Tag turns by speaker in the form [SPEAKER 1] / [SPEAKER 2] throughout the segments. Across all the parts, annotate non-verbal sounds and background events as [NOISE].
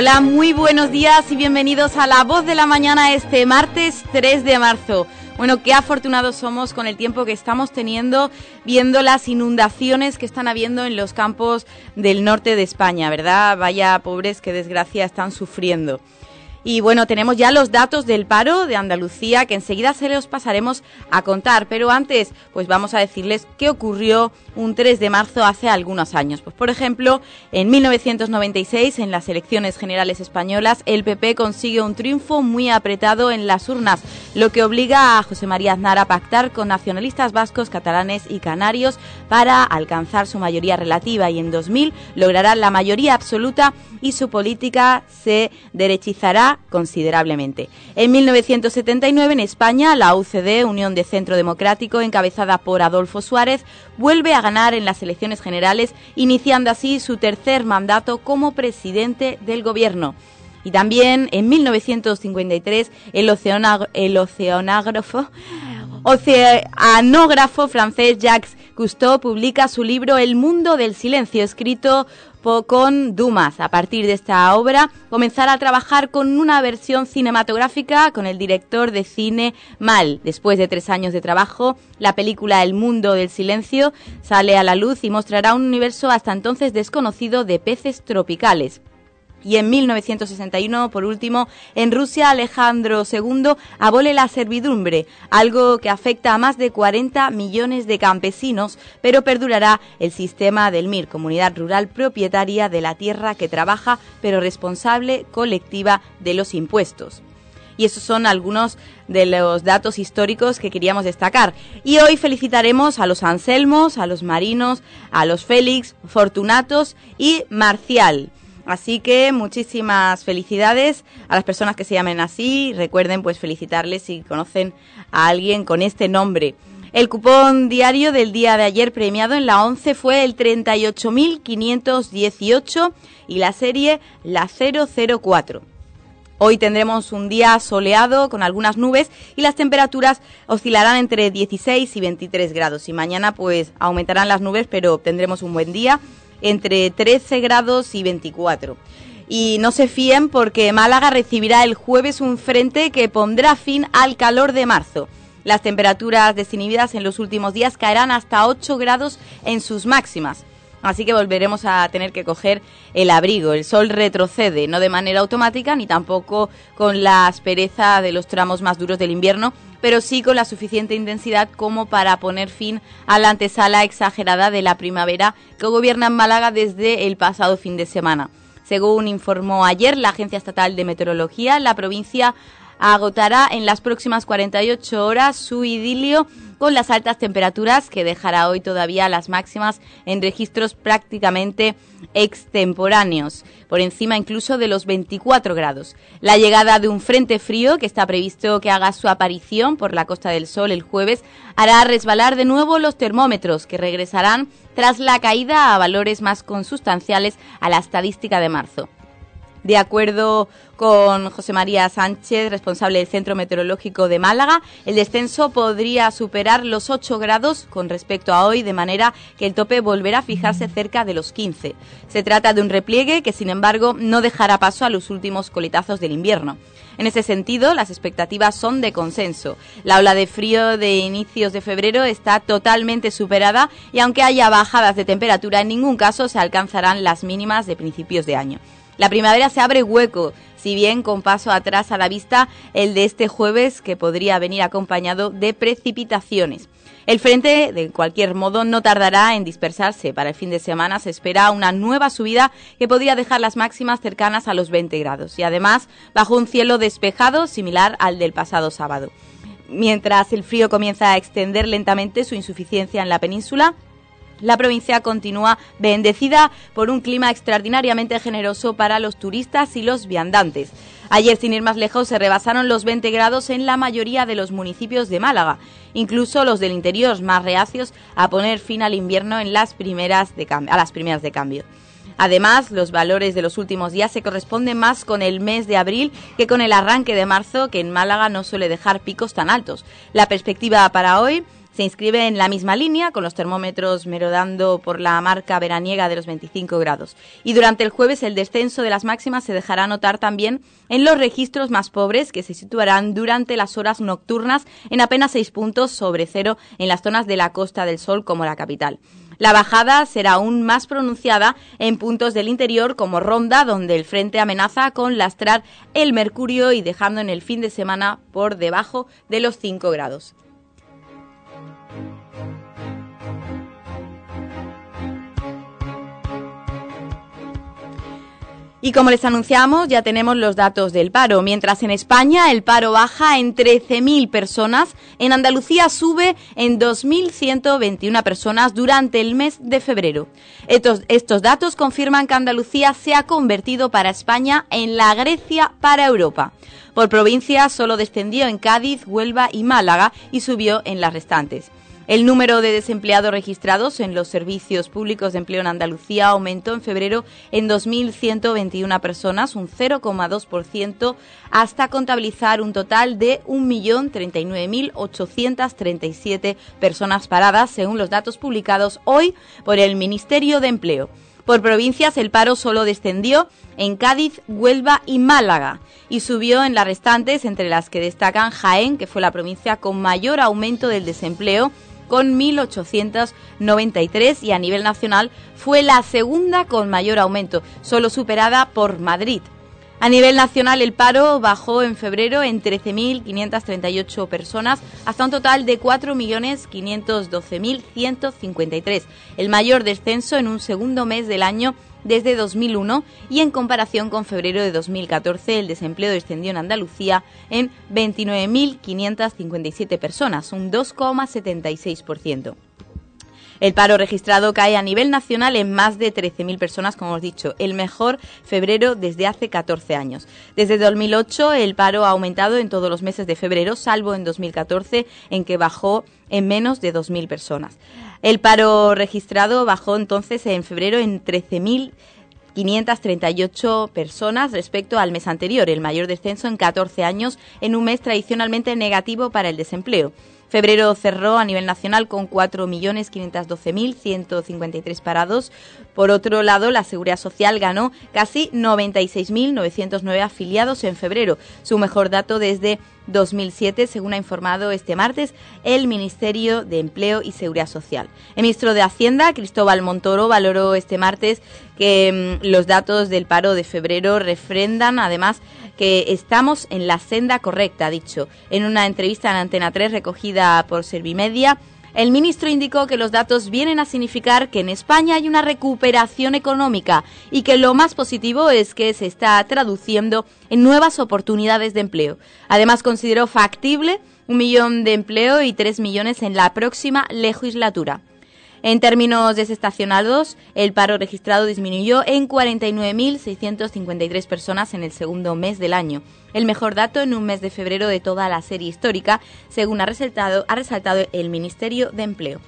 [SPEAKER 1] Hola, muy buenos días y bienvenidos a La Voz de la Mañana este martes 3 de marzo. Bueno, qué afortunados somos con el tiempo que estamos teniendo viendo las inundaciones que están habiendo en los campos del norte de España, ¿verdad? Vaya pobres, qué desgracia están sufriendo. Y bueno, tenemos ya los datos del paro de Andalucía que enseguida se los pasaremos a contar. Pero antes, pues vamos a decirles qué ocurrió un 3 de marzo hace algunos años. Pues por ejemplo, en 1996, en las elecciones generales españolas, el PP consigue un triunfo muy apretado en las urnas, lo que obliga a José María Aznar a pactar con nacionalistas vascos, catalanes y canarios para alcanzar su mayoría relativa y en 2000 logrará la mayoría absoluta y su política se derechizará considerablemente. En 1979, en España, la UCD, Unión de Centro Democrático, encabezada por Adolfo Suárez, vuelve a ganar en las elecciones generales, iniciando así su tercer mandato como presidente del gobierno. Y también en 1953 el, oceanógrafo francés Jacques Cousteau publica su libro El mundo del silencio, escrito con Dumas. A partir de esta obra comenzará a trabajar con una versión cinematográfica con el director de cine Mal. Después de tres años de trabajo, la película El mundo del silencio sale a la luz y mostrará un universo hasta entonces desconocido de peces tropicales. Y en 1961, por último, en Rusia Alejandro II abole la servidumbre, algo que afecta a más de 40 millones de campesinos, pero perdurará el sistema del MIR, comunidad rural propietaria de la tierra que trabaja, pero responsable colectiva de los impuestos. Y esos son algunos de los datos históricos que queríamos destacar. Y hoy felicitaremos a los Anselmos, a los Marinos, a los Félix, Fortunatos y Marcial. Así que muchísimas felicidades a las personas que se llamen así. Recuerden pues felicitarles si conocen a alguien con este nombre. El cupón diario del día de ayer premiado en la 11 fue el 38.518 y la serie la 004. Hoy tendremos un día soleado con algunas nubes y las temperaturas oscilarán entre 16 y 23 grados. Y mañana pues aumentarán las nubes, pero tendremos un buen día entre 13 grados y 24. Y no se fíen porque Málaga recibirá el jueves un frente que pondrá fin al calor de marzo. Las temperaturas desinhibidas en los últimos días caerán hasta 8 grados en sus máximas. Así que volveremos a tener que coger el abrigo. El sol retrocede, no de manera automática ni tampoco con la aspereza de los tramos más duros del invierno, pero sí con la suficiente intensidad como para poner fin a la antesala exagerada de la primavera que gobierna en Málaga desde el pasado fin de semana. Según informó ayer la Agencia Estatal de Meteorología, la provincia agotará en las próximas 48 horas su idilio con las altas temperaturas que dejará hoy todavía las máximas en registros prácticamente extemporáneos, por encima incluso de los 24 grados. La llegada de un frente frío que está previsto que haga su aparición por la Costa del Sol el jueves hará resbalar de nuevo los termómetros que regresarán tras la caída a valores más consustanciales a la estadística de marzo. De acuerdo con José María Sánchez, responsable del Centro Meteorológico de Málaga, el descenso podría superar los 8 grados con respecto a hoy, de manera que el tope volverá a fijarse cerca de los 15. Se trata de un repliegue que, sin embargo, no dejará paso a los últimos coletazos del invierno. En ese sentido, las expectativas son de consenso. La ola de frío de inicios de febrero está totalmente superada y aunque haya bajadas de temperatura, en ningún caso se alcanzarán las mínimas de principios de año. La primavera se abre hueco, si bien con paso atrás a la vista el de este jueves que podría venir acompañado de precipitaciones. El frente, de cualquier modo, no tardará en dispersarse. Para el fin de semana se espera una nueva subida que podría dejar las máximas cercanas a los 20 grados y además bajo un cielo despejado similar al del pasado sábado. Mientras el frío comienza a extender lentamente su insuficiencia en la península, la provincia continúa bendecida por un clima extraordinariamente generoso para los turistas y los viandantes. Ayer, sin ir más lejos, se rebasaron los 20 grados en la mayoría de los municipios de Málaga, incluso los del interior más reacios a poner fin al invierno en las primeras de a las primeras de cambio. Además, los valores de los últimos días se corresponden más con el mes de abril que con el arranque de marzo, que en Málaga no suele dejar picos tan altos. La perspectiva para hoy se inscribe en la misma línea, con los termómetros merodando por la marca veraniega de los 25 grados. Y durante el jueves el descenso de las máximas se dejará notar también en los registros más pobres, que se situarán durante las horas nocturnas en apenas 6 puntos sobre cero en las zonas de la Costa del Sol como la capital. La bajada será aún más pronunciada en puntos del interior como Ronda, donde el frente amenaza con lastrar el mercurio y dejando en el fin de semana por debajo de los 5 grados. Y como les anunciamos, ya tenemos los datos del paro. Mientras en España el paro baja en 13.000 personas, en Andalucía sube en 2.121 personas durante el mes de febrero. Estos, estos datos confirman que Andalucía se ha convertido para España en la Grecia para Europa. Por provincia solo descendió en Cádiz, Huelva y Málaga y subió en las restantes. El número de desempleados registrados en los servicios públicos de empleo en Andalucía aumentó en febrero en 2.121 personas, un 0,2%, hasta contabilizar un total de 1.039.837 personas paradas, según los datos publicados hoy por el Ministerio de Empleo. Por provincias, el paro solo descendió en Cádiz, Huelva y Málaga y subió en las restantes, entre las que destacan Jaén, que fue la provincia con mayor aumento del desempleo, con 1.893 y a nivel nacional fue la segunda con mayor aumento, solo superada por Madrid. A nivel nacional, el paro bajó en febrero en 13.538 personas hasta un total de 4.512.153, el mayor descenso en un segundo mes del año desde 2001 y en comparación con febrero de 2014 el desempleo descendió en Andalucía en 29.557 personas, un 2,76%. El paro registrado cae a nivel nacional en más de 13.000 personas, como hemos dicho, el mejor febrero desde hace 14 años. Desde 2008 el paro ha aumentado en todos los meses de febrero, salvo en 2014 en que bajó en menos de 2.000 personas. El paro registrado bajó entonces en febrero en 13.538 personas respecto al mes anterior, el mayor descenso en 14 años en un mes tradicionalmente negativo para el desempleo. Febrero cerró a nivel nacional con 4.512.153 parados. Por otro lado, la Seguridad Social ganó casi 96.909 afiliados en febrero, su mejor dato desde 2007, según ha informado este martes el Ministerio de Empleo y Seguridad Social. El ministro de Hacienda, Cristóbal Montoro, valoró este martes que mm, los datos del paro de febrero refrendan además que estamos en la senda correcta, ha dicho. En una entrevista en Antena 3 recogida por Servimedia, el ministro indicó que los datos vienen a significar que en España hay una recuperación económica y que lo más positivo es que se está traduciendo en nuevas oportunidades de empleo. Además, consideró factible un millón de empleo y tres millones en la próxima legislatura. En términos desestacionados, el paro registrado disminuyó en 49.653 personas en el segundo mes del año, el mejor dato en un mes de febrero de toda la serie histórica, según ha resaltado, ha resaltado el Ministerio de Empleo.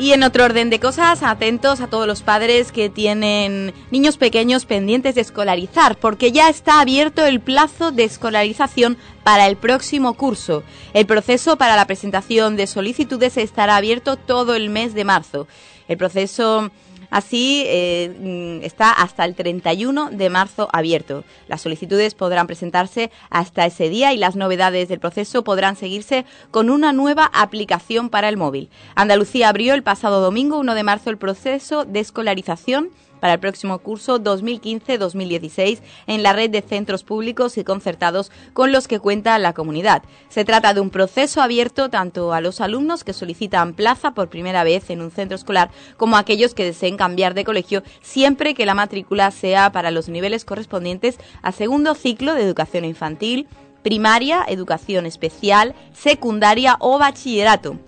[SPEAKER 1] Y en otro orden de cosas, atentos a todos los padres que tienen niños pequeños pendientes de escolarizar, porque ya está abierto el plazo de escolarización para el próximo curso. El proceso para la presentación de solicitudes estará abierto todo el mes de marzo. El proceso Así eh, mm, está hasta el 31 de marzo abierto. Las solicitudes podrán presentarse hasta ese día y las novedades del proceso podrán seguirse con una nueva aplicación para el móvil. Andalucía abrió el pasado domingo 1 de marzo el proceso de escolarización para el próximo curso 2015-2016 en la red de centros públicos y concertados con los que cuenta la comunidad. Se trata de un proceso abierto tanto a los alumnos que solicitan plaza por primera vez en un centro escolar como a aquellos que deseen cambiar de colegio siempre que la matrícula sea para los niveles correspondientes a segundo ciclo de educación infantil, primaria, educación especial, secundaria o bachillerato.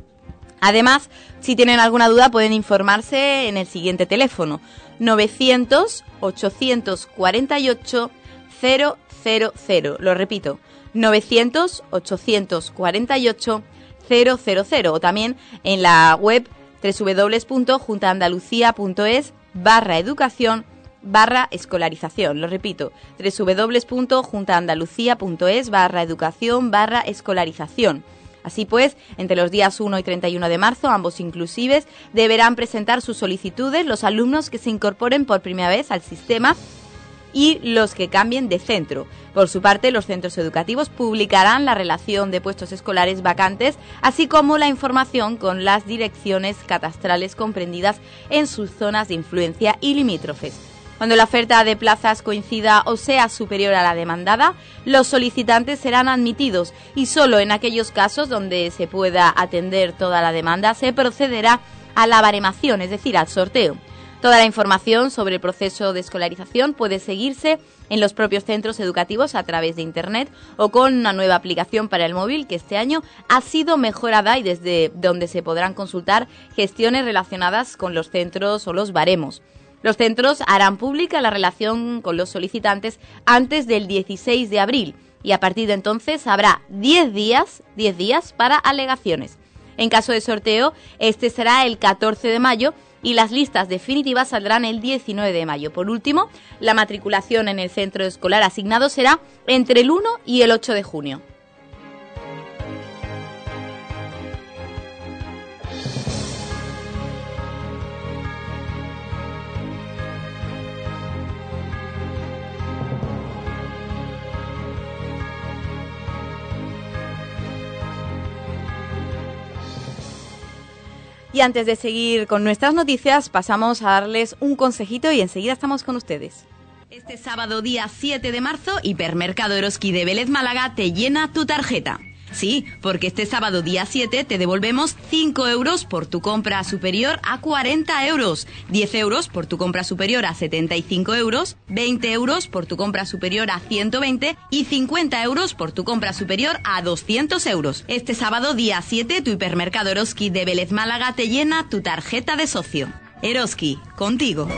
[SPEAKER 1] Además, si tienen alguna duda pueden informarse en el siguiente teléfono 900 848 000. Lo repito, 900 848 000 o también en la web www.juntaandalucía.es barra educación barra escolarización. Lo repito, www.juntaandalucía.es barra educación barra escolarización. Así pues, entre los días 1 y 31 de marzo, ambos inclusives, deberán presentar sus solicitudes los alumnos que se incorporen por primera vez al sistema y los que cambien de centro. Por su parte, los centros educativos publicarán la relación de puestos escolares vacantes, así como la información con las direcciones catastrales comprendidas en sus zonas de influencia y limítrofes. Cuando la oferta de plazas coincida o sea superior a la demandada, los solicitantes serán admitidos y solo en aquellos casos donde se pueda atender toda la demanda se procederá a la baremación, es decir, al sorteo. Toda la información sobre el proceso de escolarización puede seguirse en los propios centros educativos a través de Internet o con una nueva aplicación para el móvil que este año ha sido mejorada y desde donde se podrán consultar gestiones relacionadas con los centros o los baremos. Los centros harán pública la relación con los solicitantes antes del 16 de abril y a partir de entonces habrá 10 días, 10 días para alegaciones. En caso de sorteo, este será el 14 de mayo y las listas definitivas saldrán el 19 de mayo. Por último, la matriculación en el centro escolar asignado será entre el 1 y el 8 de junio. Y antes de seguir con nuestras noticias, pasamos a darles un consejito y enseguida estamos con ustedes. Este sábado día 7 de marzo, Hipermercado Eroski de Vélez Málaga te llena tu tarjeta. Sí, porque este sábado día 7 te devolvemos 5 euros por tu compra superior a 40 euros, 10 euros por tu compra superior a 75 euros, 20 euros por tu compra superior a 120 y 50 euros por tu compra superior a 200 euros. Este sábado día 7 tu hipermercado Eroski de Vélez Málaga te llena tu tarjeta de socio. Eroski, contigo.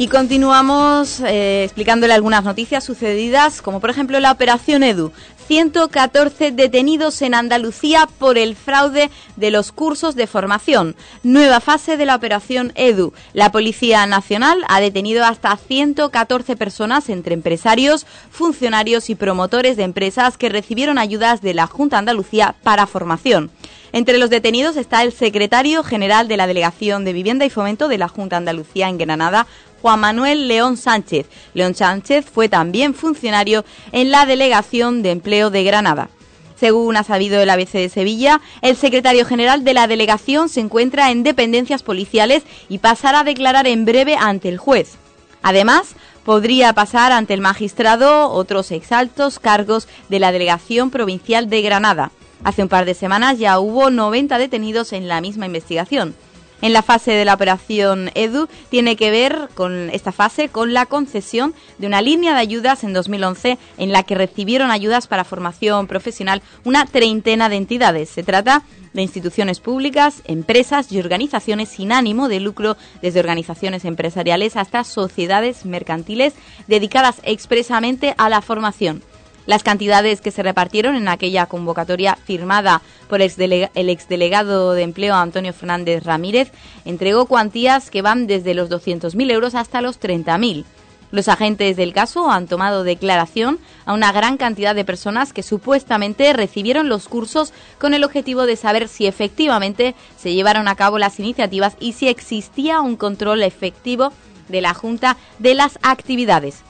[SPEAKER 1] Y continuamos eh, explicándole algunas noticias sucedidas, como por ejemplo la operación EDU. 114 detenidos en Andalucía por el fraude de los cursos de formación. Nueva fase de la operación EDU. La Policía Nacional ha detenido hasta 114 personas entre empresarios, funcionarios y promotores de empresas que recibieron ayudas de la Junta Andalucía para formación. Entre los detenidos está el secretario general de la Delegación de Vivienda y Fomento de la Junta Andalucía en Granada, Juan Manuel León Sánchez. León Sánchez fue también funcionario en la Delegación de Empleo de Granada. Según ha sabido el ABC de Sevilla, el secretario general de la delegación se encuentra en dependencias policiales y pasará a declarar en breve ante el juez. Además, podría pasar ante el magistrado otros exaltos cargos de la delegación provincial de Granada. Hace un par de semanas ya hubo 90 detenidos en la misma investigación en la fase de la operación EDU tiene que ver con esta fase con la concesión de una línea de ayudas en 2011 en la que recibieron ayudas para formación profesional una treintena de entidades. Se trata de instituciones públicas, empresas y organizaciones sin ánimo de lucro, desde organizaciones empresariales hasta sociedades mercantiles dedicadas expresamente a la formación. Las cantidades que se repartieron en aquella convocatoria firmada por el exdelegado de empleo Antonio Fernández Ramírez entregó cuantías que van desde los 200.000 euros hasta los 30.000. Los agentes del caso han tomado declaración a una gran cantidad de personas que supuestamente recibieron los cursos con el objetivo de saber si efectivamente se llevaron a cabo las iniciativas y si existía un control efectivo de la Junta de las actividades.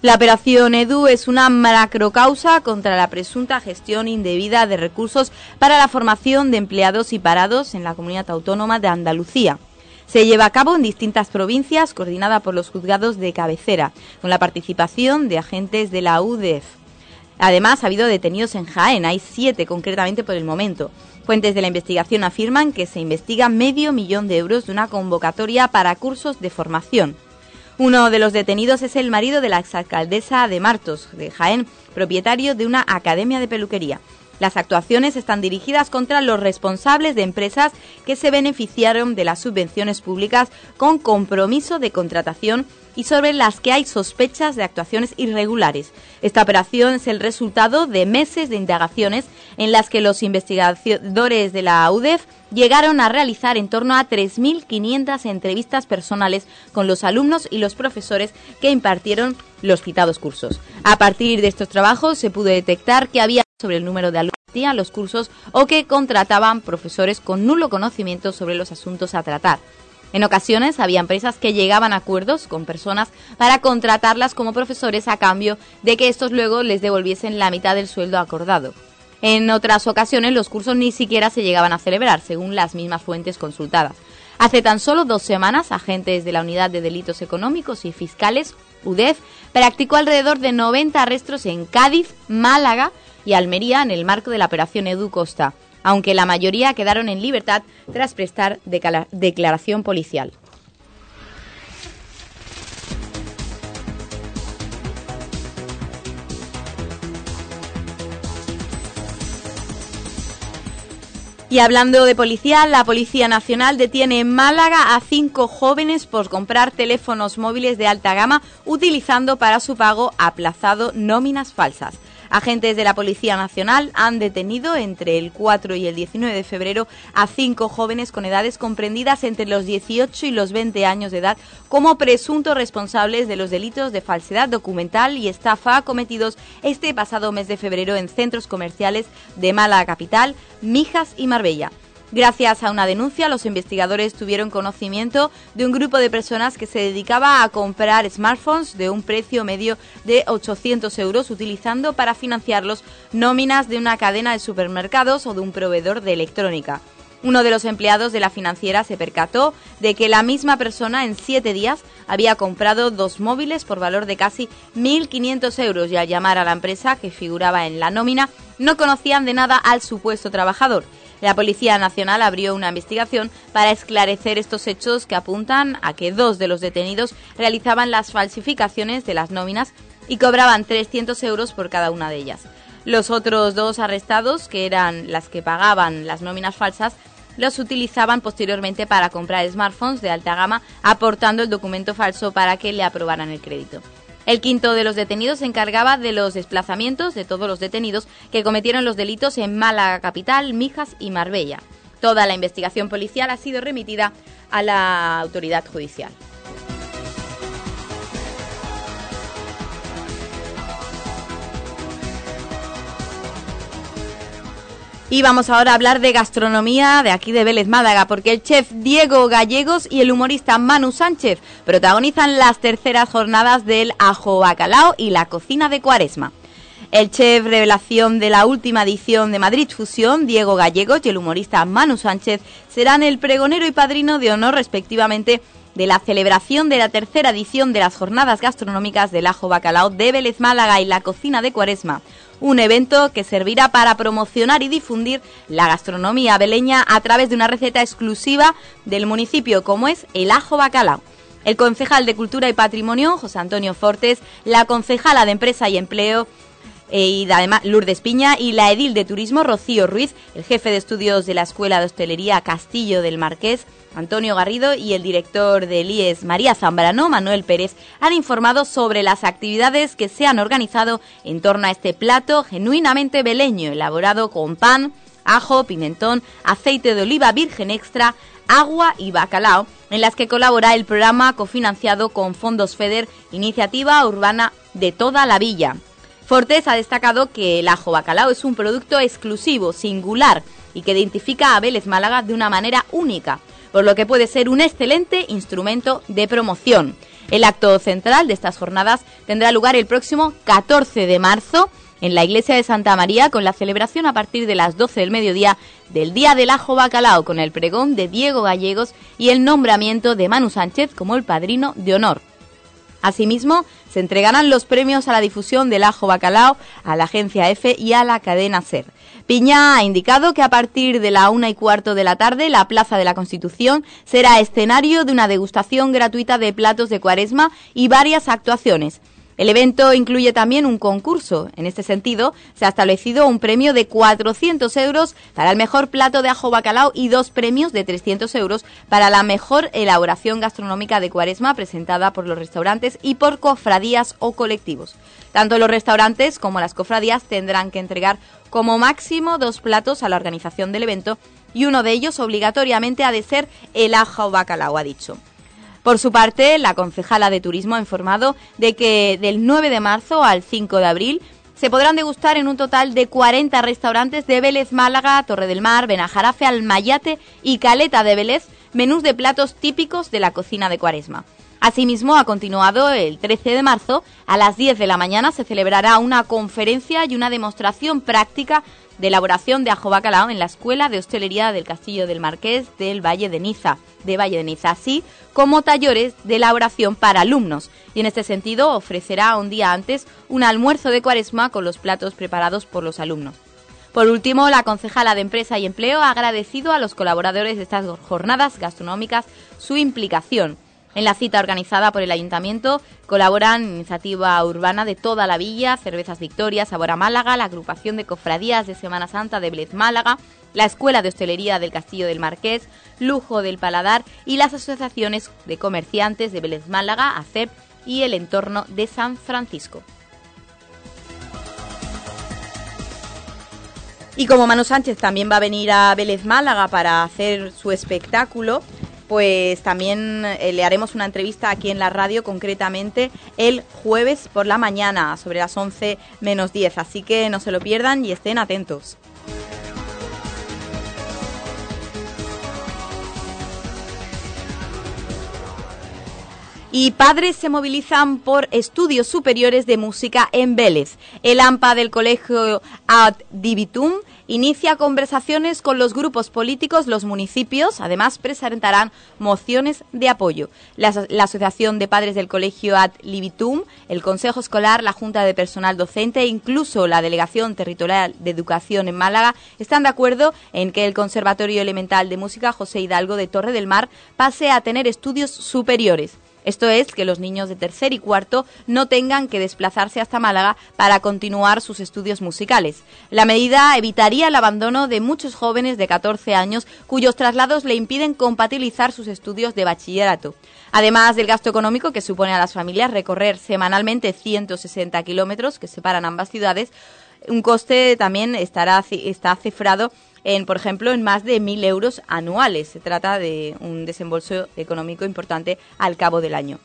[SPEAKER 1] La operación EDU es una macrocausa contra la presunta gestión indebida de recursos para la formación de empleados y parados en la comunidad autónoma de Andalucía. Se lleva a cabo en distintas provincias, coordinada por los juzgados de cabecera, con la participación de agentes de la UDEF. Además, ha habido detenidos en Jaén, hay siete concretamente por el momento. Fuentes de la investigación afirman que se investiga medio millón de euros de una convocatoria para cursos de formación. Uno de los detenidos es el marido de la exalcaldesa de Martos, de Jaén, propietario de una academia de peluquería. Las actuaciones están dirigidas contra los responsables de empresas que se beneficiaron de las subvenciones públicas con compromiso de contratación y sobre las que hay sospechas de actuaciones irregulares. Esta operación es el resultado de meses de indagaciones en las que los investigadores de la UDEF llegaron a realizar en torno a 3.500 entrevistas personales con los alumnos y los profesores que impartieron los citados cursos. A partir de estos trabajos se pudo detectar que había sobre el número de alumnos que los cursos o que contrataban profesores con nulo conocimiento sobre los asuntos a tratar. En ocasiones había empresas que llegaban a acuerdos con personas para contratarlas como profesores a cambio de que estos luego les devolviesen la mitad del sueldo acordado. En otras ocasiones los cursos ni siquiera se llegaban a celebrar, según las mismas fuentes consultadas. Hace tan solo dos semanas, agentes de la Unidad de Delitos Económicos y Fiscales, UDEF, practicó alrededor de 90 arrestos en Cádiz, Málaga y Almería en el marco de la operación Edu Costa aunque la mayoría quedaron en libertad tras prestar declaración policial. Y hablando de policía, la Policía Nacional detiene en Málaga a cinco jóvenes por comprar teléfonos móviles de alta gama utilizando para su pago aplazado nóminas falsas. Agentes de la Policía Nacional han detenido entre el 4 y el 19 de febrero a cinco jóvenes con edades comprendidas entre los 18 y los 20 años de edad como presuntos responsables de los delitos de falsedad documental y estafa cometidos este pasado mes de febrero en centros comerciales de Málaga Capital, Mijas y Marbella. Gracias a una denuncia, los investigadores tuvieron conocimiento de un grupo de personas que se dedicaba a comprar smartphones de un precio medio de 800 euros, utilizando para financiarlos nóminas de una cadena de supermercados o de un proveedor de electrónica. Uno de los empleados de la financiera se percató de que la misma persona en siete días había comprado dos móviles por valor de casi 1.500 euros y al llamar a la empresa que figuraba en la nómina no conocían de nada al supuesto trabajador. La Policía Nacional abrió una investigación para esclarecer estos hechos que apuntan a que dos de los detenidos realizaban las falsificaciones de las nóminas y cobraban 300 euros por cada una de ellas. Los otros dos arrestados, que eran las que pagaban las nóminas falsas, los utilizaban posteriormente para comprar smartphones de alta gama, aportando el documento falso para que le aprobaran el crédito. El quinto de los detenidos se encargaba de los desplazamientos de todos los detenidos que cometieron los delitos en Málaga Capital, Mijas y Marbella. Toda la investigación policial ha sido remitida a la autoridad judicial. Y vamos ahora a hablar de gastronomía de aquí de Vélez Málaga, porque el chef Diego Gallegos y el humorista Manu Sánchez protagonizan las terceras jornadas del ajo bacalao y la cocina de cuaresma. El chef revelación de la última edición de Madrid Fusión, Diego Gallegos, y el humorista Manu Sánchez serán el pregonero y padrino de honor respectivamente de la celebración de la tercera edición de las jornadas gastronómicas del ajo bacalao de Vélez Málaga y la cocina de Cuaresma, un evento que servirá para promocionar y difundir la gastronomía beleña a través de una receta exclusiva del municipio como es el ajo bacalao. El concejal de Cultura y Patrimonio, José Antonio Fortes, la concejala de Empresa y Empleo, eh, y además Lourdes Piña y la edil de Turismo Rocío Ruiz, el jefe de estudios de la Escuela de Hostelería Castillo del Marqués, Antonio Garrido y el director del IES María Zambrano, Manuel Pérez, han informado sobre las actividades que se han organizado en torno a este plato genuinamente beleño, elaborado con pan, ajo, pimentón, aceite de oliva virgen extra, agua y bacalao, en las que colabora el programa cofinanciado con fondos FEDER, Iniciativa Urbana de toda la villa. Fortes ha destacado que el ajo bacalao es un producto exclusivo, singular y que identifica a Vélez Málaga de una manera única, por lo que puede ser un excelente instrumento de promoción. El acto central de estas jornadas tendrá lugar el próximo 14 de marzo en la iglesia de Santa María con la celebración a partir de las 12 del mediodía del Día del Ajo Bacalao con el pregón de Diego Gallegos y el nombramiento de Manu Sánchez como el padrino de honor. Asimismo, se entregarán los premios a la difusión del ajo bacalao a la agencia EFE y a la cadena SER. Piña ha indicado que a partir de la una y cuarto de la tarde la Plaza de la Constitución será escenario de una degustación gratuita de platos de cuaresma y varias actuaciones. El evento incluye también un concurso. En este sentido, se ha establecido un premio de 400 euros para el mejor plato de ajo bacalao y dos premios de 300 euros para la mejor elaboración gastronómica de cuaresma presentada por los restaurantes y por cofradías o colectivos. Tanto los restaurantes como las cofradías tendrán que entregar como máximo dos platos a la organización del evento y uno de ellos obligatoriamente ha de ser el ajo bacalao, ha dicho. Por su parte, la concejala de Turismo ha informado de que del 9 de marzo al 5 de abril se podrán degustar en un total de 40 restaurantes de Vélez Málaga, Torre del Mar, Benajarafe, Almayate y Caleta de Vélez menús de platos típicos de la cocina de Cuaresma. Asimismo, ha continuado el 13 de marzo, a las 10 de la mañana se celebrará una conferencia y una demostración práctica de elaboración de ajo bacalao en la Escuela de Hostelería del Castillo del Marqués del Valle de Niza, de Valle de Niza, así como talleres de elaboración para alumnos. Y en este sentido ofrecerá un día antes un almuerzo de cuaresma con los platos preparados por los alumnos. Por último, la concejala de Empresa y Empleo ha agradecido a los colaboradores de estas jornadas gastronómicas su implicación en la cita organizada por el Ayuntamiento colaboran Iniciativa Urbana de toda la villa, Cervezas Victoria, Sabor a Málaga, la Agrupación de Cofradías de Semana Santa de Blez Málaga, la Escuela de Hostelería del Castillo del Marqués, Lujo del Paladar y las asociaciones de comerciantes de Vélez Málaga, ACEP y el entorno de San Francisco. Y como Manu Sánchez también va a venir a Vélez Málaga para hacer su espectáculo, pues también eh, le haremos una entrevista aquí en la radio, concretamente el jueves por la mañana, sobre las 11 menos 10. Así que no se lo pierdan y estén atentos. y padres se movilizan por estudios superiores de música en Vélez. El AMPA del colegio Ad Divitum inicia conversaciones con los grupos políticos, los municipios, además presentarán mociones de apoyo. La, Asociación de Padres del Colegio Ad Libitum, el Consejo Escolar, la Junta de Personal Docente e incluso la Delegación Territorial de Educación en Málaga están de acuerdo en que el Conservatorio Elemental de Música José Hidalgo de Torre del Mar pase a tener estudios superiores. Esto es, que los niños de tercer y cuarto no tengan que desplazarse hasta Málaga para continuar sus estudios musicales. La medida evitaría el abandono de muchos jóvenes de 14 años cuyos traslados le impiden compatibilizar sus estudios de bachillerato. Además del gasto económico que supone a las familias recorrer semanalmente 160 kilómetros que separan ambas ciudades, un coste también estará, está cifrado en, por ejemplo, en más de mil euros anuales. Se trata de un desembolso económico importante al cabo del año.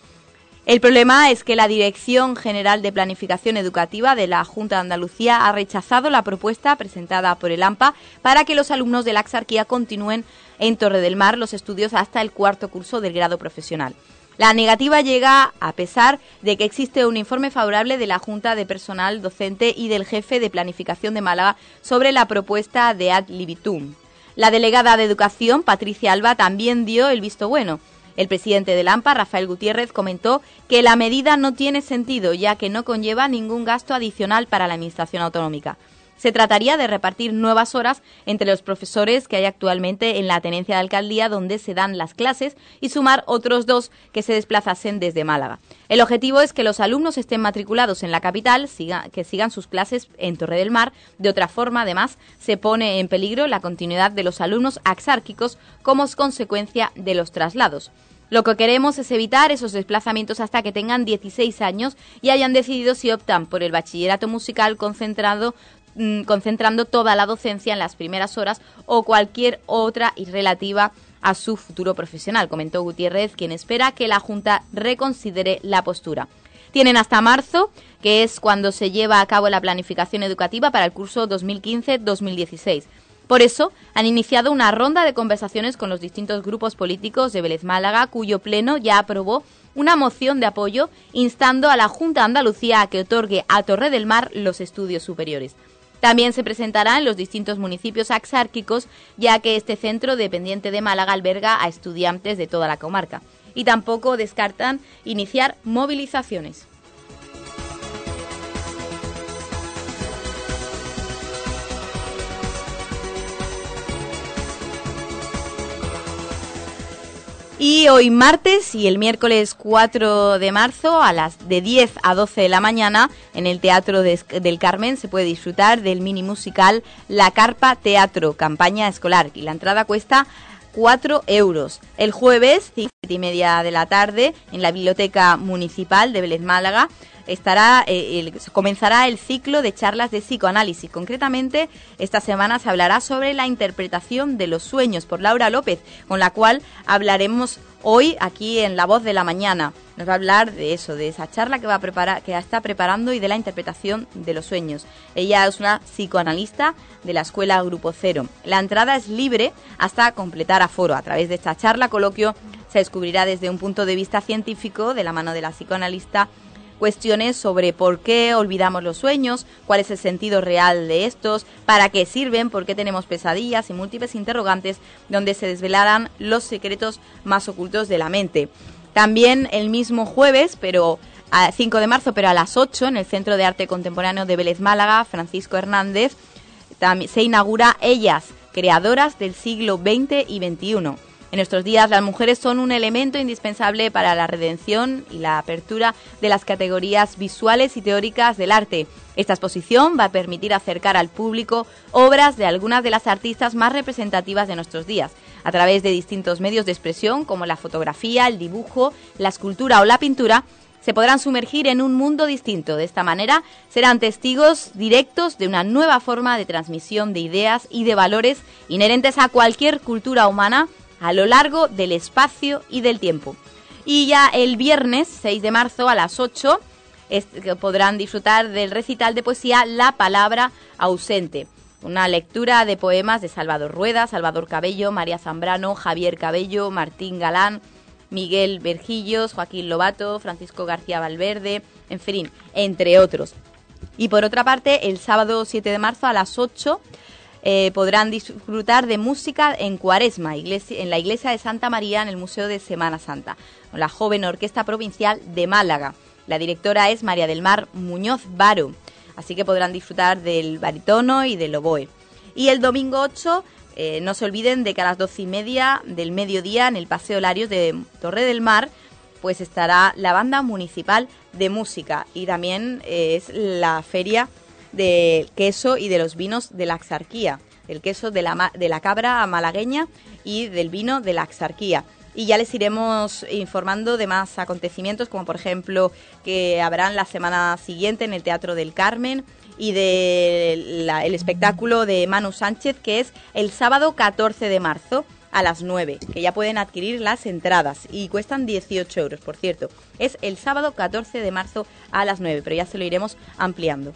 [SPEAKER 1] El problema es que la Dirección General de Planificación Educativa de la Junta de Andalucía ha rechazado la propuesta presentada por el AMPA para que los alumnos de la Axarquía continúen en Torre del Mar los estudios hasta el cuarto curso del grado profesional. La negativa llega a pesar de que existe un informe favorable de la Junta de Personal Docente y del jefe de Planificación de Málaga sobre la propuesta de ad libitum. La delegada de Educación, Patricia Alba, también dio el visto bueno. El presidente del AMPA, Rafael Gutiérrez, comentó que la medida no tiene sentido ya que no conlleva ningún gasto adicional para la Administración autonómica. Se trataría de repartir nuevas horas entre los profesores que hay actualmente en la tenencia de alcaldía donde se dan las clases y sumar otros dos que se desplazasen desde Málaga. El objetivo es que los alumnos estén matriculados en la capital, que sigan sus clases en Torre del Mar. De otra forma, además, se pone en peligro la continuidad de los alumnos axárquicos como consecuencia de los traslados. Lo que queremos es evitar esos desplazamientos hasta que tengan 16 años y hayan decidido si optan por el bachillerato musical concentrado concentrando toda la docencia en las primeras horas o cualquier otra y relativa a su futuro profesional, comentó Gutiérrez, quien espera que la Junta reconsidere la postura. Tienen hasta marzo, que es cuando se lleva a cabo la planificación educativa para el curso 2015-2016. Por eso, han iniciado una ronda de conversaciones con los distintos grupos políticos de Vélez Málaga, cuyo Pleno ya aprobó una moción de apoyo instando a la Junta de Andalucía a que otorgue a Torre del Mar los estudios superiores. También se presentará en los distintos municipios axárquicos, ya que este centro dependiente de Málaga alberga a estudiantes de toda la comarca. Y tampoco descartan iniciar movilizaciones. Y hoy martes y el miércoles 4 de marzo a las de 10 a 12 de la mañana en el Teatro del Carmen se puede disfrutar del mini musical La Carpa Teatro, campaña escolar. Y la entrada cuesta 4 euros. El jueves, 5 y media de la tarde, en la Biblioteca Municipal de Vélez Málaga, estará, eh, comenzará el ciclo de charlas de psicoanálisis. Concretamente, esta semana se hablará sobre la interpretación de los sueños por Laura López, con la cual hablaremos hoy aquí en La Voz de la Mañana. Nos va a hablar de eso, de esa charla que va a preparar, que está preparando y de la interpretación de los sueños. Ella es una psicoanalista de la escuela Grupo Cero. La entrada es libre hasta completar aforo. A través de esta charla coloquio se descubrirá desde un punto de vista científico, de la mano de la psicoanalista, cuestiones sobre por qué olvidamos los sueños, cuál es el sentido real de estos, para qué sirven, por qué tenemos pesadillas y múltiples interrogantes donde se desvelarán los secretos más ocultos de la mente. También el mismo jueves, pero a 5 de marzo, pero a las 8, en el Centro de Arte Contemporáneo de Vélez Málaga, Francisco Hernández, se inaugura Ellas, creadoras del siglo XX y XXI en nuestros días las mujeres son un elemento indispensable para la redención y la apertura de las categorías visuales y teóricas del arte. Esta exposición va a permitir acercar al público obras de algunas de las artistas más representativas de nuestros días, a través de distintos medios de expresión como la fotografía, el dibujo, la escultura o la pintura, se podrán sumergir en un mundo distinto. De esta manera serán testigos directos de una nueva forma de transmisión de ideas y de valores inherentes a cualquier cultura humana a lo largo del espacio y del tiempo. Y ya el viernes 6 de marzo a las 8 podrán disfrutar del recital de poesía La Palabra Ausente. Una lectura de poemas de Salvador Rueda, Salvador Cabello, María Zambrano, Javier Cabello, Martín Galán, Miguel Vergillos, Joaquín Lobato, Francisco García Valverde, en fin, entre otros. Y por otra parte, el sábado 7 de marzo a las 8 eh, podrán disfrutar de música en Cuaresma, en la iglesia de Santa María en el Museo de Semana Santa, con la joven Orquesta Provincial de Málaga. La directora es María del Mar Muñoz Baro, así que podrán disfrutar del baritono y del oboe. Y el domingo 8 eh, no se olviden de que a las doce y media del mediodía en el Paseo Larios de Torre del Mar pues estará la banda municipal de música y también eh, es la feria del queso y de los vinos de la Axarquía, el queso de la, de la cabra malagueña y del vino de la Axarquía. Y ya les iremos informando de más acontecimientos, como por ejemplo que habrán la semana siguiente en el Teatro del Carmen y del el espectáculo de Manu Sánchez, que es el sábado 14 de marzo a las 9, que ya pueden adquirir las entradas y cuestan 18 euros, por cierto. Es el sábado 14 de marzo a las 9, pero ya se lo iremos ampliando.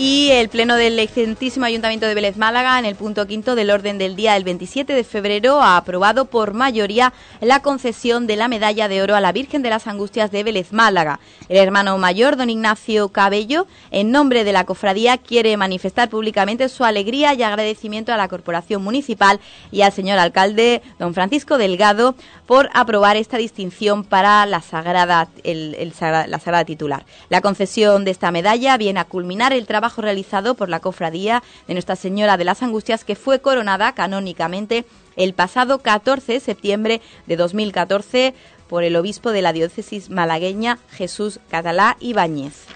[SPEAKER 1] Y el Pleno del excelentísimo Ayuntamiento de Vélez Málaga, en el punto quinto del orden del día del 27 de febrero, ha aprobado por mayoría la concesión de la medalla de oro a la Virgen de las Angustias de Vélez Málaga. El hermano mayor, don Ignacio Cabello, en nombre de la cofradía, quiere manifestar públicamente su alegría y agradecimiento a la Corporación Municipal y al señor alcalde, don Francisco Delgado, por aprobar esta distinción para la sagrada, la sagrada titular. La concesión de esta medalla viene a culminar el trabajo realizado por la cofradía de Nuestra Señora de las Angustias que fue coronada canónicamente el pasado 14 de septiembre de 2014 por el obispo de la diócesis malagueña Jesús Catalá Ibáñez.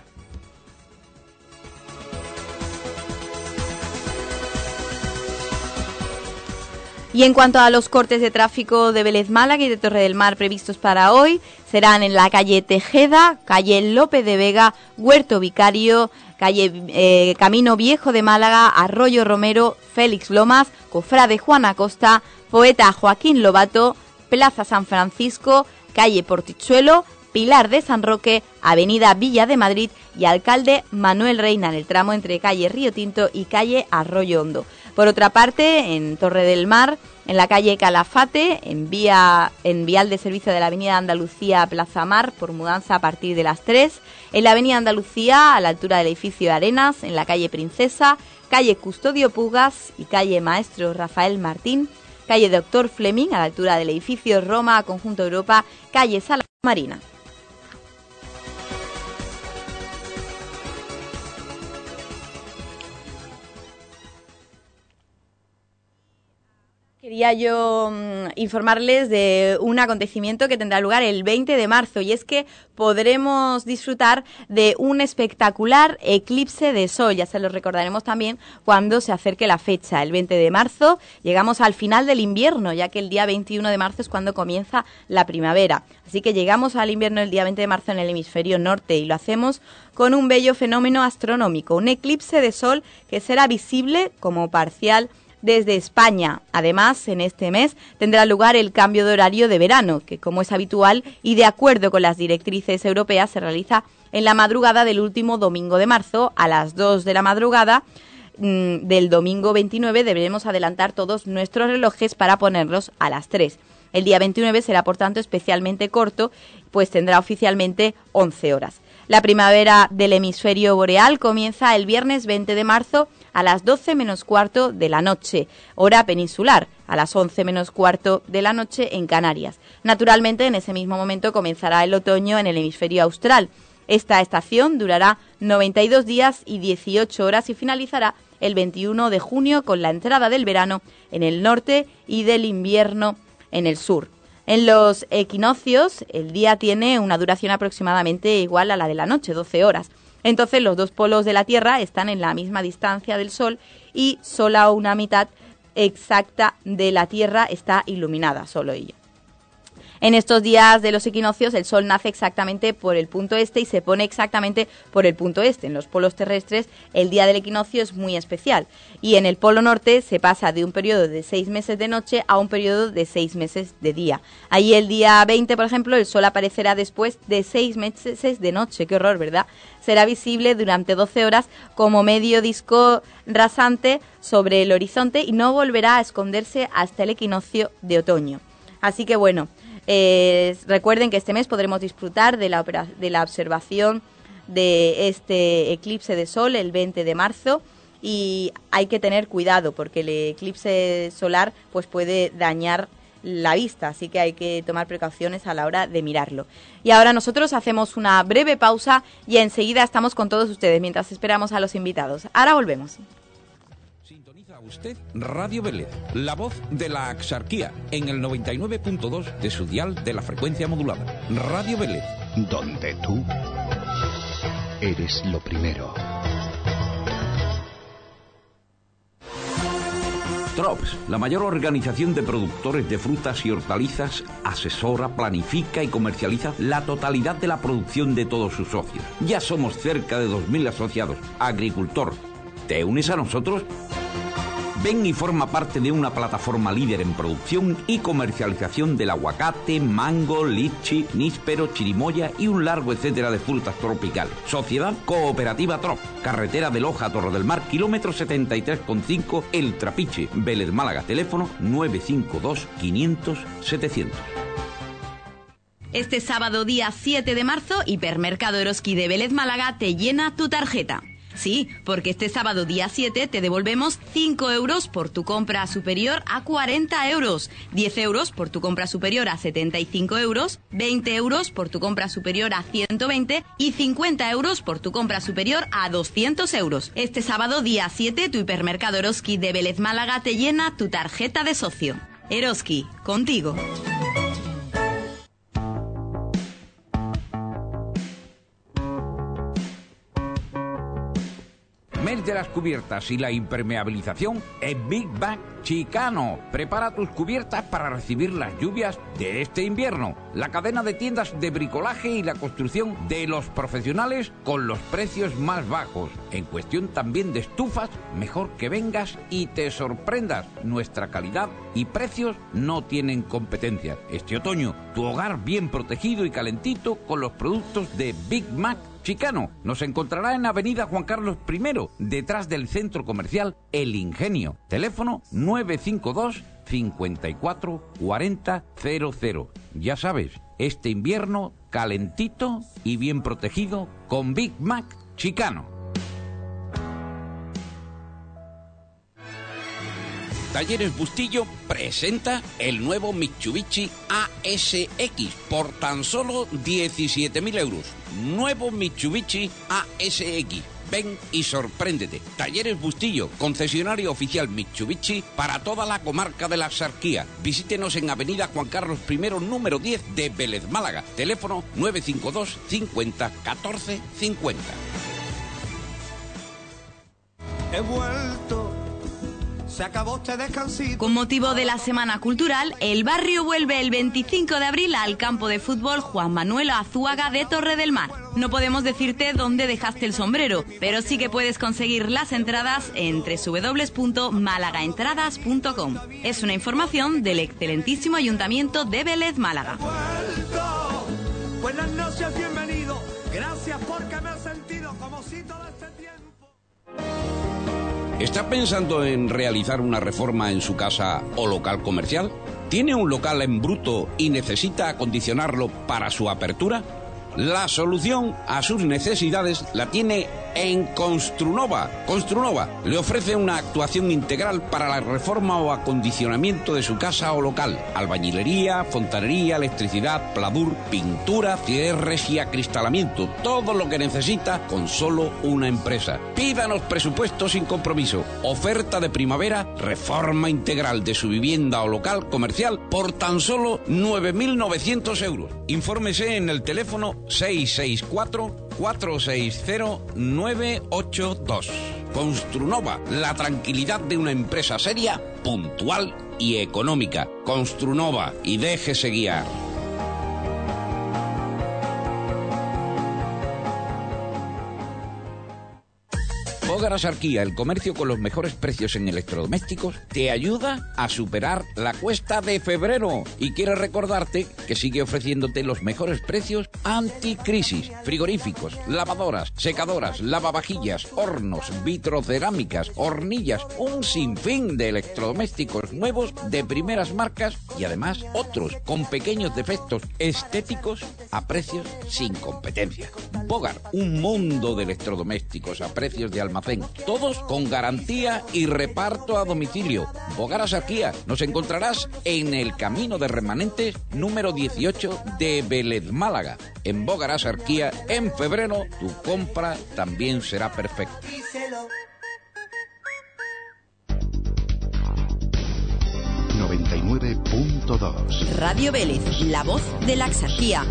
[SPEAKER 1] Y en cuanto a los cortes de tráfico de Vélez Málaga y de Torre del Mar previstos para hoy, serán en la calle Tejeda, calle López de Vega, Huerto Vicario, calle eh, Camino Viejo de Málaga, Arroyo Romero, Félix Lomas, Cofrade Juan Acosta, Poeta Joaquín Lobato, Plaza San Francisco, calle Portichuelo, Pilar de San Roque, Avenida Villa de Madrid y Alcalde Manuel Reina en el tramo entre calle Río Tinto y calle Arroyo Hondo. Por otra parte, en Torre del Mar, en la calle Calafate, en, vía, en vial de servicio de la Avenida Andalucía Plaza Mar, por mudanza a partir de las 3, en la Avenida Andalucía, a la altura del edificio de Arenas, en la calle Princesa, calle Custodio Pugas y calle Maestro Rafael Martín, calle Doctor Fleming, a la altura del edificio Roma, Conjunto Europa, calle Sala Marina. Quería yo mm, informarles de un acontecimiento que tendrá lugar el 20 de marzo y es que podremos disfrutar de un espectacular eclipse de sol. Ya se lo recordaremos también cuando se acerque la fecha. El 20 de marzo llegamos al final del invierno, ya que el día 21 de marzo es cuando comienza la primavera. Así que llegamos al invierno el día 20 de marzo en el hemisferio norte y lo hacemos con un bello fenómeno astronómico, un eclipse de sol que será visible como parcial desde España. Además, en este mes tendrá lugar el cambio de horario de verano, que como es habitual y de acuerdo con las directrices europeas se realiza en la madrugada del último domingo de marzo a las 2 de la madrugada mm, del domingo 29 deberemos adelantar todos nuestros relojes para ponerlos a las 3. El día 29 será, por tanto, especialmente corto, pues tendrá oficialmente 11 horas. La primavera del hemisferio boreal comienza el viernes 20 de marzo a las 12 menos cuarto de la noche, hora peninsular, a las 11 menos cuarto de la noche en Canarias. Naturalmente, en ese mismo momento comenzará el otoño en el hemisferio austral. Esta estación durará 92 días y 18 horas y finalizará el 21 de junio con la entrada del verano en el norte y del invierno en el sur. En los equinoccios, el día tiene una duración aproximadamente igual a la de la noche, 12 horas. Entonces los dos polos de la Tierra están en la misma distancia del Sol y solo una mitad exacta de la Tierra está iluminada, solo ella. En estos días de los equinoccios el Sol nace exactamente por el punto este y se pone exactamente por el punto este. En los polos terrestres el día del equinoccio es muy especial y en el polo norte se pasa de un periodo de seis meses de noche a un periodo de seis meses de día. Ahí el día 20, por ejemplo, el Sol aparecerá después de seis meses de noche. Qué horror, ¿verdad? Será visible durante 12 horas como medio disco rasante sobre el horizonte y no volverá a esconderse hasta el equinoccio de otoño. Así que bueno, eh, recuerden que este mes podremos disfrutar de la, de la observación de este eclipse de sol el 20 de marzo y hay que tener cuidado porque el eclipse solar pues puede dañar la vista, así que hay que tomar precauciones a la hora de mirarlo. Y ahora nosotros hacemos una breve pausa y enseguida estamos con todos ustedes mientras esperamos a los invitados. Ahora volvemos
[SPEAKER 2] usted Radio Vélez, la voz de la axarquía, en el 99.2 de su dial de la frecuencia modulada. Radio Vélez.
[SPEAKER 3] Donde tú eres lo primero.
[SPEAKER 2] Trops, la mayor organización de productores de frutas y hortalizas, asesora, planifica y comercializa la totalidad de la producción de todos sus socios. Ya somos cerca de 2.000 asociados. Agricultor, ¿te unes a nosotros? Ven y forma parte de una plataforma líder en producción y comercialización del aguacate, mango, lichi, níspero, chirimoya y un largo etcétera de frutas tropicales. Sociedad Cooperativa Trop, carretera de Loja Torre del Mar, kilómetro 73,5 El Trapiche, Vélez Málaga, teléfono 952 500 700.
[SPEAKER 4] Este sábado día 7 de marzo, Hipermercado Eroski de Vélez Málaga te llena tu tarjeta. Sí, porque este sábado día 7 te devolvemos 5 euros por tu compra superior a 40 euros, 10 euros por tu compra superior a 75 euros, 20 euros por tu compra superior a 120 y 50 euros por tu compra superior a 200 euros. Este sábado día 7 tu hipermercado Eroski de Vélez Málaga te llena tu tarjeta de socio. Eroski, contigo.
[SPEAKER 2] De las cubiertas y la impermeabilización es Big Bang Chicano. Prepara tus cubiertas para recibir las lluvias de este invierno. La cadena de tiendas de bricolaje y la construcción de los profesionales con los precios más bajos. En cuestión también de estufas, mejor que vengas y te sorprendas. Nuestra calidad y precios no tienen competencia. Este otoño, tu hogar bien protegido y calentito con los productos de Big Mac Chicano nos encontrará en Avenida Juan Carlos I, detrás del centro comercial El Ingenio. Teléfono 952 54 40 00. Ya sabes, este invierno calentito y bien protegido con Big Mac Chicano. Talleres Bustillo presenta el nuevo Mitsubishi ASX por tan solo 17.000 euros. Nuevo Mitsubishi ASX Ven y sorpréndete. Talleres Bustillo, concesionario oficial Mitsubishi para toda la comarca de la Axarquía. Visítenos en Avenida Juan Carlos I, número 10 de Vélez Málaga. Teléfono 952 50 14 50.
[SPEAKER 5] He vuelto. Se acabó este descansito.
[SPEAKER 4] Con motivo de la Semana Cultural, el barrio vuelve el 25 de abril al campo de fútbol Juan Manuel Azúaga de Torre del Mar. No podemos decirte dónde dejaste el sombrero, pero sí que puedes conseguir las entradas en www.malagaentradas.com. Es una información del excelentísimo Ayuntamiento de Vélez, Málaga.
[SPEAKER 5] Buenas noches, bienvenido. Gracias porque
[SPEAKER 2] ¿Está pensando en realizar una reforma en su casa o local comercial? ¿Tiene un local en bruto y necesita acondicionarlo para su apertura? La solución a sus necesidades la tiene en Construnova. Construnova le ofrece una actuación integral para la reforma o acondicionamiento de su casa o local. Albañilería, fontanería, electricidad, pladur, pintura, cierres y acristalamiento. Todo lo que necesita con solo una empresa. Pídanos presupuesto sin compromiso. Oferta de primavera, reforma integral de su vivienda o local comercial por tan solo 9.900 euros. Infórmese en el teléfono 664 460-982. Construnova, la tranquilidad de una empresa seria, puntual y económica. Construnova y déjese guiar. Bogar Sarquía, el comercio con los mejores precios en electrodomésticos, te ayuda a superar la cuesta de febrero. Y quiero recordarte que sigue ofreciéndote los mejores precios anticrisis. Frigoríficos, lavadoras, secadoras, lavavajillas, hornos, vitrocerámicas, hornillas, un sinfín de electrodomésticos nuevos de primeras marcas y además otros con pequeños defectos estéticos a precios sin competencia. Bogar, un mundo de electrodomésticos a precios de almacén, todos con garantía y reparto a domicilio. Bogar Sarquía, nos encontrarás en el Camino de Remanentes número 18 de Vélez Málaga. En Bogar Sarquía, en febrero, tu compra también será perfecta.
[SPEAKER 5] Díselo.
[SPEAKER 3] 99.2
[SPEAKER 4] Radio Vélez, la voz de la Axarquía.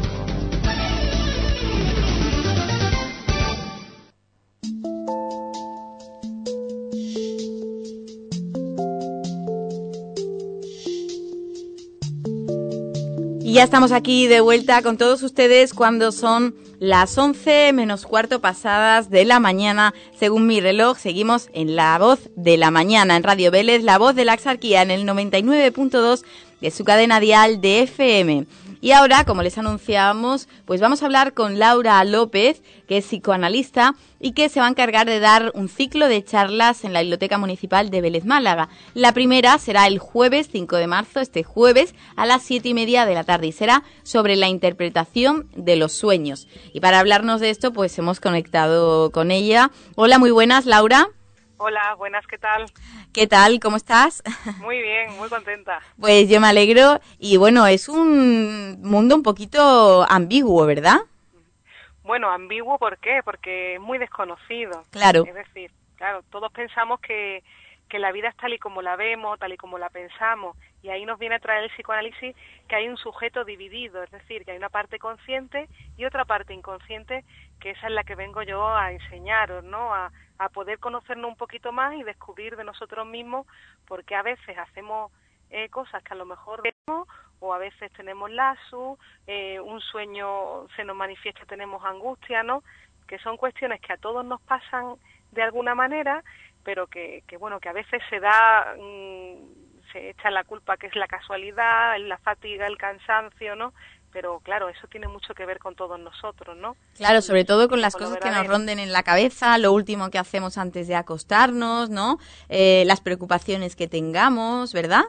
[SPEAKER 1] Ya estamos aquí de vuelta con todos ustedes cuando son las 11 menos cuarto pasadas de la mañana. Según mi reloj, seguimos en La Voz de la Mañana, en Radio Vélez, La Voz de la Axarquía, en el 99.2 de su cadena dial de FM. Y ahora, como les anunciábamos, pues vamos a hablar con Laura López, que es psicoanalista y que se va a encargar de dar un ciclo de charlas en la Biblioteca Municipal de Vélez Málaga. La primera será el jueves 5 de marzo, este jueves, a las siete y media de la tarde y será sobre la interpretación de los sueños. Y para hablarnos de esto, pues hemos conectado con ella. Hola, muy buenas, Laura.
[SPEAKER 6] Hola, buenas, ¿qué tal?
[SPEAKER 1] ¿Qué tal? ¿Cómo estás? [LAUGHS]
[SPEAKER 6] Muy bien, muy contenta.
[SPEAKER 1] Pues yo me alegro y bueno, es un mundo un poquito ambiguo, ¿verdad?
[SPEAKER 6] Bueno, ambiguo, ¿por qué? Porque es muy desconocido.
[SPEAKER 1] Claro.
[SPEAKER 6] Es decir, claro, todos pensamos que, que la vida es tal y como la vemos, tal y como la pensamos, y ahí nos viene a traer el psicoanálisis que hay un sujeto dividido, es decir, que hay una parte consciente y otra parte inconsciente, que esa es la que vengo yo a enseñaros, ¿no? A, a poder conocernos un poquito más y descubrir de nosotros mismos, porque a veces hacemos eh, cosas que a lo mejor vemos o a veces tenemos lazo, eh, un sueño se nos manifiesta, tenemos angustia, ¿no? Que son cuestiones que a todos nos pasan de alguna manera, pero que, que bueno, que a veces se da, mm, se echa la culpa que es la casualidad, la fatiga, el cansancio, ¿no? Pero claro, eso tiene mucho que ver con todos nosotros, ¿no?
[SPEAKER 1] Claro, sobre todo con las
[SPEAKER 6] Con
[SPEAKER 1] cosas que nos ronden en la cabeza, lo último que hacemos antes de acostarnos, ¿no? Eh, las preocupaciones que tengamos, ¿verdad?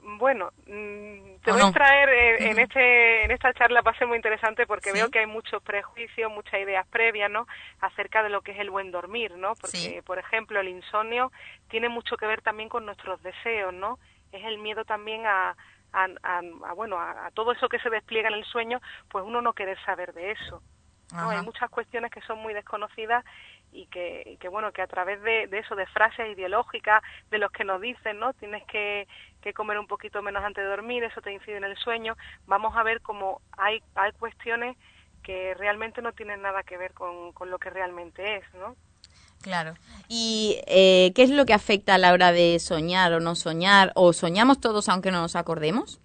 [SPEAKER 6] Bueno, mm, te
[SPEAKER 1] ¿O
[SPEAKER 6] voy
[SPEAKER 1] no?
[SPEAKER 6] a traer eh, en este en esta charla va a ser muy interesante porque
[SPEAKER 1] Sí.
[SPEAKER 6] veo que hay muchos prejuicios, muchas ideas previas, ¿no? Acerca de lo que es el buen dormir, ¿no? Porque,
[SPEAKER 1] Sí.
[SPEAKER 6] por ejemplo, el insomnio tiene mucho que ver también con nuestros deseos, ¿no? Es el miedo también a, a, a- a, bueno, a, a todo eso que se despliega en el sueño, pues uno no querer saber de eso. ¿no? Hay muchas cuestiones que son muy desconocidas y que, que bueno, que a través de, de, eso, de frases ideológicas, de los que nos dicen, ¿no? Tienes que, que comer un poquito menos antes de dormir, eso te incide en el sueño, vamos a ver cómo hay, hay cuestiones que realmente no tienen nada que ver con, con lo que realmente es, ¿no?
[SPEAKER 1] Claro. ¿Y eh, qué es lo que afecta a la hora de soñar o no soñar? ¿O soñamos todos aunque no nos acordemos?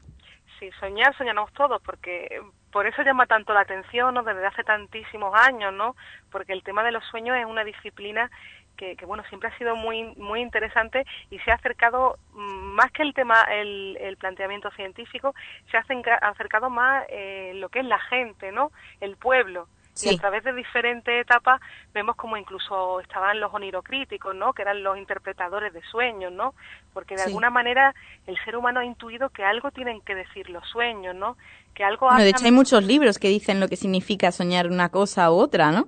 [SPEAKER 6] Sí, soñar, soñamos todos, porque por eso llama tanto la atención, ¿no? Desde hace tantísimos años, ¿no? Porque el tema de los sueños es una disciplina que, que, bueno siempre ha sido muy muy interesante y se ha acercado mm, más que el tema el, el planteamiento científico se ha acercado más eh, lo que es la gente no el pueblo Sí. Y a través de diferentes etapas vemos como incluso estaban los onirocríticos, ¿no? Que eran los interpretadores de sueños, ¿no? Porque de sí. alguna manera el ser humano ha intuido que algo tienen que decir los sueños, ¿no? Que algo
[SPEAKER 1] bueno, de hecho hay muchos libros que dicen lo que significa soñar una cosa u otra, ¿no?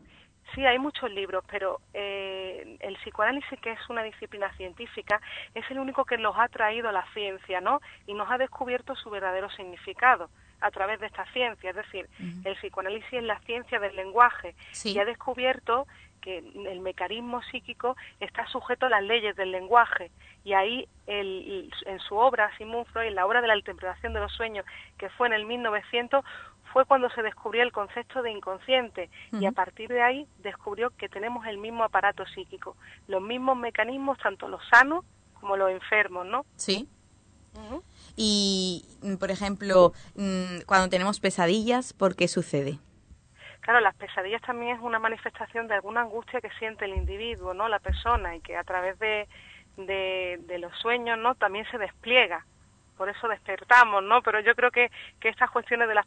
[SPEAKER 6] Sí, hay muchos libros, pero eh, el psicoanálisis, que es una disciplina científica, es el único que nos ha traído la ciencia, ¿no? Y nos ha descubierto su verdadero significado a través de esta ciencia. Es decir, uh -huh. el psicoanálisis es la ciencia del lenguaje sí. y ha descubierto que el mecanismo psíquico está sujeto a las leyes del lenguaje y ahí el, en su obra Sigmund Freud, en la obra de la interpretación de los sueños, que fue en el 1900, fue cuando se descubrió el concepto de inconsciente uh -huh. y a partir de ahí descubrió que tenemos el mismo aparato psíquico, los mismos mecanismos, tanto los sanos como los enfermos, ¿no?
[SPEAKER 1] Sí. Uh -huh. Y, por ejemplo, mm, cuando tenemos pesadillas, ¿por qué sucede?
[SPEAKER 6] Claro, las pesadillas también es una manifestación de alguna angustia que siente el individuo, ¿no? La persona y que a través de, de, de los sueños, ¿no? También se despliega. Por eso despertamos, ¿no? Pero yo creo que, que estas cuestiones de las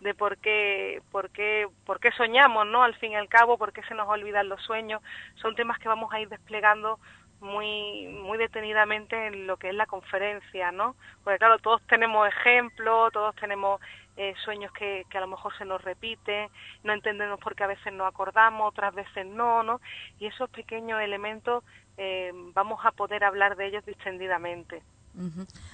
[SPEAKER 6] de por qué, por qué, por qué soñamos, ¿no? Al fin y al cabo, por qué se nos olvidan los sueños, son temas que vamos a ir desplegando muy muy detenidamente en lo que es la conferencia, ¿no? Porque claro, todos tenemos ejemplos, todos tenemos eh, sueños que, que a lo mejor se nos repiten, no entendemos por qué a veces nos acordamos, otras veces no, ¿no? Y esos pequeños elementos eh, vamos a poder hablar de ellos distendidamente.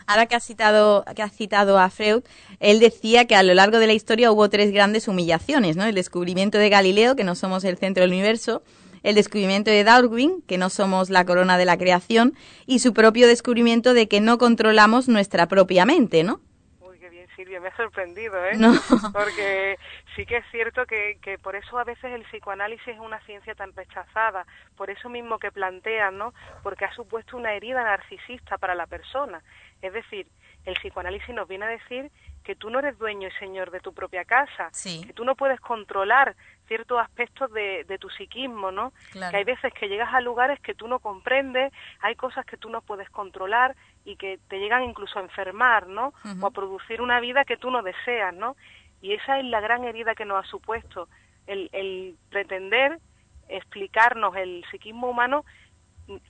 [SPEAKER 1] Ahora que has citado que has citado a Freud, él decía que a lo largo de la historia hubo tres grandes humillaciones, ¿no? El descubrimiento de Galileo, que no somos el centro del universo, el descubrimiento de Darwin, que no somos la corona de la creación, y su propio descubrimiento de que no controlamos nuestra propia mente, ¿no?
[SPEAKER 6] Uy, qué bien, Silvia, me ha sorprendido, ¿eh?
[SPEAKER 1] No. [LAUGHS]
[SPEAKER 6] Porque sí que es cierto que, que por eso a veces el psicoanálisis es una ciencia tan rechazada, por eso mismo que plantean, ¿no? Porque ha supuesto una herida narcisista para la persona. Es decir, el psicoanálisis nos viene a decir que tú no eres dueño y señor de tu propia casa,
[SPEAKER 1] sí.
[SPEAKER 6] que tú no puedes controlar ciertos aspectos de, de tu psiquismo, ¿no?
[SPEAKER 1] Claro.
[SPEAKER 6] Que hay veces que llegas a lugares que tú no comprendes, hay cosas que tú no puedes controlar y que te llegan incluso a enfermar, ¿no? Uh -huh. O a producir una vida que tú no deseas, ¿no? Y esa es la gran herida que nos ha supuesto, el, el pretender explicarnos el psiquismo humano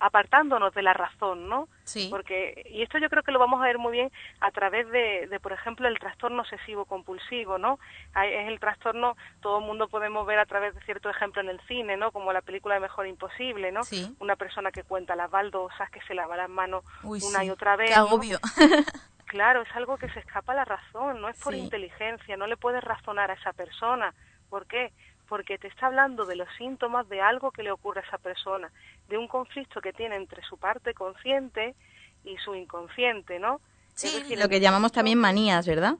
[SPEAKER 6] apartándonos de la razón, ¿no?
[SPEAKER 1] Sí.
[SPEAKER 6] Porque, y esto yo creo que lo vamos a ver muy bien a través de, de por ejemplo, el trastorno obsesivo compulsivo, ¿no? Es el trastorno, todo el mundo podemos ver a través de cierto ejemplo en el cine, ¿no? Como la película de Mejor Imposible, ¿no?
[SPEAKER 1] Sí.
[SPEAKER 6] Una persona que cuenta las baldosas, que se lava las manos
[SPEAKER 1] Uy,
[SPEAKER 6] una
[SPEAKER 1] sí.
[SPEAKER 6] y otra vez.
[SPEAKER 1] Qué agobio.
[SPEAKER 6] ¿no? [LAUGHS] claro, es algo que se escapa a la razón, no es por
[SPEAKER 1] sí.
[SPEAKER 6] inteligencia, no le puedes razonar a esa persona. ¿Por qué? Porque te está hablando de los síntomas de algo que le ocurre a esa persona, de un conflicto que tiene entre su parte consciente y su inconsciente, ¿no?
[SPEAKER 1] Sí, es decir, lo que llamamos también manías, ¿verdad?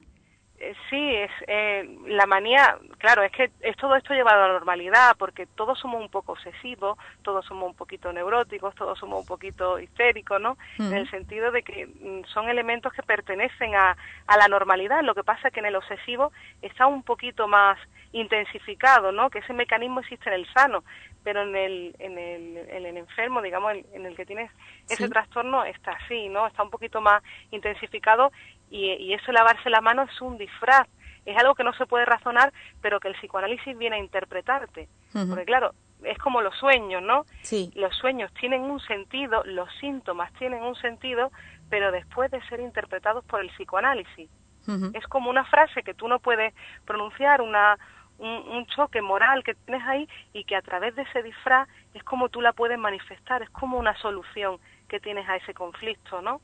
[SPEAKER 6] Eh, sí, es eh, la manía, claro, es que es todo esto llevado a la normalidad, porque todos somos un poco obsesivos, todos somos un poquito neuróticos, todos somos un poquito histéricos, ¿no? Mm. En el sentido de que mm, son elementos que pertenecen a, a la normalidad. Lo que pasa es que en el obsesivo está un poquito más intensificado, ¿no? Que ese mecanismo existe en el sano, pero en el, en el, en el enfermo, digamos, en, en el que tienes ese ¿Sí? trastorno está así, ¿no? Está un poquito más intensificado y, y eso lavarse la mano es un disfraz, es algo que no se puede razonar, pero que el psicoanálisis viene a interpretarte. Uh -huh. Porque claro, es como los sueños, ¿no?
[SPEAKER 1] Sí.
[SPEAKER 6] Los sueños tienen un sentido, los síntomas tienen un sentido, pero después de ser interpretados por el psicoanálisis. Uh -huh. Es como una frase que tú no puedes pronunciar, una un, un, choque moral que tienes ahí y que a través de ese disfraz es como tú la puedes manifestar, es como una solución que tienes a ese conflicto, ¿no?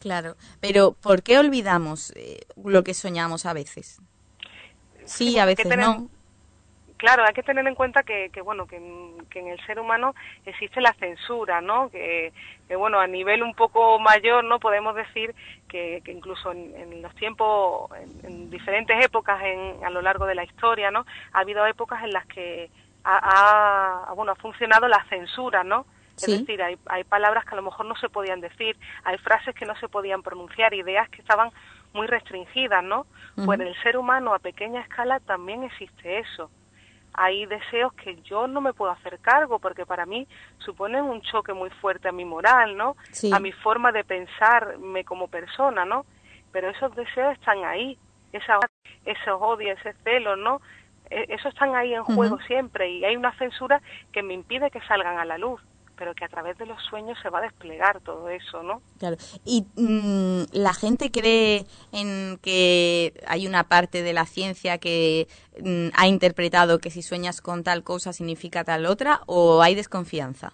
[SPEAKER 1] Claro, pero ¿por qué olvidamos eh, lo que soñamos a veces? Sí, a veces
[SPEAKER 6] tenemos,
[SPEAKER 1] no.
[SPEAKER 6] Claro, hay que tener en cuenta que, que bueno, que, en el ser humano existe la censura, ¿no? Que, bueno, a nivel un poco mayor, ¿no? Podemos decir que, incluso en, los tiempos, en, diferentes épocas en, a lo largo de la historia, ¿no? Ha habido épocas en las que ha, bueno, ha funcionado la censura, ¿no? Es decir, hay, hay palabras que a lo mejor no se podían decir, hay frases que no se podían pronunciar, ideas que estaban muy restringidas, ¿no? Pues en el ser humano a pequeña escala también existe eso hay deseos que yo no me puedo hacer cargo porque para mí suponen un choque muy fuerte a mi moral, ¿no? A mi forma de pensarme como persona, ¿no? Pero esos deseos están ahí, esa, esos odios, ese celo, ¿no? E, eso están ahí en juego siempre y hay una censura que me impide que salgan a la luz pero que a través de los sueños se va a desplegar todo eso, ¿no?
[SPEAKER 1] Claro. Y mm, la gente cree en que hay una parte de la ciencia que mm, ha interpretado que si sueñas con tal cosa significa tal otra, o hay desconfianza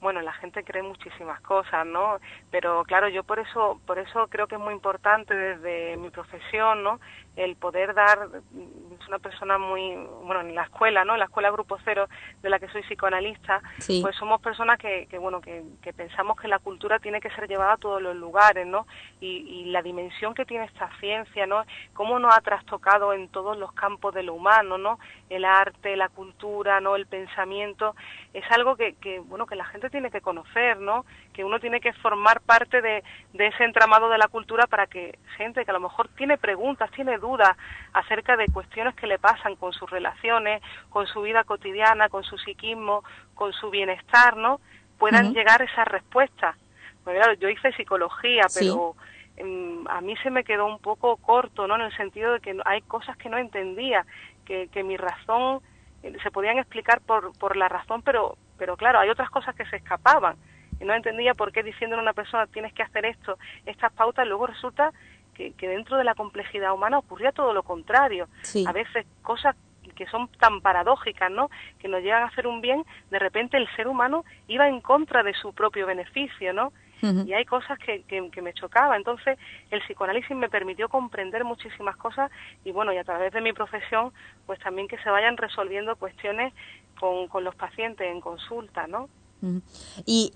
[SPEAKER 6] bueno, la gente cree muchísimas cosas, ¿no? Pero claro, yo por eso, por eso creo que es muy importante desde mi profesión, ¿no? El poder dar, es una persona muy, bueno, en la escuela, ¿no? En la escuela Grupo Cero, de la que soy psicoanalista, pues somos personas que, que bueno, que, que, pensamos que la cultura tiene que ser llevada a todos los lugares, ¿no? Y, y la dimensión que tiene esta ciencia, ¿no? Cómo nos ha trastocado en todos los campos de lo humano, ¿no? El arte, la cultura, ¿no? El pensamiento, es algo que, que bueno, que la gente tiene que conocer, ¿no? Que uno tiene que formar parte de, ese entramado de la cultura para que gente que a lo mejor tiene preguntas, tiene dudas acerca de cuestiones que le pasan con sus relaciones, con su vida cotidiana, con su psiquismo, con su bienestar, ¿no? Puedan llegar esas respuestas. Pues claro, yo hice psicología, pero em, a mí se me quedó un poco corto, ¿no? En el sentido de que hay cosas que no entendía, que, que mi razón eh, se podían explicar por, por la razón, pero pero claro, hay otras cosas que se escapaban y no entendía por qué diciéndole a una persona tienes que hacer esto, estas pautas, luego resulta que, dentro de la complejidad humana ocurría todo lo contrario. A veces cosas que son tan paradójicas, ¿no? Que nos llegan a hacer un bien, de repente el ser humano iba en contra de su propio beneficio, ¿no? Y hay cosas que, que, que, me chocaba. Entonces, el psicoanálisis me permitió comprender muchísimas cosas y, bueno, y a través de mi profesión, pues también que se vayan resolviendo cuestiones con, los pacientes en consulta, ¿no?
[SPEAKER 1] ¿Y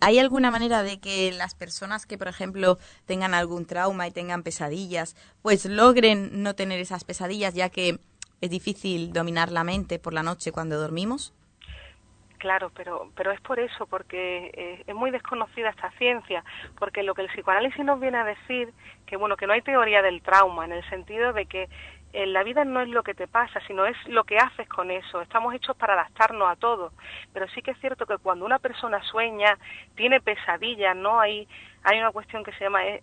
[SPEAKER 1] hay alguna manera de que las personas que, por ejemplo, tengan algún trauma y tengan pesadillas, pues logren no tener esas pesadillas, ya que es difícil dominar la mente por la noche cuando dormimos?
[SPEAKER 6] Claro, pero, pero es por eso, porque eh, es muy desconocida esta ciencia, porque lo que el psicoanálisis nos viene a decir, que bueno, que no hay teoría del trauma, en el sentido de que la vida no es lo que te pasa, sino es lo que haces con eso. Estamos hechos para adaptarnos a todo. Pero sí que es cierto que cuando una persona sueña, tiene pesadillas, ¿no? Hay, hay una cuestión que se llama eh,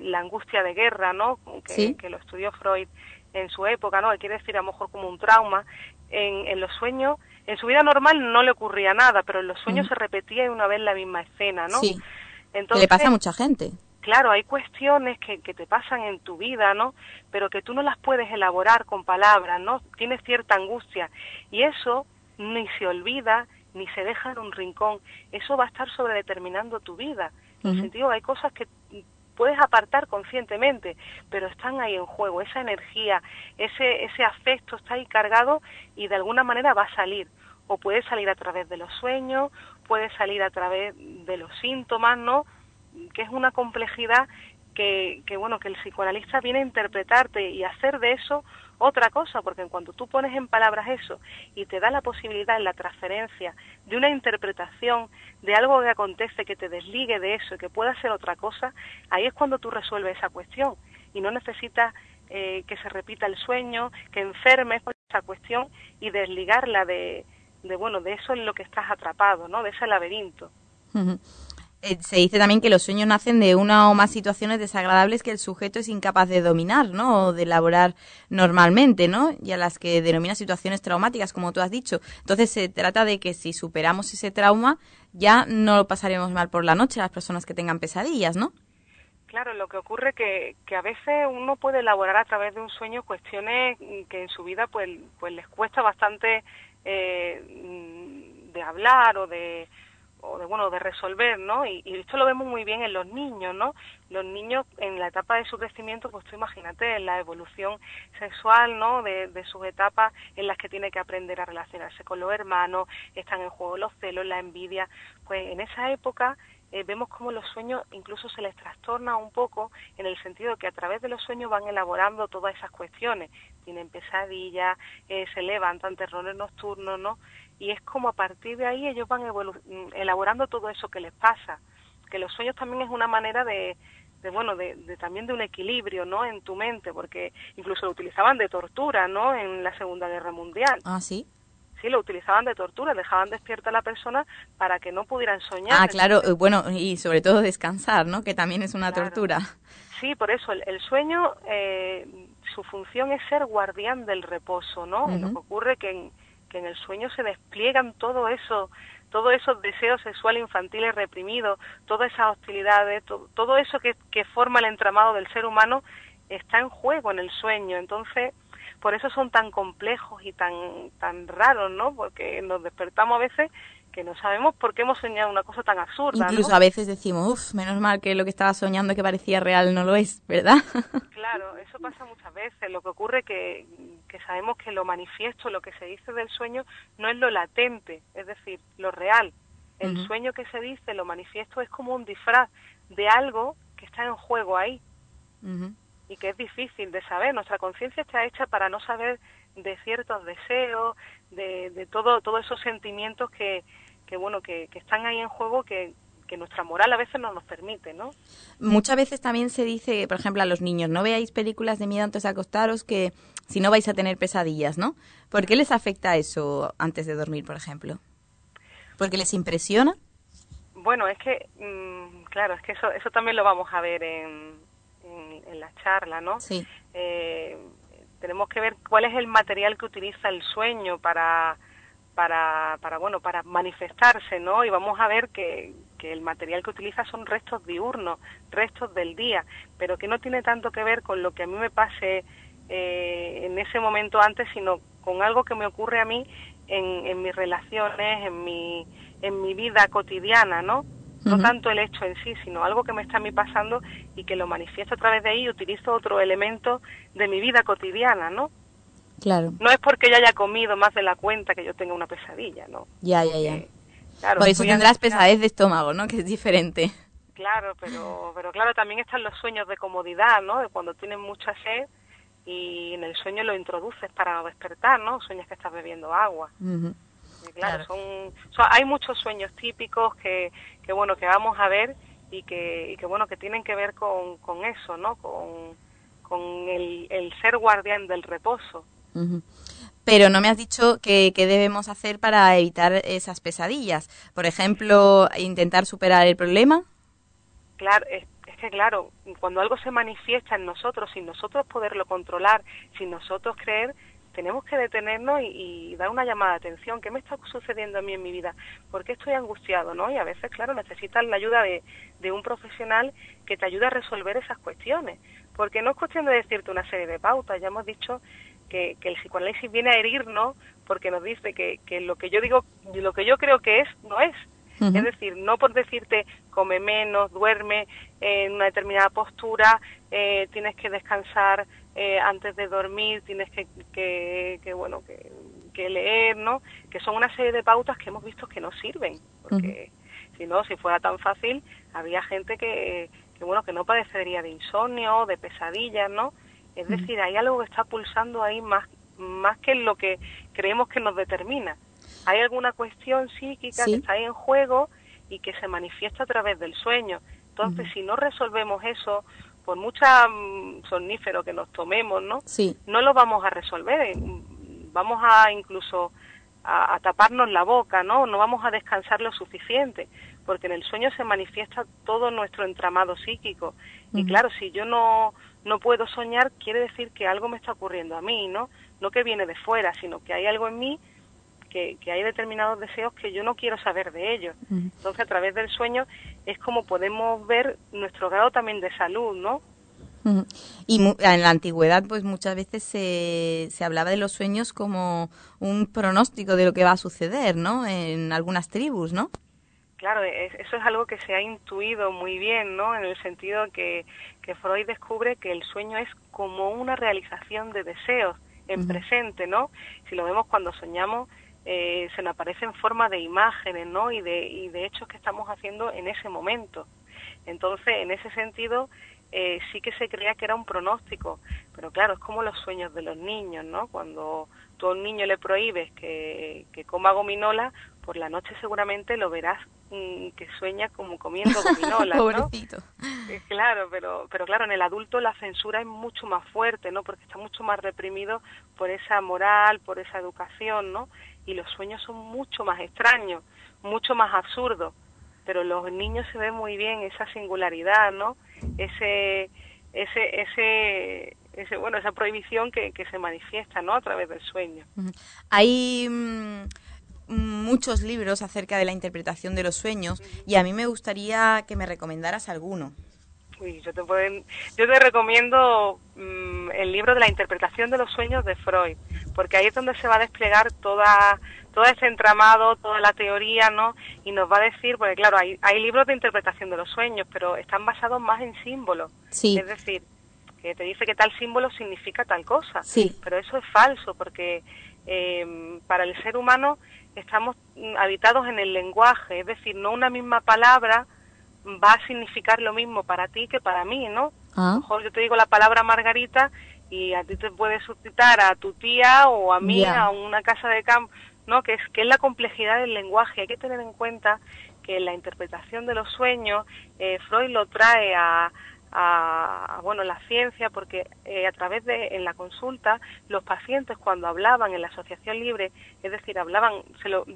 [SPEAKER 6] la angustia de guerra, ¿no? Que, que, lo estudió Freud en su época, ¿no? Que quiere decir a lo mejor como un trauma. En, en los sueños, en su vida normal no le ocurría nada, pero en los sueños se repetía una vez la misma escena, ¿no?
[SPEAKER 1] Sí. Entonces, le pasa a mucha gente
[SPEAKER 6] claro, hay cuestiones que, que, te pasan en tu vida, ¿no? Pero que tú no las puedes elaborar con palabras, ¿no? Tienes cierta angustia y eso ni se olvida ni se deja en un rincón. Eso va a estar sobredeterminando tu vida. En el sentido, hay cosas que puedes apartar conscientemente, pero están ahí en juego. Esa energía, ese, ese afecto está ahí cargado y de alguna manera va a salir. O puede salir a través de los sueños, puede salir a través de los síntomas, ¿no? Que es una complejidad que, que, bueno que el psicoanalista viene a interpretarte y hacer de eso otra cosa, porque en cuanto tú pones en palabras eso y te da la posibilidad en la transferencia de una interpretación de algo que acontece que te desligue de eso y que pueda ser otra cosa, ahí es cuando tú resuelves esa cuestión y no necesitas eh, que se repita el sueño, que enfermes con esa cuestión y desligarla de, de bueno de eso en lo que estás atrapado, ¿no? De ese laberinto. [LAUGHS]
[SPEAKER 1] Eh, se dice también que los sueños nacen de una o más situaciones desagradables que el sujeto es incapaz de dominar, ¿no? O de elaborar normalmente, ¿no? Y a las que denomina situaciones traumáticas, como tú has dicho. Entonces se trata de que si superamos ese trauma, ya no lo pasaremos mal por la noche las personas que tengan pesadillas, ¿no?
[SPEAKER 6] Claro, lo que ocurre que, que a veces uno puede elaborar a través de un sueño cuestiones que en su vida pues, pues les cuesta bastante eh, de hablar o de o de bueno de resolver no y, esto lo vemos muy bien en los niños no los niños en la etapa de su crecimiento pues tú imagínate en la evolución sexual no de, de sus etapas en las que tiene que aprender a relacionarse con los hermanos están en juego los celos la envidia pues en esa época eh, vemos cómo los sueños incluso se les trastorna un poco en el sentido que a través de los sueños van elaborando todas esas cuestiones. Tienen pesadillas, eh, se levantan terrores nocturnos, ¿no? Y es como a partir de ahí ellos van mm, elaborando todo eso que les pasa. Que los sueños también es una manera de, de bueno, de, de, también de un equilibrio, ¿no? En tu mente, porque incluso lo utilizaban de tortura, ¿no? En la Segunda Guerra Mundial.
[SPEAKER 1] Ah, sí
[SPEAKER 6] sí, lo utilizaban de tortura, dejaban despierta a la persona para que no pudieran soñar.
[SPEAKER 1] Ah, claro, eh, bueno, y sobre todo descansar, ¿no? Que también es una tortura.
[SPEAKER 6] Sí, por eso el, sueño, eh, su función es ser guardián del reposo, ¿no? Lo que ocurre que en, que en el sueño se despliegan todo eso, todos esos deseos sexuales infantiles reprimidos, todas esas hostilidades, todo eso que, que forma el entramado del ser humano está en juego en el sueño. Entonces, por eso son tan complejos y tan, tan raros, ¿no? Porque nos despertamos a veces que no sabemos por qué hemos soñado una cosa tan absurda.
[SPEAKER 1] Incluso a veces decimos, uff, menos mal que lo que estaba soñando que parecía real no lo es, ¿verdad? [LAUGHS]
[SPEAKER 6] Claro, eso pasa muchas veces. Lo que ocurre que, que sabemos que lo manifiesto, lo que se dice del sueño, no es lo latente, es decir, lo real. El sueño que se dice, lo manifiesto, es como un disfraz de algo que está en juego ahí y que es difícil de saber. Nuestra conciencia está hecha para no saber de ciertos deseos, de, de todo, todos esos sentimientos que, que bueno, que, que están ahí en juego, que, que nuestra moral a veces no nos permite, ¿no?
[SPEAKER 1] Muchas veces también se dice, por ejemplo, a los niños, no veáis películas de miedo antes de acostaros que si no vais a tener pesadillas, ¿no? ¿Por qué les afecta eso antes de dormir, por ejemplo? ¿Porque les impresiona?
[SPEAKER 6] Bueno, es que, mm, claro, es que eso, eso también lo vamos a ver en, en, la charla, ¿no?
[SPEAKER 1] Sí.
[SPEAKER 6] Eh, tenemos que ver cuál es el material que utiliza el sueño para, para, para, bueno, para manifestarse, ¿no? Y vamos a ver que, que el material que utiliza son restos diurnos, restos del día, pero que no tiene tanto que ver con lo que a mí me pase eh, en ese momento antes, sino con algo que me ocurre a mí en, en mis relaciones, en mi, en mi vida cotidiana, ¿no? no tanto el hecho en sí, sino algo que me está a mí pasando y que lo manifiesto a través de ahí y utilizo otro elemento de mi vida cotidiana, ¿no?
[SPEAKER 1] Claro.
[SPEAKER 6] No es porque yo haya comido más de la cuenta que yo tenga una pesadilla, ¿no?
[SPEAKER 1] Ya, ya, ya. Por eso tendrás pesadez de estómago, ¿no? Que es diferente.
[SPEAKER 6] Claro, pero, pero claro, también están los sueños de comodidad, ¿no? De cuando tienes mucha sed y en el sueño lo introduces para no despertar, ¿no? Sueñas que estás bebiendo agua claro, Son, hay muchos sueños típicos que, que, bueno, que vamos a ver y que, y que bueno, que tienen que ver con, con eso, ¿no? Con, con el, el ser guardián del reposo.
[SPEAKER 1] Pero no me has dicho qué debemos hacer para evitar esas pesadillas. Por ejemplo, intentar superar el problema.
[SPEAKER 6] Claro, es, que claro, cuando algo se manifiesta en nosotros, sin nosotros poderlo controlar, sin nosotros creer, tenemos que detenernos y, dar una llamada de atención. ¿Qué me está sucediendo a mí en mi vida? ¿Por qué estoy angustiado? ¿no? Y a veces, claro, necesitas la ayuda de, un profesional que te ayude a resolver esas cuestiones. Porque no es cuestión de decirte una serie de pautas. Ya hemos dicho que, el psicoanálisis viene a herirnos porque nos dice que, que lo que yo digo, lo que yo creo que es, no es. Es decir, no por decirte come menos, duerme en una determinada postura, eh, tienes que descansar eh, antes de dormir, tienes que, que, bueno, que, que, leer, ¿no? Que son una serie de pautas que hemos visto que no sirven, porque si no, si fuera tan fácil, habría gente que, que, bueno, que no padecería de insomnio, de pesadillas, ¿no? Es decir, hay algo que está pulsando ahí más, más que lo que creemos que nos determina hay alguna cuestión psíquica que está ahí en juego y que se manifiesta a través del sueño. Entonces, si no resolvemos eso, por mucha mm, somnífero que nos tomemos, ¿no?
[SPEAKER 1] Sí.
[SPEAKER 6] No lo vamos a resolver. Eh, vamos a incluso a, taparnos la boca, ¿no? No vamos a descansar lo suficiente, porque en el sueño se manifiesta todo nuestro entramado psíquico. Y claro, si yo no, no puedo soñar, quiere decir que algo me está ocurriendo a mí, ¿no? No que viene de fuera, sino que hay algo en mí que, hay determinados deseos que yo no quiero saber de ellos. Entonces, a través del sueño es como podemos ver nuestro grado también de salud, ¿no?
[SPEAKER 1] Y en la antigüedad, pues muchas veces se, se hablaba de los sueños como un pronóstico de lo que va a suceder, ¿no? En algunas tribus, ¿no?
[SPEAKER 6] Claro, eso es algo que se ha intuido muy bien, ¿no? En el sentido que, que Freud descubre que el sueño es como una realización de deseos en presente, ¿no? Si lo vemos cuando soñamos, eh, se nos aparece en forma de imágenes, ¿no? Y de, y de hechos que estamos haciendo en ese momento. Entonces, en ese sentido, eh, sí que se creía que era un pronóstico, pero claro, es como los sueños de los niños, ¿no? Cuando tú a un niño le prohíbes que, que coma gominola, por la noche seguramente lo verás mm, que sueña como comiendo [LAUGHS] gominola,
[SPEAKER 1] Pobrecito.
[SPEAKER 6] Eh, claro, pero, pero claro, en el adulto la censura es mucho más fuerte, ¿no? Porque está mucho más reprimido por esa moral, por esa educación, ¿no? Y los sueños son mucho más extraños, mucho más absurdos, pero los niños se ven muy bien esa singularidad, ¿no? Ese, ese, ese, ese bueno, esa prohibición que, que se manifiesta, ¿no? A través del sueño.
[SPEAKER 1] Hay mm, muchos libros acerca de la interpretación de los sueños y a mí me gustaría que me recomendaras alguno.
[SPEAKER 6] Uy, yo te, yo te recomiendo mm, el libro de la interpretación de los sueños de Freud, porque ahí es donde se va a desplegar toda, todo ese entramado, toda la teoría, ¿no? Y nos va a decir, porque claro, hay, hay libros de interpretación de los sueños, pero están basados más en símbolos.
[SPEAKER 1] Sí.
[SPEAKER 6] Es decir, que te dice que tal símbolo significa tal cosa.
[SPEAKER 1] Sí.
[SPEAKER 6] Pero eso es falso, porque eh, para el ser humano estamos habitados en el lenguaje, es decir, no una misma palabra va a significar lo mismo para ti que para mí, ¿no? A lo mejor yo te digo la palabra Margarita y a ti te puede suscitar a tu tía o a mí a una casa de campo, ¿no? Que es que es la complejidad del lenguaje. Hay que tener en cuenta que la interpretación de los sueños eh, Freud lo trae a, a, bueno la ciencia porque eh, a través de en la consulta los pacientes cuando hablaban en la asociación libre es decir hablaban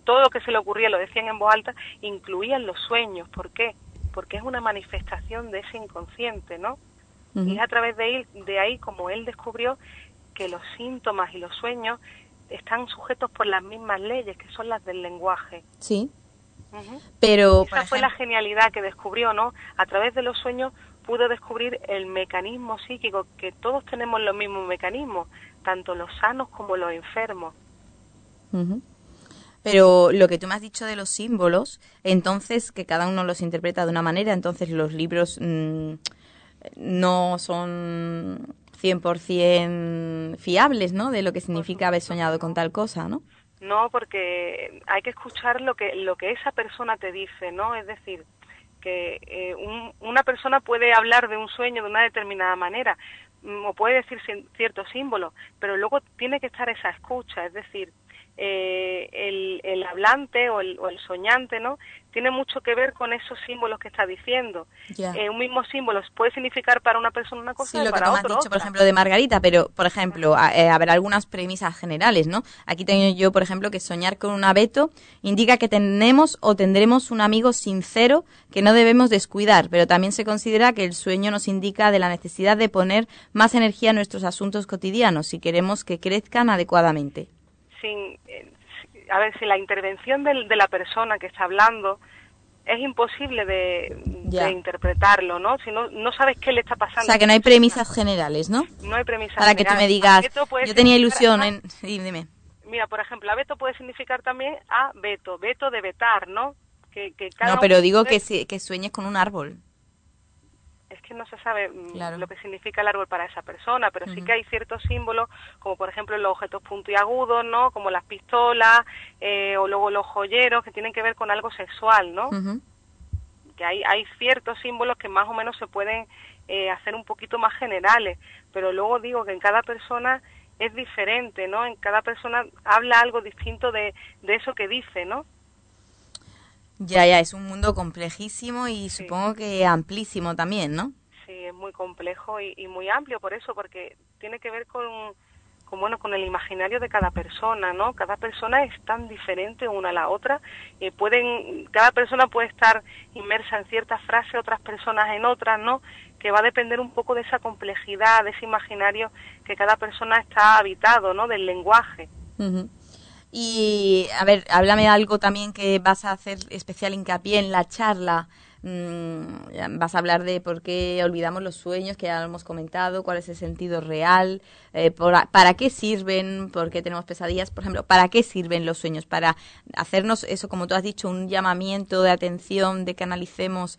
[SPEAKER 6] todo lo que se le ocurría lo decían en voz alta incluían los sueños ¿por qué? Porque es una manifestación de ese inconsciente ¿no? y es a través de ahí, de ahí como él descubrió que los síntomas y los sueños están sujetos por las mismas leyes que son las del lenguaje.
[SPEAKER 1] Sí. Pero
[SPEAKER 6] esa fue la genialidad que descubrió no a través de los sueños pudo descubrir el mecanismo psíquico, que todos tenemos los mismos mecanismos, tanto los sanos como los enfermos.
[SPEAKER 1] Pero lo que tú me has dicho de los símbolos, entonces que cada uno los interpreta de una manera, entonces los libros mm, no son 100% fiables, ¿no? De lo que significa haber soñado con tal cosa, ¿no?
[SPEAKER 6] No, porque hay que escuchar lo que lo que esa persona te dice, ¿no? Es decir, que eh, una persona puede hablar de un sueño de una determinada manera mm, o puede decir ciertos símbolos, pero luego tiene que estar esa escucha, es decir, eh, el, el, hablante o el, o el, soñante, ¿no? Tiene mucho que ver con esos símbolos que está diciendo. Eh, un mismo símbolo puede significar para una persona una cosa
[SPEAKER 1] sí, lo
[SPEAKER 6] para
[SPEAKER 1] que tú has dicho, por ejemplo, de Margarita, pero, por ejemplo, eh, habrá algunas premisas generales, ¿no? Aquí tengo yo, por ejemplo, que soñar con un abeto indica que tenemos o tendremos un amigo sincero que no debemos descuidar, pero también se considera que el sueño nos indica de la necesidad de poner más energía en nuestros asuntos cotidianos si queremos que crezcan adecuadamente
[SPEAKER 6] sin, eh, a ver, si la intervención de la persona que está hablando es imposible de, interpretarlo, ¿no? Si no, no sabes qué le está pasando. O
[SPEAKER 1] sea, que no hay premisas generales, ¿no?
[SPEAKER 6] No hay premisas
[SPEAKER 1] Para que tú me digas, yo tenía ilusión en... dime.
[SPEAKER 6] Mira, por ejemplo, abeto puede significar también a veto, veto de vetar, ¿no?
[SPEAKER 1] Que, que no, pero digo que, que sueñes con un árbol
[SPEAKER 6] no se sabe mm, lo que significa el árbol para esa persona, pero sí que hay ciertos símbolos, como por ejemplo los objetos puntiagudos, ¿no? Como las pistolas, eh, o luego los joyeros, que tienen que ver con algo sexual, ¿no? Que hay, hay ciertos símbolos que más o menos se pueden eh, hacer un poquito más generales, pero luego digo que en cada persona es diferente, ¿no? En cada persona habla algo distinto de, de eso que dice, ¿no?
[SPEAKER 1] Ya, ya, es un mundo complejísimo y supongo que amplísimo también, ¿no?
[SPEAKER 6] Sí, es muy complejo y, muy amplio por eso, porque tiene que ver con, bueno, con el imaginario de cada persona, ¿no? Cada persona es tan diferente una a la otra. Eh, pueden, cada persona puede estar inmersa en ciertas frases, otras personas en otras, ¿no? Que va a depender un poco de esa complejidad, de ese imaginario que cada persona está habitado, ¿no? Del lenguaje.
[SPEAKER 1] Y, a ver, háblame algo también que vas a hacer especial hincapié en la charla mm, vas a hablar de por qué olvidamos los sueños, que ya lo hemos comentado, cuál es el sentido real, eh, para qué sirven, por qué tenemos pesadillas, por ejemplo, para qué sirven los sueños, para hacernos eso, como tú has dicho, un llamamiento de atención, de que analicemos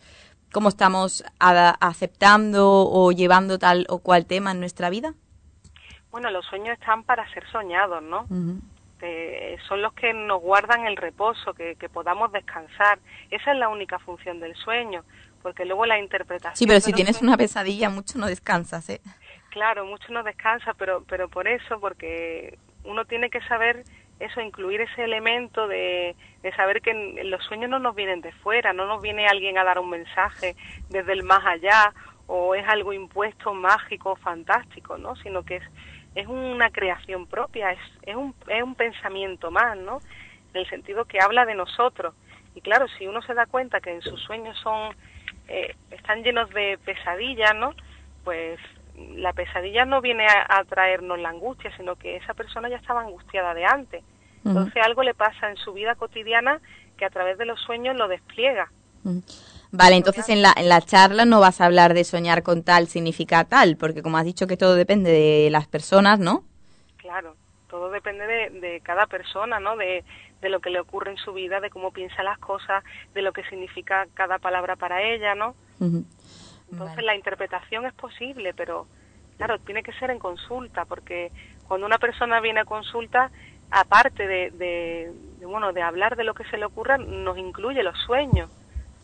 [SPEAKER 1] cómo estamos aceptando o llevando tal o cual tema en nuestra vida.
[SPEAKER 6] Bueno, los sueños están para ser soñados, ¿no? Son los que nos guardan el reposo, que, podamos descansar. Esa es la única función del sueño, porque luego la interpretación...
[SPEAKER 1] Sí, pero si tienes una pesadilla, mucho no descansas, ¿eh?
[SPEAKER 6] Claro, mucho no descansa, pero, pero por eso, porque uno tiene que saber eso, incluir ese elemento de, de saber que los sueños no nos vienen de fuera, no nos viene alguien a dar un mensaje desde el más allá, o es algo impuesto, mágico, fantástico, ¿no? Sino que es es una creación propia, es, es, un, es un pensamiento más, ¿no? En el sentido que habla de nosotros. Y claro, si uno se da cuenta que en sus sueños son, eh, están llenos de pesadillas, ¿no? Pues la pesadilla no viene a, traernos la angustia, sino que esa persona ya estaba angustiada de antes. Entonces algo le pasa en su vida cotidiana que a través de los sueños lo despliega.
[SPEAKER 1] Vale, entonces en la, en la charla no vas a hablar de soñar con tal significa tal, porque como has dicho que todo depende de las personas, ¿no?
[SPEAKER 6] Claro, todo depende de, cada persona, ¿no? De, de, lo que le ocurre en su vida, de cómo piensa las cosas, de lo que significa cada palabra para ella, ¿no? Entonces la interpretación es posible, pero claro, tiene que ser en consulta, porque cuando una persona viene a consulta, aparte de, de, bueno, de hablar de lo que se le ocurra, nos incluye los sueños.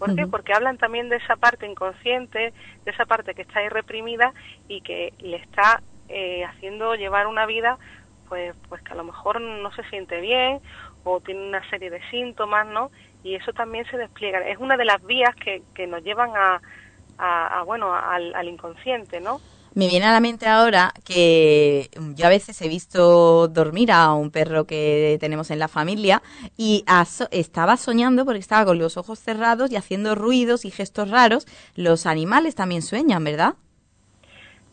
[SPEAKER 6] ¿Por qué? Porque hablan también de esa parte inconsciente, de esa parte que está ahí reprimida y que le está eh, haciendo llevar una vida pues, pues que a lo mejor no se siente bien o tiene una serie de síntomas, ¿no? Y eso también se despliega. Es una de las vías que, que nos llevan a, a, bueno, al, al inconsciente, ¿no?
[SPEAKER 1] Me viene a la mente ahora que yo a veces he visto dormir a un perro que tenemos en la familia y estaba soñando porque estaba con los ojos cerrados y haciendo ruidos y gestos raros. Los animales también sueñan, ¿verdad?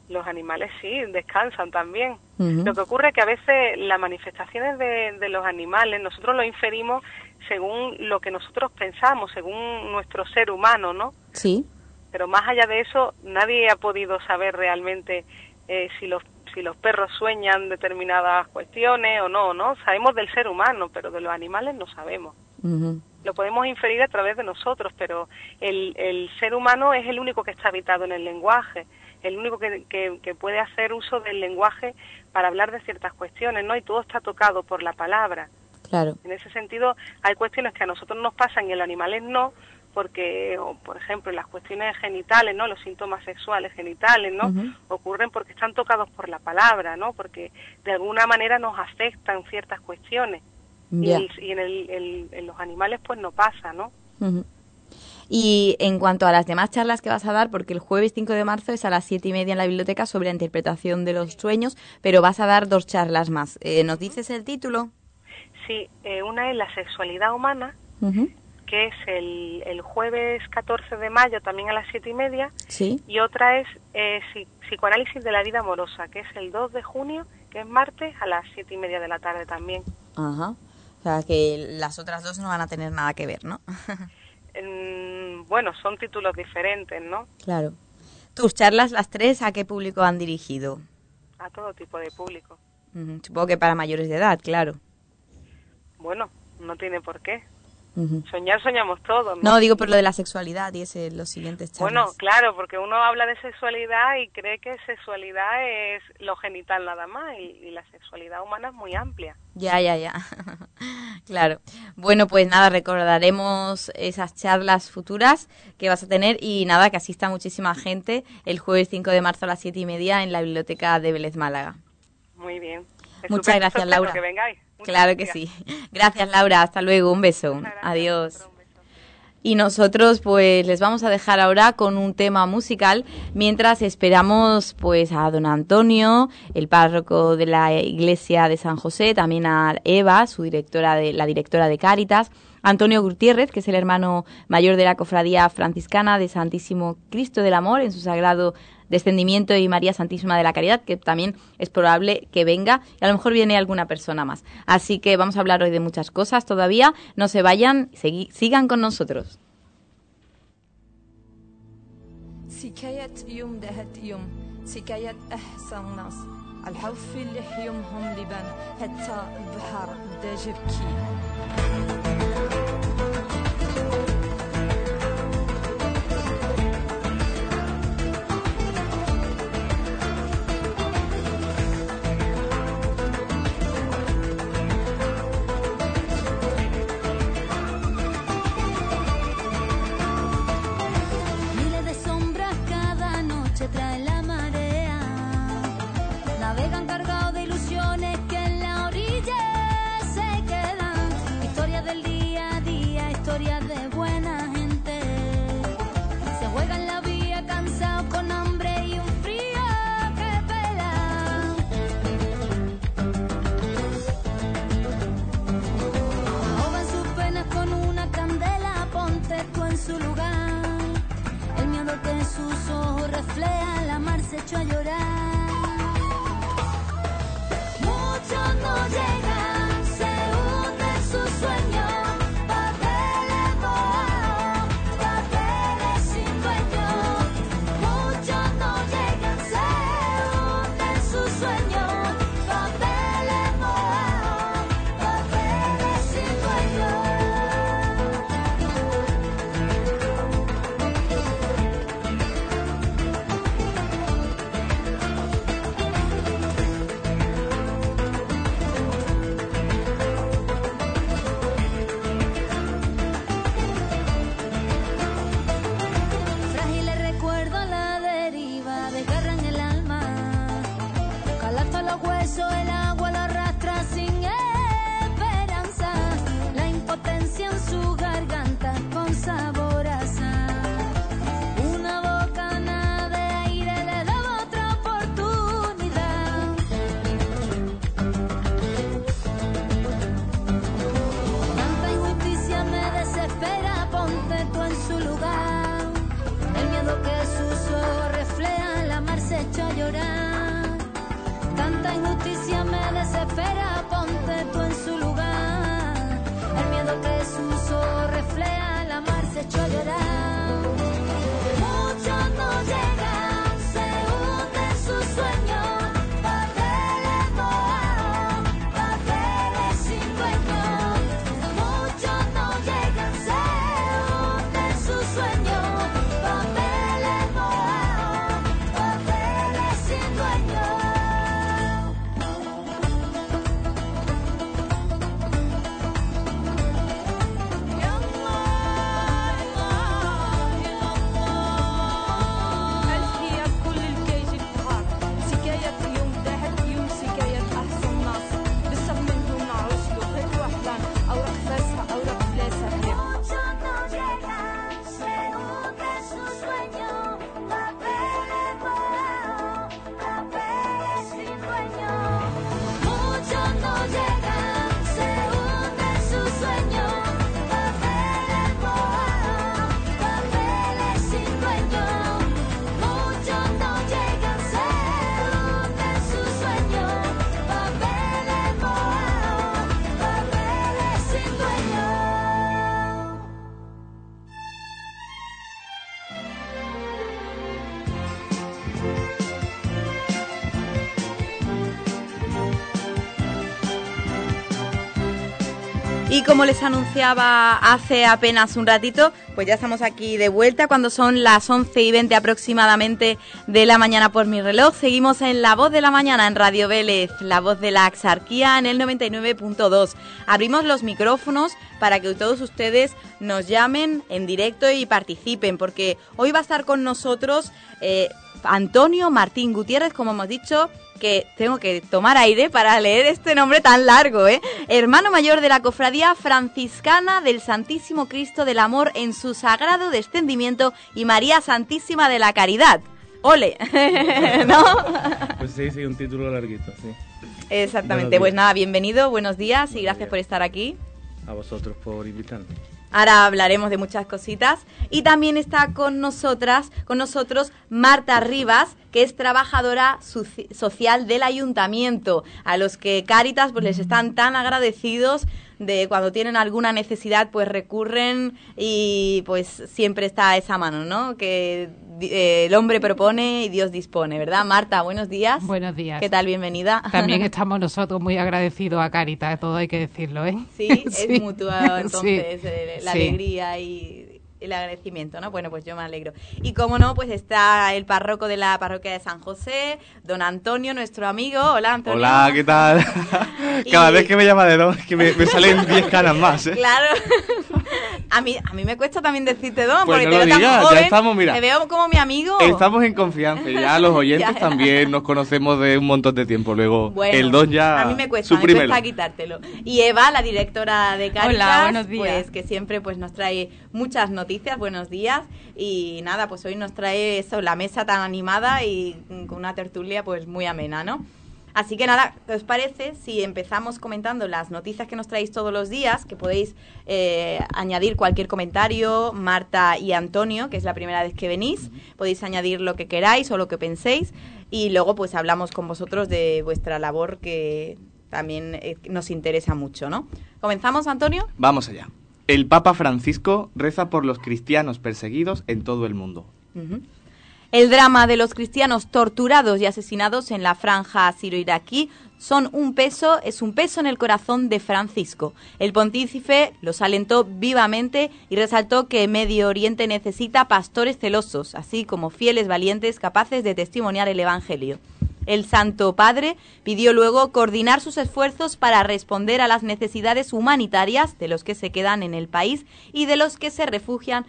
[SPEAKER 6] Los animales sí, descansan también. Lo que ocurre es que a veces las manifestaciones de, de los animales nosotros lo inferimos según lo que nosotros pensamos, según nuestro ser humano, ¿no?
[SPEAKER 1] Sí
[SPEAKER 6] pero más allá de eso nadie ha podido saber realmente eh, si los si los perros sueñan determinadas cuestiones o no, ¿no? Sabemos del ser humano, pero de los animales no sabemos. Lo podemos inferir a través de nosotros, pero el, el ser humano es el único que está habitado en el lenguaje, el único que, que, que, puede hacer uso del lenguaje para hablar de ciertas cuestiones, ¿no? Y todo está tocado por la palabra.
[SPEAKER 1] Claro.
[SPEAKER 6] En ese sentido, hay cuestiones que a nosotros nos pasan y a los animales no, porque, por ejemplo, las cuestiones genitales, ¿no? Los síntomas sexuales genitales, ¿no? Ocurren porque están tocados por la palabra, ¿no? Porque de alguna manera nos afectan ciertas cuestiones. Y, en, el, en, los animales pues no pasa, ¿no?
[SPEAKER 1] Y en cuanto a las demás charlas que vas a dar, porque el jueves 5 de marzo es a las 7 y media en la biblioteca sobre la interpretación de los sueños, pero vas a dar dos charlas más. Eh, ¿Nos dices el título?
[SPEAKER 6] Sí, eh, una es la sexualidad humana, que es el, el, jueves 14 de mayo también a las siete y media.
[SPEAKER 1] Sí.
[SPEAKER 6] Y otra es eh, psicoanálisis de la vida amorosa, que es el 2 de junio, que es martes a las siete y media de la tarde también.
[SPEAKER 1] Ajá. O sea, que las otras dos no van a tener nada que ver, ¿no? [LAUGHS]
[SPEAKER 6] bueno, son títulos diferentes, ¿no?
[SPEAKER 1] Claro. ¿Tus charlas, las tres, a qué público han dirigido?
[SPEAKER 6] A todo tipo de público.
[SPEAKER 1] Supongo que para mayores de edad, claro.
[SPEAKER 6] Bueno, no tiene por qué. Soñar soñamos todos.
[SPEAKER 1] ¿no? digo por lo de la sexualidad y ese, los siguientes charlas.
[SPEAKER 6] Bueno, claro, porque uno habla de sexualidad y cree que sexualidad es lo genital nada más y, la sexualidad humana es muy amplia.
[SPEAKER 1] Ya, ya, ya. [LAUGHS] claro. Bueno, pues nada, recordaremos esas charlas futuras que vas a tener y nada, que asista muchísima gente el jueves 5 de marzo a las 7 y media en la biblioteca de Vélez Málaga.
[SPEAKER 6] Muy bien.
[SPEAKER 1] Muchas gracias, Laura.
[SPEAKER 6] Que vengáis
[SPEAKER 1] claro que sí. [LAUGHS] Gracias, Laura. Hasta luego. Un beso. Adiós. Y nosotros pues les vamos a dejar ahora con un tema musical mientras esperamos pues a don Antonio, el párroco de la iglesia de San José, también a Eva, su directora de la directora de Cáritas, Antonio Gutiérrez, que es el hermano mayor de la cofradía franciscana de Santísimo Cristo del Amor en su sagrado Descendimiento y María Santísima de la Caridad, que también es probable que venga y a lo mejor viene alguna persona más. Así que vamos a hablar hoy de muchas cosas todavía. No se vayan, sigan con nosotros.
[SPEAKER 7] سكاية يوم دهت يوم سكاية أحسن ناس الحوف اللي حيومهم لبان حتى البحر بدا جبكي
[SPEAKER 1] Como les anunciaba hace apenas un ratito, pues ya estamos aquí de vuelta cuando son las 11 y 20 aproximadamente de la mañana por mi reloj. Seguimos en La Voz de la Mañana en Radio Vélez, La Voz de la Axarquía en el 99.2. Abrimos los micrófonos para que todos ustedes nos llamen en directo y participen, porque hoy va a estar con nosotros eh, Antonio Martín Gutiérrez, como hemos dicho, que tengo que tomar aire para leer este nombre tan largo, ¿eh? Hermano mayor de la Cofradía Franciscana del Santísimo Cristo del Amor en su sagrado descendimiento y María Santísima de la Caridad. ¡Ole! [LAUGHS] ¿No?
[SPEAKER 8] Pues sí, sí, un título larguito, sí.
[SPEAKER 1] Exactamente. Pues nada, bienvenido, buenos días y
[SPEAKER 8] Buenos
[SPEAKER 1] gracias
[SPEAKER 8] días.
[SPEAKER 1] por estar aquí.
[SPEAKER 8] A vosotros por invitarme.
[SPEAKER 1] Ahora hablaremos de muchas cositas. Y también está con nosotras, con nosotros Marta Rivas, que es trabajadora soci- social del ayuntamiento, a los que Cáritas pues les están tan agradecidos de cuando tienen alguna necesidad pues recurren y pues siempre está esa mano, ¿no? Que eh, el hombre propone y Dios dispone, ¿verdad? Marta, buenos días.
[SPEAKER 9] Buenos días.
[SPEAKER 1] ¿Qué tal? Bienvenida.
[SPEAKER 9] También [LAUGHS] estamos nosotros muy agradecidos a Caritas, todo hay que decirlo, ¿eh?
[SPEAKER 1] Sí, [LAUGHS] es mutuo [LAUGHS] entonces
[SPEAKER 9] Sí,
[SPEAKER 1] eh, la
[SPEAKER 9] sí.
[SPEAKER 1] alegría y el agradecimiento, ¿no? Bueno, pues yo me alegro. Y como no, pues está el párroco de la parroquia de San José, don Antonio, nuestro amigo. Hola, Antonio.
[SPEAKER 10] Hola, ¿qué tal? [LAUGHS] Cada
[SPEAKER 1] Y-
[SPEAKER 10] vez que me llama de don, es que me, me salen [LAUGHS] 10 canas más, ¿eh?
[SPEAKER 1] Claro. [LAUGHS] a mí a mí me cuesta también decirte don,
[SPEAKER 10] Pues
[SPEAKER 1] porque
[SPEAKER 10] no
[SPEAKER 1] te veo tan
[SPEAKER 10] digas, ya
[SPEAKER 1] joven,
[SPEAKER 10] estamos, mira.
[SPEAKER 1] Te veo como mi amigo.
[SPEAKER 10] Estamos en confianza, ya los [LAUGHS] oyentes
[SPEAKER 1] Ya.
[SPEAKER 10] también nos conocemos de un montón de tiempo. Luego,
[SPEAKER 1] Bueno,
[SPEAKER 10] el don ya.
[SPEAKER 1] A mí me cuesta, me cuesta quitártelo. Y Eva, la directora de Caritas,
[SPEAKER 9] Hola, buenos días.
[SPEAKER 1] pues que siempre pues nos trae muchas noticias, buenos días. Y nada, pues hoy nos trae eso, la mesa tan animada y con una tertulia pues muy amena, ¿no? Así que nada, ¿qué os parece si empezamos comentando las noticias que nos traéis todos los días? Que podéis eh, añadir cualquier comentario, Marta y Antonio, que es la primera vez que venís. Podéis añadir lo que queráis o lo que penséis. Y luego pues hablamos con vosotros de vuestra labor que también eh, nos interesa mucho, ¿no? ¿Comenzamos, Antonio?
[SPEAKER 10] Vamos allá. El Papa Francisco reza por los cristianos perseguidos en todo el mundo.
[SPEAKER 1] El drama de los cristianos torturados y asesinados en la franja siro-iraquí son un peso, es un peso en el corazón de Francisco. El pontífice los alentó vivamente y resaltó que Medio Oriente necesita pastores celosos, así como fieles valientes capaces de testimoniar el Evangelio. El Santo Padre pidió luego coordinar sus esfuerzos para responder a las necesidades humanitarias de los que se quedan en el país y de los que se refugian.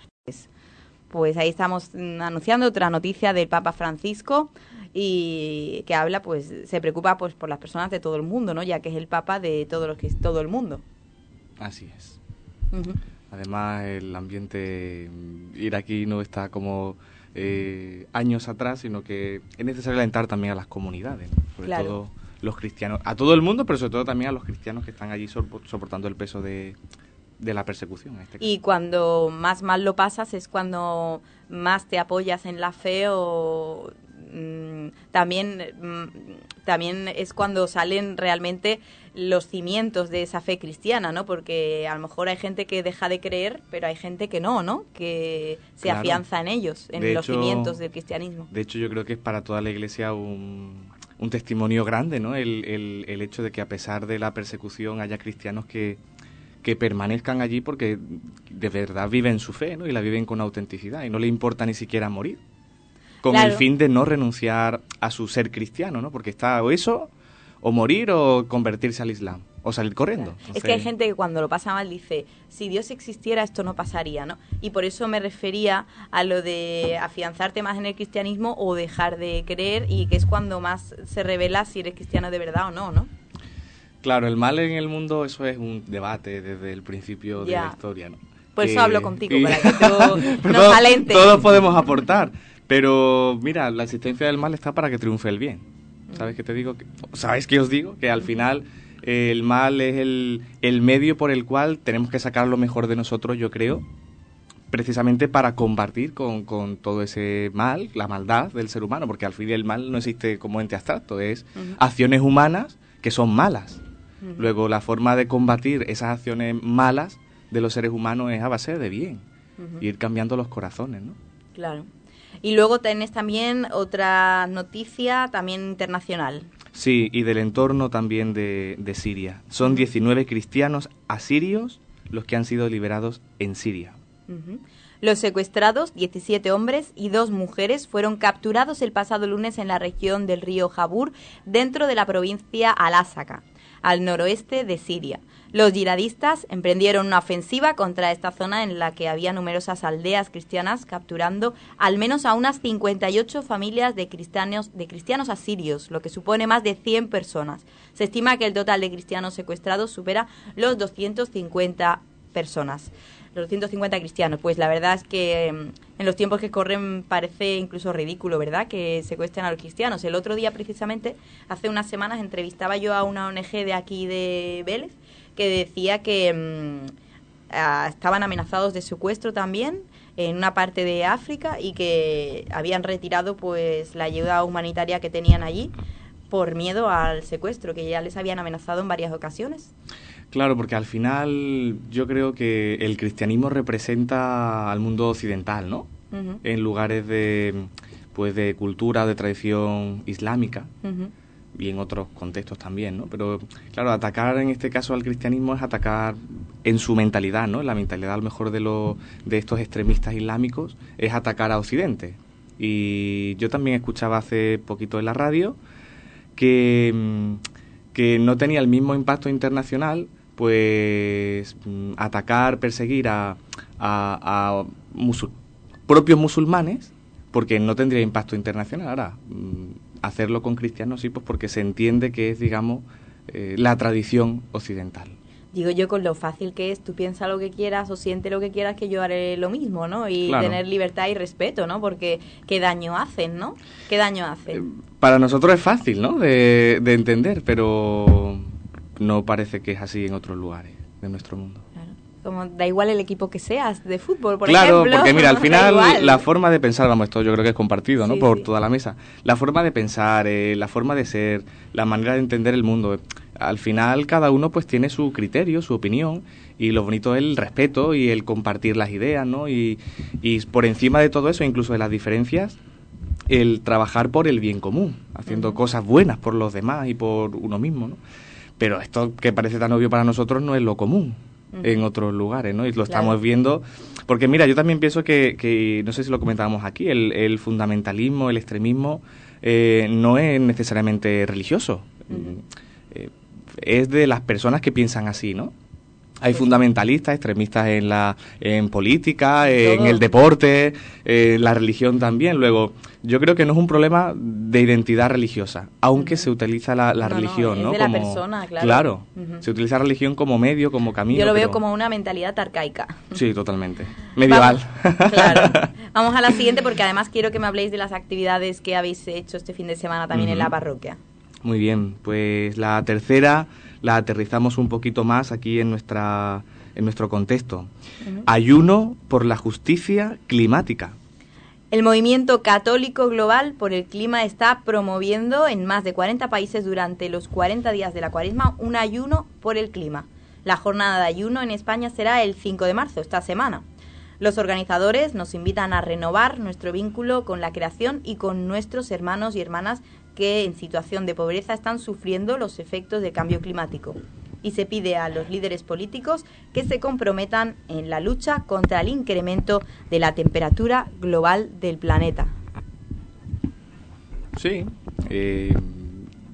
[SPEAKER 1] Pues ahí estamos mm, anunciando otra noticia del Papa Francisco y que habla, pues se preocupa pues por las personas de todo el mundo, ¿no? Ya que es el Papa de todos los que todo el mundo.
[SPEAKER 10] Así es. Además, el ambiente mm, iraquí no está como eh, años atrás, sino que es necesario alentar también a las comunidades, ¿no? sobre
[SPEAKER 1] Claro.
[SPEAKER 10] todo los cristianos, a todo el mundo, pero sobre todo también a los cristianos que están allí sopor- soportando el peso de, de la persecución. En este caso.
[SPEAKER 1] Y cuando más mal lo pasas es cuando más te apoyas en la fe o mm, también mm, también es cuando salen realmente los cimientos de esa fe cristiana, ¿no? Porque a lo mejor hay gente que deja de creer, pero hay gente que no, ¿no? Que se
[SPEAKER 10] Claro.
[SPEAKER 1] afianza en ellos, en
[SPEAKER 10] De
[SPEAKER 1] los
[SPEAKER 10] hecho-
[SPEAKER 1] cimientos del cristianismo.
[SPEAKER 10] De hecho, yo creo que es para toda la Iglesia un, un testimonio grande, ¿no? El, el- el hecho de que a pesar de la persecución haya cristianos que, que permanezcan allí porque de verdad viven su fe, ¿no? Y la viven con autenticidad y no le importa ni siquiera morir. Con
[SPEAKER 1] Claro.
[SPEAKER 10] el fin de no renunciar a su ser cristiano, ¿no? Porque está o eso, o morir, o convertirse al Islam, o salir corriendo.
[SPEAKER 1] Es que hay gente que cuando lo pasa mal dice, si Dios existiera esto no pasaría, ¿no? Y por eso me refería a lo de afianzarte más en el cristianismo o dejar de creer y que es cuando más se revela si eres cristiano de verdad o no, ¿no?
[SPEAKER 10] Claro, el mal en el mundo, eso es un debate desde el principio de la historia, ¿no?
[SPEAKER 1] Por eso
[SPEAKER 10] Eh,
[SPEAKER 1] hablo contigo,
[SPEAKER 10] y-
[SPEAKER 1] para que tú [LAUGHS] nos
[SPEAKER 10] todos-
[SPEAKER 1] alentes.
[SPEAKER 10] Todos podemos aportar, pero mira, la existencia del mal está para que triunfe el bien. ¿Sabes qué te digo? ¿Sabes qué os digo? Que al final eh, el mal es el, el medio por el cual tenemos que sacar lo mejor de nosotros, yo creo, precisamente para combatir con, con todo ese mal, la maldad del ser humano, porque al fin el mal no existe como ente abstracto, es acciones humanas que son malas. Luego, la forma de combatir esas acciones malas de los seres humanos es a base de bien.
[SPEAKER 1] Ujú.
[SPEAKER 10] Ir cambiando los corazones, ¿no?
[SPEAKER 1] Claro. Y luego tenés también otra noticia también internacional.
[SPEAKER 10] Sí, y del entorno también de, de Siria. Son 19 cristianos asirios los que han sido liberados en Siria.
[SPEAKER 1] Los secuestrados, 17 hombres y dos mujeres, fueron capturados el pasado lunes en la región del río Jabur, dentro de la provincia Al-Asaka, al noroeste de Siria. Los yihadistas emprendieron una ofensiva contra esta zona en la que había numerosas aldeas cristianas, capturando al menos a unas 58 familias de cristianos, de cristianos asirios, lo que supone más de 100 personas. Se estima que el total de cristianos secuestrados supera los 250 personas. Los 250 cristianos. Pues la verdad es que mm, en los tiempos que corren parece incluso ridículo, ¿verdad? Que secuestren a los cristianos. El otro día, precisamente, hace unas semanas, entrevistaba yo a una ONG de aquí de Vélez que decía que ah, estaban amenazados de secuestro también en una parte de África y que habían retirado pues la ayuda humanitaria que tenían allí por miedo al secuestro, que ya les habían amenazado en varias ocasiones.
[SPEAKER 10] Claro, porque al final yo creo que el cristianismo representa al mundo occidental, ¿no? En lugares de, pues, de cultura de tradición islámica y en otros contextos también, ¿no? Pero claro, atacar en este caso al cristianismo es atacar en su mentalidad, ¿no? La mentalidad a lo mejor de, los de estos extremistas islámicos es atacar a Occidente. Y yo también escuchaba hace poquito en la radio que, que no tenía el mismo impacto internacional pues mm, atacar, perseguir a, a, a musul- propios musulmanes porque no tendría impacto internacional. Ahora, mm, hacerlo con cristianos sí, pues porque se entiende que es, digamos, eh, la tradición occidental.
[SPEAKER 1] Digo yo con lo fácil que es, tú piensa lo que quieras o siente lo que quieras que yo haré lo mismo, ¿no? Y
[SPEAKER 10] Claro.
[SPEAKER 1] tener libertad y respeto, ¿no? Porque qué daño hacen, ¿no? ¿Qué daño hacen?
[SPEAKER 10] Para nosotros es fácil, ¿no? De, de entender, pero no parece que es así en otros lugares de nuestro mundo.
[SPEAKER 1] Como da igual el equipo que seas de fútbol, por
[SPEAKER 10] claro,
[SPEAKER 1] ejemplo.
[SPEAKER 10] porque mira, al [LAUGHS] final la forma de pensar, vamos, esto yo creo que es compartido, ¿no?
[SPEAKER 1] Sí,
[SPEAKER 10] Por
[SPEAKER 1] sí.
[SPEAKER 10] toda la mesa. La forma de pensar, eh, la forma de ser, la manera de entender el mundo. eh, Al final cada uno pues tiene su criterio, su opinión y lo bonito es el respeto y el compartir las ideas, ¿no? Y, y por encima de todo eso, incluso de las diferencias, el trabajar por el bien común, haciendo cosas buenas por los demás y por uno mismo, ¿no? Pero esto que parece tan obvio para nosotros no es lo común en otros lugares, ¿no? Y lo
[SPEAKER 1] Claro.
[SPEAKER 10] estamos viendo, porque mira, yo también pienso que, que no sé si lo comentábamos aquí, el, el fundamentalismo, el extremismo, eh, no es necesariamente religioso, Eh, es de las personas que piensan así, ¿no? Hay fundamentalistas, extremistas en la en política, en
[SPEAKER 1] todo.
[SPEAKER 10] el deporte, en la religión también. Luego, yo creo que no es un problema de identidad religiosa, aunque se utiliza la, la
[SPEAKER 1] No,
[SPEAKER 10] religión, ¿no?
[SPEAKER 1] de la persona, claro. Ujú.
[SPEAKER 10] se utiliza religión como medio, como camino.
[SPEAKER 1] Yo lo veo
[SPEAKER 10] pero-
[SPEAKER 1] como una mentalidad arcaica.
[SPEAKER 10] Sí, [LAUGHS] totalmente. Medieval.
[SPEAKER 1] Claro. [LAUGHS] Vamos a la siguiente porque además quiero que me habléis de las actividades que habéis hecho este fin de semana también en la parroquia.
[SPEAKER 10] Muy bien, pues la tercera la aterrizamos un poquito más aquí en nuestra en nuestro contexto. Ayuno por la justicia climática.
[SPEAKER 1] El movimiento católico global por el clima está promoviendo en más de 40 países durante los 40 días de la cuaresma un ayuno por el clima. La jornada de ayuno en España será el 5 de marzo, esta semana. Los organizadores nos invitan a renovar nuestro vínculo con la creación y con nuestros hermanos y hermanas que en situación de pobreza están sufriendo los efectos del cambio climático. Y se pide a los líderes políticos que se comprometan en la lucha contra el incremento de la temperatura global del planeta.
[SPEAKER 10] Sí. eh,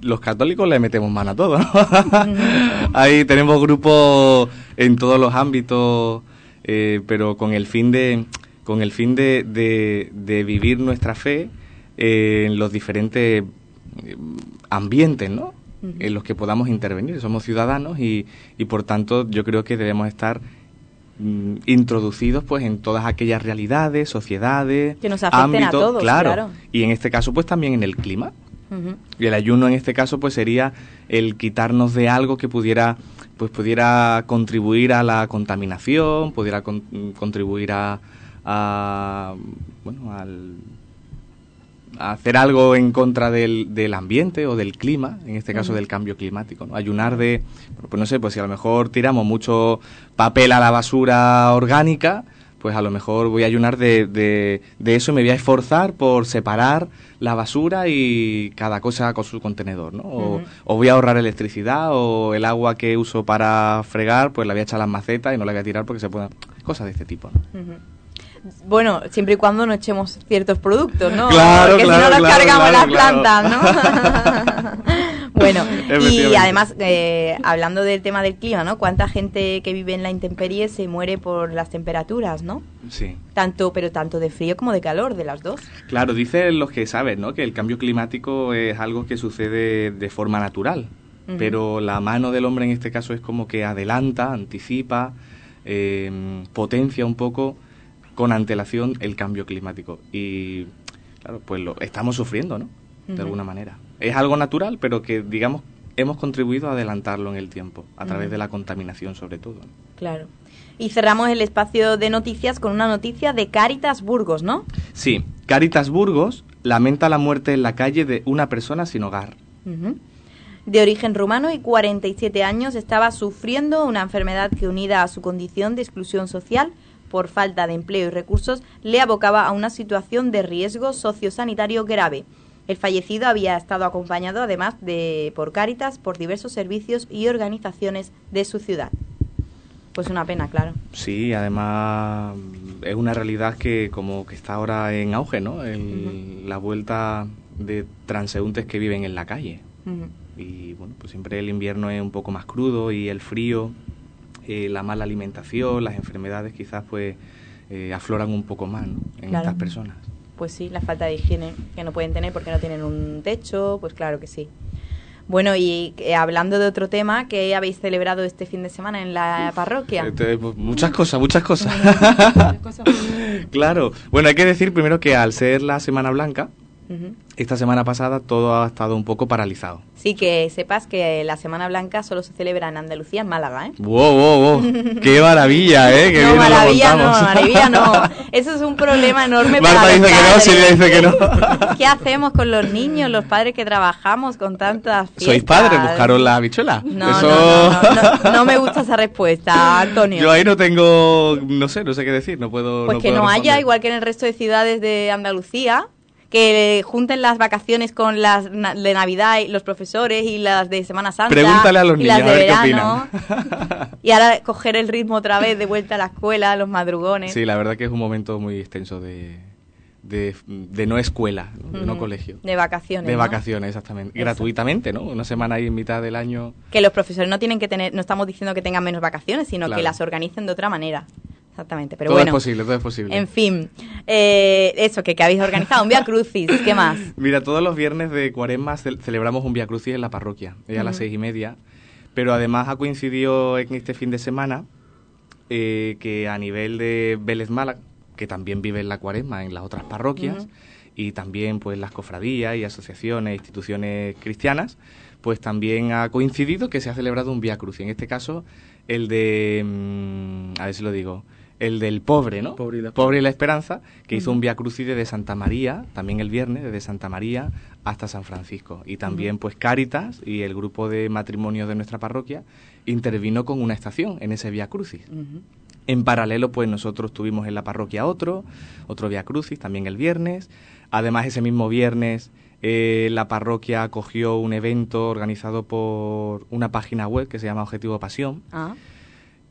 [SPEAKER 10] los católicos le metemos mano a todo, ¿no? [LAUGHS] Ahí tenemos grupos en todos los ámbitos, eh, pero con el fin de con el fin de, de- de vivir nuestra fe eh, en los diferentes ambientes, ¿no? En los que podamos intervenir. Somos ciudadanos y, y por tanto yo creo que debemos estar mm, introducidos pues en todas aquellas realidades, sociedades,
[SPEAKER 1] Que nos afecten a
[SPEAKER 10] ámbitos,
[SPEAKER 1] todos, claro.
[SPEAKER 10] Y en este caso pues también en el clima. Y el ayuno en este caso pues sería el quitarnos de algo que pudiera pues pudiera contribuir a la contaminación, pudiera con- contribuir a, a, bueno, al a hacer algo en contra del, del ambiente o del clima, en este caso del cambio climático, ¿no? Ayunar de, pues no sé, pues si a lo mejor tiramos mucho papel a la basura orgánica, pues a lo mejor voy a ayunar de, de, de eso y me voy a esforzar por separar la basura y cada cosa con su contenedor, ¿no? O, o voy a ahorrar electricidad o el agua que uso para fregar, pues la voy a echar a las macetas y no la voy a tirar porque se pueden... Cosas de este tipo, ¿no?
[SPEAKER 1] Bueno, siempre y cuando no echemos ciertos productos, ¿no?
[SPEAKER 10] Claro,
[SPEAKER 1] Porque si
[SPEAKER 10] claro,
[SPEAKER 1] no nos
[SPEAKER 10] claro,
[SPEAKER 1] cargamos las plantas, ¿no? [LAUGHS] bueno, y además, eh, hablando del tema del clima, ¿no? ¿Cuánta gente que vive en la intemperie se muere por las temperaturas, ¿no?
[SPEAKER 10] Sí.
[SPEAKER 1] Tanto, pero tanto de frío como de calor, de las dos.
[SPEAKER 10] Claro, dicen los que saben, ¿no? Que el cambio climático es algo que sucede de forma natural, pero la mano del hombre en este caso es como que adelanta, anticipa, eh, potencia un poco con antelación el cambio climático. Y claro, pues lo estamos sufriendo, ¿no? De alguna manera. Es algo natural, pero que, digamos, hemos contribuido a adelantarlo en el tiempo, a través de la contaminación sobre todo. ¿no?
[SPEAKER 1] Claro. Y cerramos el espacio de noticias con una noticia de Caritas Burgos, ¿no?
[SPEAKER 10] Sí, Caritas Burgos lamenta la muerte en la calle de una persona sin hogar.
[SPEAKER 1] De origen rumano y 47 años, estaba sufriendo una enfermedad que unida a su condición de exclusión social por falta de empleo y recursos le abocaba a una situación de riesgo sociosanitario grave. El fallecido había estado acompañado además de por Cáritas por diversos servicios y organizaciones de su ciudad. Pues una pena, claro.
[SPEAKER 10] Sí, además es una realidad que como que está ahora en auge, ¿no? El- La vuelta de transeúntes que viven en la calle. Y bueno, pues siempre el invierno es un poco más crudo y el frío, eh, la mala alimentación, las enfermedades quizás pues eh, afloran un poco más ¿no? en
[SPEAKER 1] Claro.
[SPEAKER 10] estas personas.
[SPEAKER 1] Pues sí, la falta de higiene que no pueden tener porque no tienen un techo, pues claro que sí. Bueno, y eh, hablando de otro tema, ¿qué habéis celebrado este fin de semana en la parroquia?
[SPEAKER 10] Este, pues, muchas cosas, muchas cosas. [LAUGHS] [LAUGHS] claro. Bueno, hay que decir primero que al ser la Semana Blanca, Esta semana pasada todo ha estado un poco paralizado.
[SPEAKER 1] Sí, que sepas que la Semana Blanca solo se celebra en Andalucía, en Málaga, ¿eh?
[SPEAKER 10] ¡Wow, wow, wow! [LAUGHS] ¡Qué maravilla, eh! ¡Qué
[SPEAKER 1] no,
[SPEAKER 10] bien
[SPEAKER 1] maravilla no, maravilla no. [LAUGHS] Eso es un problema enorme
[SPEAKER 10] Marta
[SPEAKER 1] para
[SPEAKER 10] dice que no. Silvia dice que no. [LAUGHS]
[SPEAKER 1] ¿Qué hacemos con los niños, los padres que trabajamos con tantas fiestas?
[SPEAKER 10] ¿Sois padres? ¿Buscaron la habichuela?
[SPEAKER 1] No,
[SPEAKER 10] Eso...
[SPEAKER 1] no, no, no, no, no me gusta esa respuesta, Antonio.
[SPEAKER 10] Yo ahí no tengo, no sé, no sé qué decir, no puedo.
[SPEAKER 1] Pues
[SPEAKER 10] no
[SPEAKER 1] que
[SPEAKER 10] puedo
[SPEAKER 1] no haya, igual que en el resto de ciudades de Andalucía, que junten las vacaciones con las na- de Navidad y los profesores y las de Semana Santa
[SPEAKER 10] Pregúntale a los
[SPEAKER 1] y
[SPEAKER 10] niños,
[SPEAKER 1] las
[SPEAKER 10] a ver qué
[SPEAKER 1] verano. [LAUGHS] y ahora coger el ritmo otra vez de vuelta a la escuela, los madrugones.
[SPEAKER 10] Sí, la verdad que es un momento muy extenso de, de, de no escuela, ¿no? de no colegio.
[SPEAKER 1] De vacaciones.
[SPEAKER 10] De
[SPEAKER 1] ¿no?
[SPEAKER 10] vacaciones, exactamente.
[SPEAKER 1] Exacto.
[SPEAKER 10] Gratuitamente, ¿no? Una semana ahí en mitad del año.
[SPEAKER 1] Que los profesores no tienen que tener, no estamos diciendo que tengan menos vacaciones, sino
[SPEAKER 10] Claro.
[SPEAKER 1] que las organicen de otra manera. Exactamente, pero
[SPEAKER 10] todo
[SPEAKER 1] bueno.
[SPEAKER 10] es posible, todo es posible.
[SPEAKER 1] En fin, eh, eso, que, que habéis organizado, un Via Crucis, ¿qué más? [LAUGHS]
[SPEAKER 10] Mira, todos los viernes de cuaresma cel- celebramos un Via Crucis en la parroquia, es a las seis y media. Pero además ha coincidido en este fin de semana eh, que a nivel de Vélez Málaga, que también vive en la cuaresma en las otras parroquias, y también pues las cofradías y asociaciones, instituciones cristianas, pues también ha coincidido que se ha celebrado un Via Crucis. En este caso, el de, mm, a ver si lo digo, el del pobre, ¿no?
[SPEAKER 8] Pobre y la
[SPEAKER 10] Pobre y la Esperanza, que hizo un Via Crucis desde Santa María, también el viernes, desde Santa María hasta San Francisco. Y también, pues, Cáritas y el grupo de matrimonios de nuestra parroquia intervino con una estación en ese Via Crucis. En paralelo, pues nosotros tuvimos en la parroquia otro, otro Via Crucis, también el viernes. Además, ese mismo viernes, eh, la parroquia acogió un evento organizado por una página web que se llama Objetivo Pasión,
[SPEAKER 1] Ah,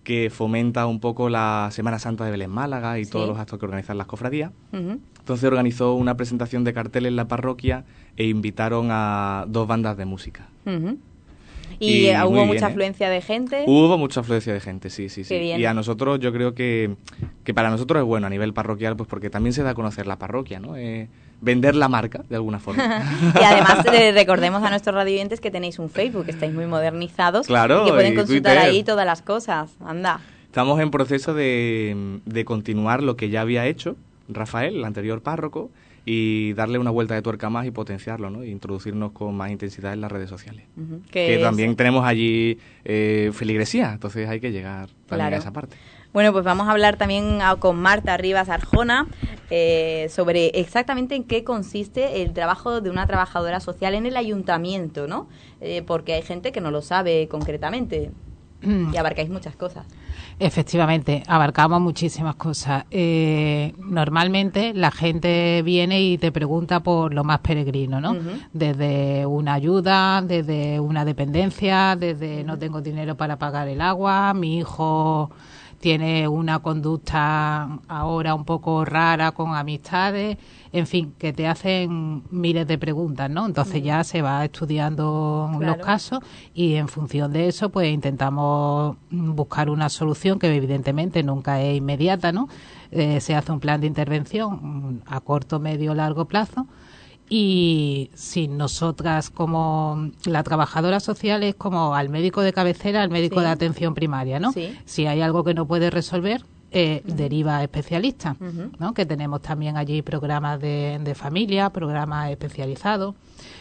[SPEAKER 10] que fomenta un poco la Semana Santa de Belén Málaga y
[SPEAKER 1] Sí.
[SPEAKER 10] todos los actos que organizan las cofradías. Entonces organizó una presentación de cartel en la parroquia e invitaron a dos bandas de música.
[SPEAKER 1] Y,
[SPEAKER 10] Y
[SPEAKER 1] eh, hubo
[SPEAKER 10] bien,
[SPEAKER 1] mucha
[SPEAKER 10] ¿eh?
[SPEAKER 1] afluencia de gente.
[SPEAKER 10] Hubo mucha afluencia de gente, sí, sí, sí. Y a nosotros yo creo que, que para nosotros es bueno a nivel parroquial, pues porque también se da a conocer la parroquia, ¿no? Eh, vender la marca, de alguna forma. [LAUGHS]
[SPEAKER 1] y además eh, recordemos a nuestros radioyentes que tenéis un Facebook, que estáis muy modernizados.
[SPEAKER 10] Claro,
[SPEAKER 1] y que pueden
[SPEAKER 10] y
[SPEAKER 1] consultar
[SPEAKER 10] Twitter.
[SPEAKER 1] ahí todas las cosas. Anda.
[SPEAKER 10] Estamos en proceso de, de continuar lo que ya había hecho Rafael, el anterior párroco, y darle una vuelta de tuerca más y potenciarlo, ¿no? E introducirnos con más intensidad en las redes sociales. Que
[SPEAKER 1] es-
[SPEAKER 10] también tenemos allí eh, feligresía, entonces hay que llegar también
[SPEAKER 1] Claro.
[SPEAKER 10] a esa parte.
[SPEAKER 1] Bueno, pues vamos a hablar también a- con Marta Rivas Arjona eh, sobre exactamente en qué consiste el trabajo de una trabajadora social en el ayuntamiento, ¿no? Eh, porque hay gente que no lo sabe concretamente y abarcáis muchas cosas.
[SPEAKER 9] Efectivamente, abarcamos muchísimas cosas. Eh, normalmente la gente viene y te pregunta por lo más peregrino, ¿no? Desde una ayuda, desde una dependencia, desde no tengo dinero para pagar el agua, mi hijo tiene una conducta ahora un poco rara con amistades, en fin, que te hacen miles de preguntas, ¿no? Entonces ya se va estudiando
[SPEAKER 1] Claro.
[SPEAKER 9] los casos y en función de eso pues intentamos mm, buscar una solución que evidentemente nunca es inmediata, ¿no? Eh, se hace un plan de intervención mm, a corto, medio, largo plazo y si nosotras como la trabajadora social es como al médico de cabecera, al médico
[SPEAKER 1] Sí.
[SPEAKER 9] de atención primaria, ¿no?
[SPEAKER 1] Sí.
[SPEAKER 9] Si hay algo que no puede resolver, eh, deriva a especialistas. ¿no? Que tenemos también allí programas de, de familia, programas especializados.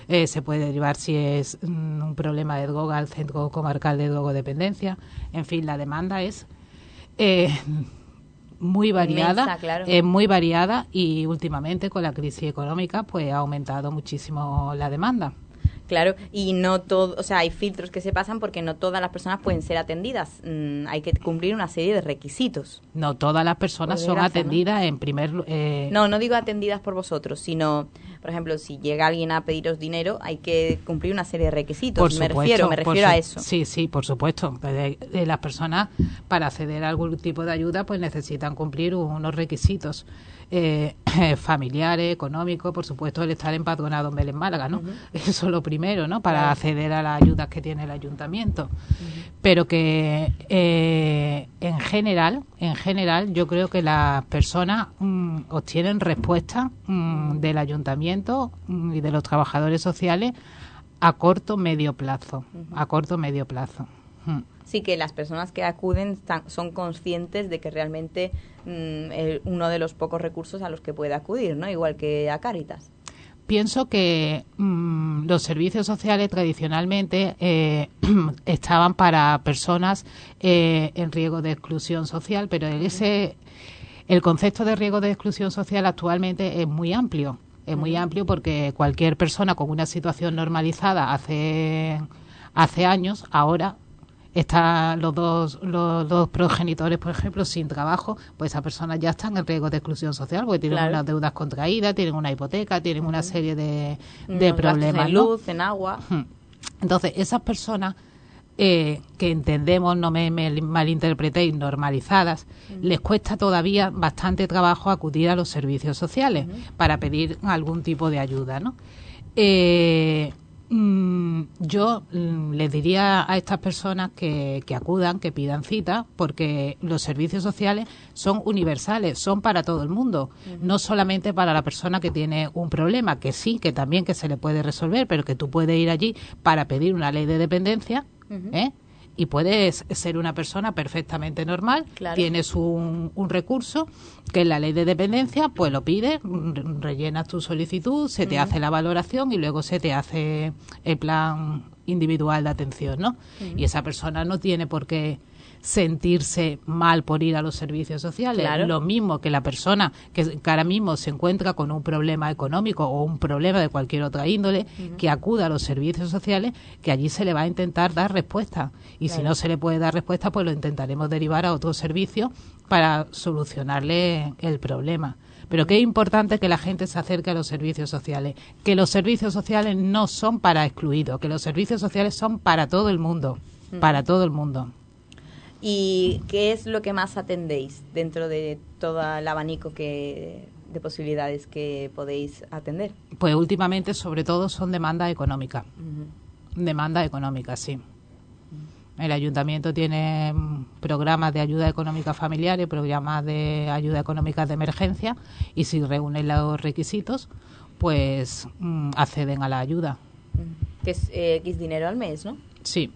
[SPEAKER 9] Eh, se puede derivar si es mm, un problema de droga al Centro Comarcal de Drogodependencia. En fin, la demanda es eh, muy variada,
[SPEAKER 1] Inmensa, claro.
[SPEAKER 9] es muy variada y últimamente con la crisis económica pues ha aumentado muchísimo la demanda.
[SPEAKER 1] Claro, y no todo, o sea, hay filtros que se pasan porque no todas las personas pueden ser atendidas. Mm, hay que cumplir una serie de requisitos.
[SPEAKER 9] No todas las personas son atendidas en primer eh,
[SPEAKER 1] No, no digo atendidas por vosotros, sino, por ejemplo, si llega alguien a pediros dinero, hay que cumplir una serie de requisitos.
[SPEAKER 9] Por
[SPEAKER 1] me
[SPEAKER 9] supuesto,
[SPEAKER 1] refiero, me refiero a eso.
[SPEAKER 9] Sí, sí, por supuesto. Las personas para acceder a algún tipo de ayuda pues necesitan cumplir unos requisitos eh, [CLEARS THROAT] familiares, económicos, por supuesto el estar empadronado en Belén Málaga, ¿no? [LAUGHS] Eso es lo primero, ¿no? Para acceder a las ayudas que tiene el ayuntamiento. Pero que eh, en general, en general, yo creo que las personas mm, obtienen respuesta mm, del ayuntamiento mm, y de los trabajadores sociales a corto medio plazo a corto medio plazo.
[SPEAKER 1] Sí, que las personas que acuden son conscientes de que realmente mm, es uno de los pocos recursos a los que puede acudir, ¿no? Igual que a Cáritas.
[SPEAKER 9] pienso que mm, los servicios sociales tradicionalmente eh, [CLEARS THROAT] estaban para personas eh, en riesgo de exclusión social pero ese el concepto de riesgo de exclusión social actualmente es muy amplio es muy amplio porque cualquier persona con una situación normalizada hace hace años ahora están los dos los dos progenitores por ejemplo sin trabajo pues esas personas ya están en riesgo de exclusión social porque tienen
[SPEAKER 1] Claro.
[SPEAKER 9] unas deudas contraídas tienen una hipoteca tienen una serie de, de
[SPEAKER 1] gastos
[SPEAKER 9] problemas
[SPEAKER 1] en
[SPEAKER 9] ¿no?
[SPEAKER 1] luz, en agua.
[SPEAKER 9] Entonces, esas personas eh, que entendemos, no me, me malinterpretéis, normalizadas, les cuesta todavía bastante trabajo acudir a los servicios sociales para pedir algún tipo de ayuda, ¿no? Eh, yo mm, les diría a estas personas que, que acudan, que pidan cita, porque los servicios sociales son universales, son para todo el mundo, no solamente para la persona que tiene un problema, que sí, que también que se le puede resolver, pero que tú puedes ir allí para pedir una ley de dependencia, ¿eh? Y puedes ser una persona perfectamente normal,
[SPEAKER 1] Claro.
[SPEAKER 9] tienes un, un recurso que es la ley de dependencia, pues lo pides, rellenas tu solicitud, se te hace la valoración y luego se te hace el plan individual de atención, ¿no? Y esa persona no tiene por qué sentirse mal por ir a los servicios sociales.
[SPEAKER 1] Claro.
[SPEAKER 9] Lo mismo que la persona que, que ahora mismo se encuentra con un problema económico o un problema de cualquier otra índole, que acuda a los servicios sociales, que allí se le va a intentar dar respuesta. Y si no se le puede dar respuesta, pues lo intentaremos derivar a otro servicio para solucionarle el problema. Pero que es importante que la gente se acerque a los servicios sociales, que los servicios sociales no son para excluidos, que los servicios sociales son para todo el mundo, para todo el mundo.
[SPEAKER 1] ¿Y qué es lo que más atendéis dentro de todo el abanico que, de posibilidades que podéis atender?
[SPEAKER 9] Pues últimamente, sobre todo, son demandas económicas.
[SPEAKER 1] Ujú.
[SPEAKER 9] Demandas económicas, sí. El ayuntamiento tiene mm, programas de ayuda económica familiar y programas de ayuda económica de emergencia y si reúnen los requisitos, pues mm, acceden a la ayuda.
[SPEAKER 1] Que es eh, X dinero al mes, ¿no?
[SPEAKER 9] Sí,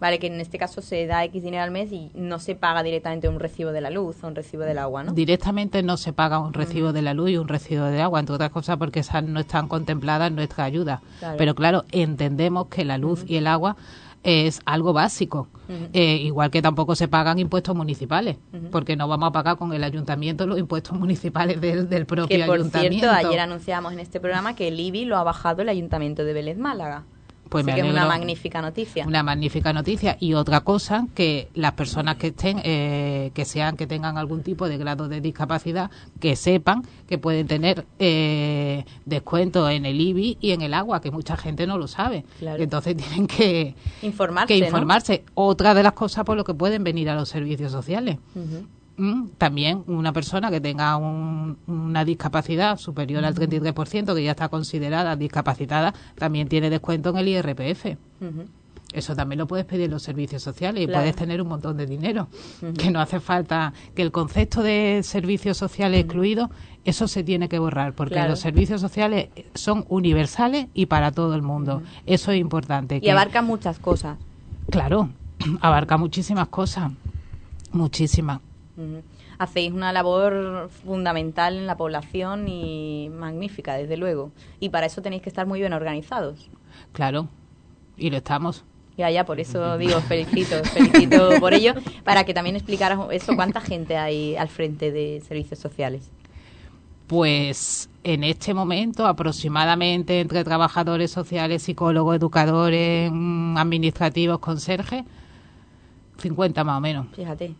[SPEAKER 1] Vale, que en este caso se da X dinero al mes y no se paga directamente un recibo de la luz o un recibo del agua, ¿no?
[SPEAKER 9] directamente no se paga un recibo de la luz y un recibo de agua, entre otras cosas porque esas no están contempladas en nuestra ayuda.
[SPEAKER 1] Claro.
[SPEAKER 9] Pero claro, entendemos que la luz y el agua es algo básico. Eh, igual que tampoco se pagan impuestos municipales, porque no vamos a pagar con el ayuntamiento los impuestos municipales del, del propio
[SPEAKER 1] Que por
[SPEAKER 9] ayuntamiento.
[SPEAKER 1] cierto, ayer anunciamos en este programa que el IBI lo ha bajado el Ayuntamiento de Vélez Málaga.
[SPEAKER 9] Pues
[SPEAKER 1] Así
[SPEAKER 9] me
[SPEAKER 1] que es una magnífica noticia.
[SPEAKER 9] Una magnífica noticia. Y otra cosa, que las personas que estén, eh, que sean, que tengan algún tipo de grado de discapacidad, que sepan que pueden tener eh, descuento en el IBI y en el agua, que mucha gente no lo sabe.
[SPEAKER 1] Claro.
[SPEAKER 9] Entonces [LAUGHS] tienen que,
[SPEAKER 1] Informarse,
[SPEAKER 9] que
[SPEAKER 1] ¿no?
[SPEAKER 9] informarse. Otra de las cosas por lo que pueden venir a los servicios sociales. También una persona que tenga un- una discapacidad superior al 33%, que ya está considerada discapacitada, también tiene descuento en el IRPF. Eso también lo puedes pedir en los servicios sociales y
[SPEAKER 1] Claro.
[SPEAKER 9] puedes tener un montón de dinero. Que no hace falta que el concepto de servicios sociales excluidos, eso se tiene que borrar, porque
[SPEAKER 1] Claro.
[SPEAKER 9] los servicios sociales son universales y para todo el mundo. Eso es importante.
[SPEAKER 1] Y
[SPEAKER 9] que-
[SPEAKER 1] abarca muchas cosas.
[SPEAKER 9] Claro, [CLEARS THROAT] abarca muchísimas cosas. Muchísimas.
[SPEAKER 1] Hacéis una labor fundamental en la población y magnífica, desde luego. Y para eso tenéis que estar muy bien organizados.
[SPEAKER 9] Claro. Y lo estamos.
[SPEAKER 1] Ya, ya, por eso digo, felicito, felicito [LAUGHS] por ello, para que también explicaras eso, cuánta gente hay al frente de servicios sociales.
[SPEAKER 9] Pues en este momento aproximadamente entre trabajadores sociales, psicólogos, educadores, mm, administrativos, conserjes, 50 más o menos.
[SPEAKER 1] Fíjate,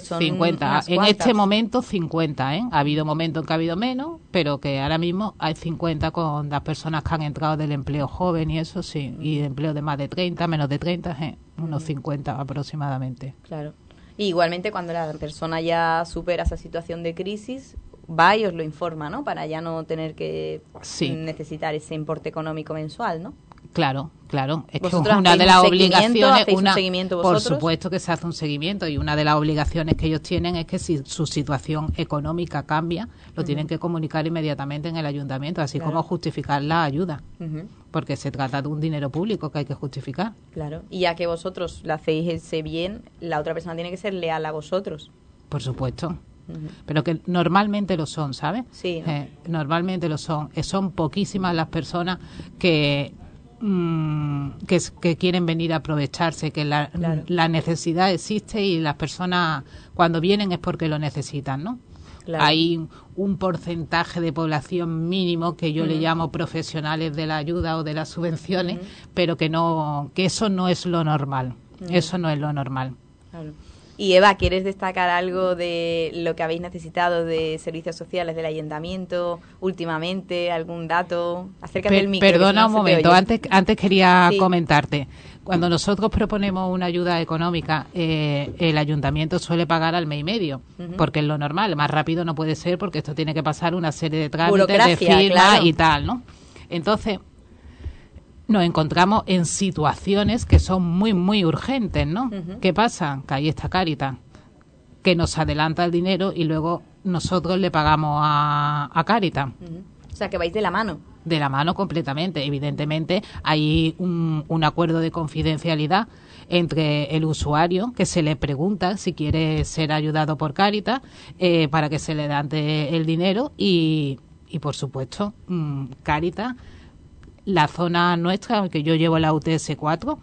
[SPEAKER 1] que son
[SPEAKER 9] 50.
[SPEAKER 1] unas
[SPEAKER 9] En este momento 50, ¿eh? Ha habido momentos en que ha habido menos, pero que ahora mismo hay 50 con las personas que han entrado del empleo joven y eso sí, y de empleo de más de 30, menos de 30, ¿eh? unos 50 aproximadamente.
[SPEAKER 1] Claro. Y igualmente cuando la persona ya supera esa situación de crisis, va y os lo informa, ¿no? Para ya no tener que
[SPEAKER 9] Sí.
[SPEAKER 1] necesitar ese importe económico mensual, ¿no?
[SPEAKER 9] Claro, claro. Es que
[SPEAKER 1] ¿Vosotros
[SPEAKER 9] una de las
[SPEAKER 1] un
[SPEAKER 9] obligaciones,
[SPEAKER 1] ¿Hacéis un
[SPEAKER 9] una,
[SPEAKER 1] seguimiento
[SPEAKER 9] por supuesto que se hace un seguimiento y una de las obligaciones que ellos tienen es que si su situación económica cambia, lo tienen que comunicar inmediatamente en el ayuntamiento, así
[SPEAKER 1] Claro.
[SPEAKER 9] como justificar la ayuda, porque se trata de un dinero público que hay que justificar.
[SPEAKER 1] Claro. Y ya que vosotros le hacéis ese bien, la otra persona tiene que ser leal a vosotros.
[SPEAKER 9] Por supuesto. Pero que normalmente lo son, ¿sabes?
[SPEAKER 1] Sí, ¿no?
[SPEAKER 9] Eh, normalmente lo son. Eh, son poquísimas las personas que, mm, que, quieren venir a aprovecharse, que la,
[SPEAKER 1] Claro.
[SPEAKER 9] la necesidad existe y las personas cuando vienen es porque lo necesitan, ¿no?
[SPEAKER 1] Claro.
[SPEAKER 9] Hay un porcentaje de población mínimo que yo le llamo profesionales de la ayuda o de las subvenciones, pero que no que eso no es lo normal. Eso no es lo normal.
[SPEAKER 1] Claro. Y Eva, ¿quieres destacar algo de lo que habéis necesitado de servicios sociales del ayuntamiento últimamente? ¿Algún dato?
[SPEAKER 9] Per-
[SPEAKER 1] del micro.
[SPEAKER 9] perdona
[SPEAKER 1] no
[SPEAKER 9] un momento, antes, antes quería
[SPEAKER 1] Sí.
[SPEAKER 9] comentarte. Cuando nosotros proponemos una ayuda económica, eh, el ayuntamiento suele pagar al mes y medio, porque es lo normal. Más rápido no puede ser porque esto tiene que pasar una serie de trámites, de firmas
[SPEAKER 1] claro.
[SPEAKER 9] y tal, ¿no? Entonces, nos encontramos en situaciones que son muy, muy urgentes, ¿no? ¿Qué pasa? Que ahí está Caritas, que nos adelanta el dinero y luego nosotros le pagamos a, a Caritas.
[SPEAKER 1] O sea, que vais de la mano.
[SPEAKER 9] de la mano completamente. Evidentemente hay un, un acuerdo de confidencialidad entre el usuario que se le pregunta si quiere ser ayudado por Caritas eh, para que se le dante el dinero y, y por supuesto mm, Caritas la zona nuestra que yo llevo la UTS 4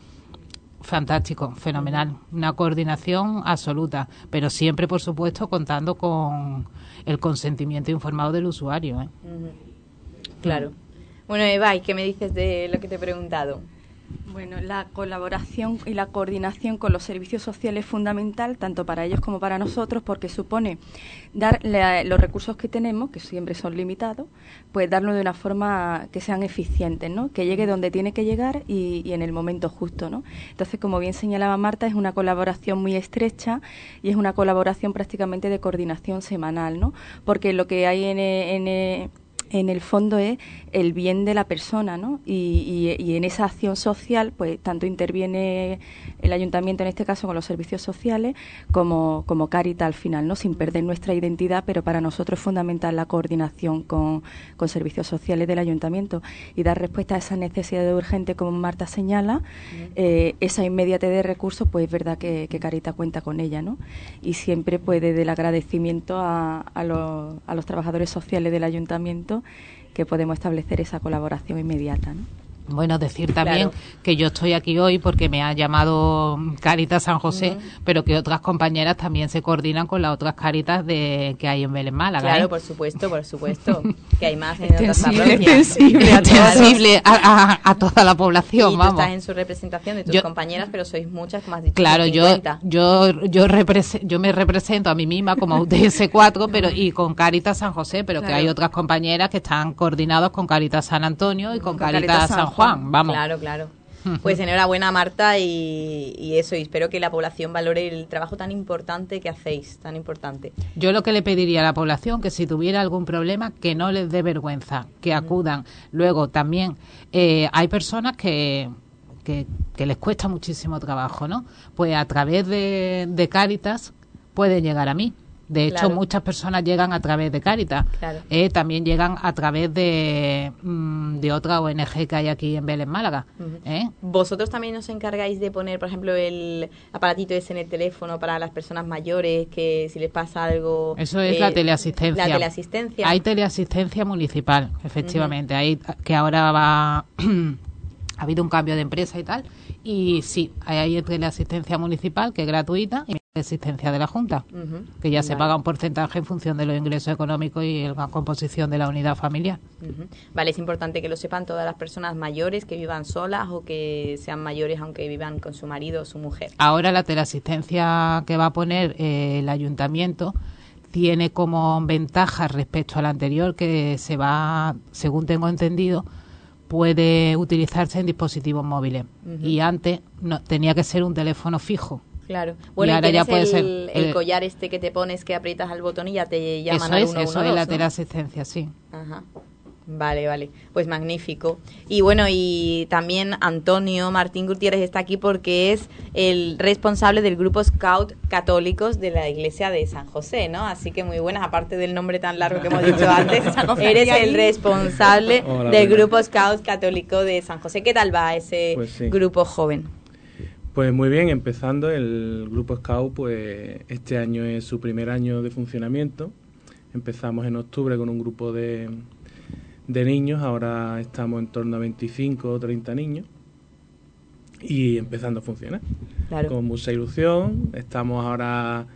[SPEAKER 9] fantástico, fenomenal, una coordinación absoluta, pero siempre por supuesto contando con el consentimiento informado del usuario. ¿eh?
[SPEAKER 1] Claro. Bueno, Eva, ¿y qué me dices de lo que te he preguntado?
[SPEAKER 11] Bueno, la colaboración y la coordinación con los servicios sociales es fundamental, tanto para ellos como para nosotros, porque supone dar los recursos que tenemos, que siempre son limitados, pues darlos de una forma que sean eficientes, ¿no? Que llegue donde tiene que llegar y, en el momento justo, ¿no? Entonces, como bien señalaba Marta, es una colaboración muy estrecha y es una colaboración prácticamente de coordinación semanal, ¿no? Porque lo que hay en, en en el fondo es el bien de la persona, ¿no? Y, y- y en esa acción social, pues tanto interviene el ayuntamiento, en este caso con los servicios sociales, como, como Caritas al final, ¿no? Sin perder nuestra identidad, pero para nosotros es fundamental la coordinación con, con servicios sociales del ayuntamiento y dar respuesta a esa necesidad urgente, como Marta señala, eh, esa inmediatez de recursos, pues es verdad que, que Caritas cuenta con ella, ¿no? Y siempre, pues desde el agradecimiento a, a los, a los trabajadores sociales del ayuntamiento que podemos establecer esa colaboración inmediata.
[SPEAKER 9] Bueno, decir también
[SPEAKER 11] Claro.
[SPEAKER 9] que yo estoy aquí hoy porque me ha llamado Caritas San. José, pero que otras compañeras también se coordinan con las otras Caritas de que hay en Vélez Málaga.
[SPEAKER 1] Claro,
[SPEAKER 9] ¿eh?
[SPEAKER 1] por supuesto, por supuesto. Que hay más en otras parroquias.
[SPEAKER 9] extensible,
[SPEAKER 1] Claro.
[SPEAKER 9] a, a- a toda la población,
[SPEAKER 1] Y tú
[SPEAKER 9] vamos.
[SPEAKER 1] estás en su representación de tus
[SPEAKER 9] Yo-
[SPEAKER 1] compañeras, pero sois muchas, has dicho.
[SPEAKER 9] Claro, yo
[SPEAKER 1] 50.
[SPEAKER 9] yo yo yo me represento a mí misma como UTS 4, pero y con Caritas San José, pero que
[SPEAKER 1] Claro.
[SPEAKER 9] hay otras compañeras que están coordinadas con Caritas San Antonio y con,
[SPEAKER 1] Con
[SPEAKER 9] Caritas,
[SPEAKER 1] Caritas
[SPEAKER 9] San
[SPEAKER 1] San
[SPEAKER 9] Juan, vamos.
[SPEAKER 1] Claro, claro. Pues enhorabuena Marta y, y eso, y espero que la población valore el trabajo tan importante que hacéis, tan importante.
[SPEAKER 9] Yo lo que le pediría a la población que si tuviera algún problema que no les dé vergüenza, que acudan. Luego también eh, hay personas que, que, que les cuesta muchísimo trabajo, ¿no? Pues a través de, de Cáritas pueden llegar a mí. De hecho,
[SPEAKER 1] Claro.
[SPEAKER 9] muchas personas llegan a través de Cáritas.
[SPEAKER 1] Claro.
[SPEAKER 9] Eh, también llegan a través de, mm, de otra ONG que hay aquí en Vélez, Málaga. ¿eh?
[SPEAKER 1] ¿Vosotros también os encargáis de poner, por ejemplo, el aparatito ese en el teléfono para las personas mayores que si les pasa algo...
[SPEAKER 9] Eso es
[SPEAKER 1] eh,
[SPEAKER 9] la teleasistencia.
[SPEAKER 1] La teleasistencia.
[SPEAKER 9] Hay teleasistencia municipal, efectivamente. Hay que ahora va [CLEARS THROAT] ha habido un cambio de empresa y tal. Y sí, hay, hay teleasistencia municipal que es gratuita. y existencia de la Junta, que ya se paga un porcentaje en función de los ingresos económicos y la composición de la unidad familiar.
[SPEAKER 1] Vale, es importante que lo sepan todas las personas mayores que vivan solas o que sean mayores aunque vivan con su marido o su mujer.
[SPEAKER 9] Ahora la teleasistencia que va a poner eh, el ayuntamiento tiene como ventaja respecto al anterior que se va, según tengo entendido, puede utilizarse en dispositivos móviles. Y antes no, tenía que ser un teléfono fijo.
[SPEAKER 1] Claro. Bueno, y,
[SPEAKER 9] ahora ya
[SPEAKER 1] tienes
[SPEAKER 9] puede
[SPEAKER 1] el,
[SPEAKER 9] ser,
[SPEAKER 1] el
[SPEAKER 9] eh,
[SPEAKER 1] collar este que te pones que aprietas al botón y ya te llaman
[SPEAKER 9] Eso
[SPEAKER 1] al
[SPEAKER 9] es,
[SPEAKER 1] 112,
[SPEAKER 9] eso es la
[SPEAKER 1] ¿no?
[SPEAKER 9] teleasistencia, sí.
[SPEAKER 1] Ajá. Vale, vale. Pues magnífico. Y bueno, y también Antonio Martín Gutiérrez está aquí porque es el responsable del grupo Scout Católicos de la iglesia de San José, ¿no? Así que muy buenas, aparte del nombre tan largo que hemos dicho antes, [LAUGHS] eres el responsable
[SPEAKER 8] Hola,
[SPEAKER 1] del grupo Scout Católico de San José. ¿Qué tal va ese
[SPEAKER 8] Pues sí.
[SPEAKER 1] grupo joven?
[SPEAKER 8] Pues muy bien, empezando el grupo Scout, pues este año es su primer año de funcionamiento. Empezamos en octubre con un grupo de, de niños, ahora estamos en torno a 25 o 30 niños y empezando a funcionar.
[SPEAKER 1] Claro.
[SPEAKER 8] Con mucha ilusión, estamos ahora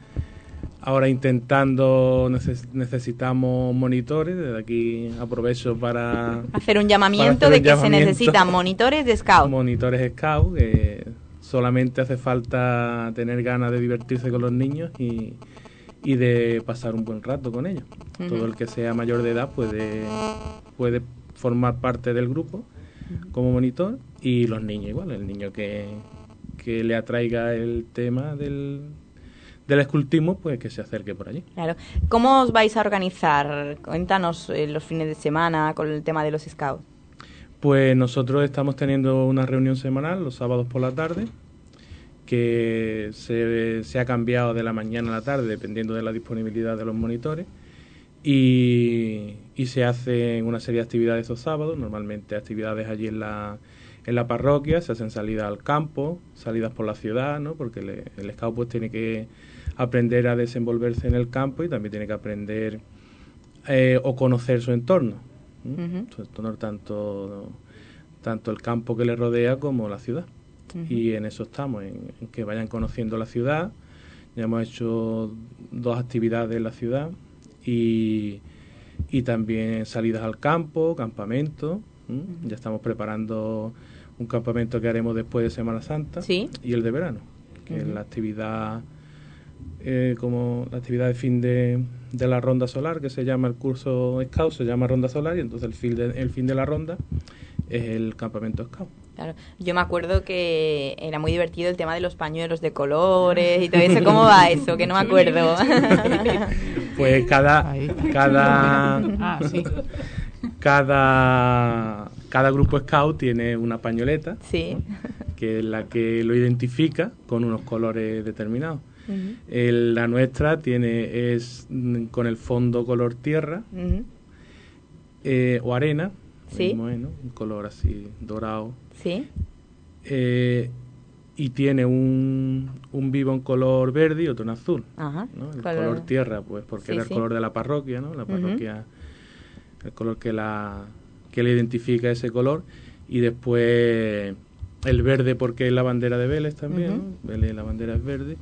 [SPEAKER 8] ahora intentando neces- necesitamos monitores, desde aquí aprovecho para
[SPEAKER 1] Hacer un llamamiento
[SPEAKER 8] hacer
[SPEAKER 1] de
[SPEAKER 8] un
[SPEAKER 1] que se necesitan monitores de Scout.
[SPEAKER 8] monitores scout que solamente hace falta tener ganas de divertirse con los niños y, y de pasar un buen rato con ellos. Todo el que sea mayor de edad puede, puede formar parte del grupo como monitor y los niños igual, el niño que, que le atraiga el tema del, del escultismo, pues que se acerque por allí.
[SPEAKER 1] Claro. ¿Cómo os vais a organizar? Cuéntanos eh, los fines de semana con el tema de los Scouts.
[SPEAKER 8] Pues nosotros estamos teniendo una reunión semanal los sábados por la tarde, que se, se ha cambiado de la mañana a la tarde dependiendo de la disponibilidad de los monitores. Y, se hacen una serie de actividades esos sábados, normalmente actividades allí en la, en la parroquia, se hacen salidas al campo, salidas por la ciudad, ¿no? porque el scout pues tiene que aprender a desenvolverse en el campo y también tiene que aprender eh, o conocer su entorno. Entorno tanto, tanto el campo que le rodea como la ciudad. Y en eso estamos, en, en que vayan conociendo la ciudad. Ya hemos hecho dos actividades en la ciudad y, y también salidas al campo, campamento. Ya estamos preparando un campamento que haremos después de Semana Santa
[SPEAKER 1] Sí.
[SPEAKER 8] y el de verano, que es la actividad eh, como la actividad de fin de, de la ronda solar, que se llama el curso Scout, se llama ronda solar, y entonces el fin de, el fin de la ronda es el campamento Scout.
[SPEAKER 1] Claro. Yo me acuerdo que era muy divertido el tema de los pañuelos de colores y todo eso. ¿Cómo va eso? Que no me acuerdo. [LAUGHS] [LAUGHS]
[SPEAKER 8] Pues cada, cada,
[SPEAKER 9] Ah, sí.
[SPEAKER 8] cada, cada grupo Scout tiene una pañoleta,
[SPEAKER 1] Sí.
[SPEAKER 8] que es la que lo identifica con unos colores determinados. El- la nuestra tiene es mm, con el fondo color tierra eh, o arena,
[SPEAKER 1] Sí.
[SPEAKER 8] un color así dorado.
[SPEAKER 1] Sí.
[SPEAKER 8] Eh, y tiene un, un vivo en color verde y otro en azul.
[SPEAKER 1] Ajá.
[SPEAKER 8] ¿no? El
[SPEAKER 1] Color-
[SPEAKER 8] color, tierra, pues porque
[SPEAKER 1] Sí,
[SPEAKER 8] era el
[SPEAKER 1] sí.
[SPEAKER 8] color de la parroquia, ¿no? La parroquia, el color que la que le identifica ese color. Y después el verde porque es la bandera de Vélez también. ¿no? Vélez, la bandera es verde.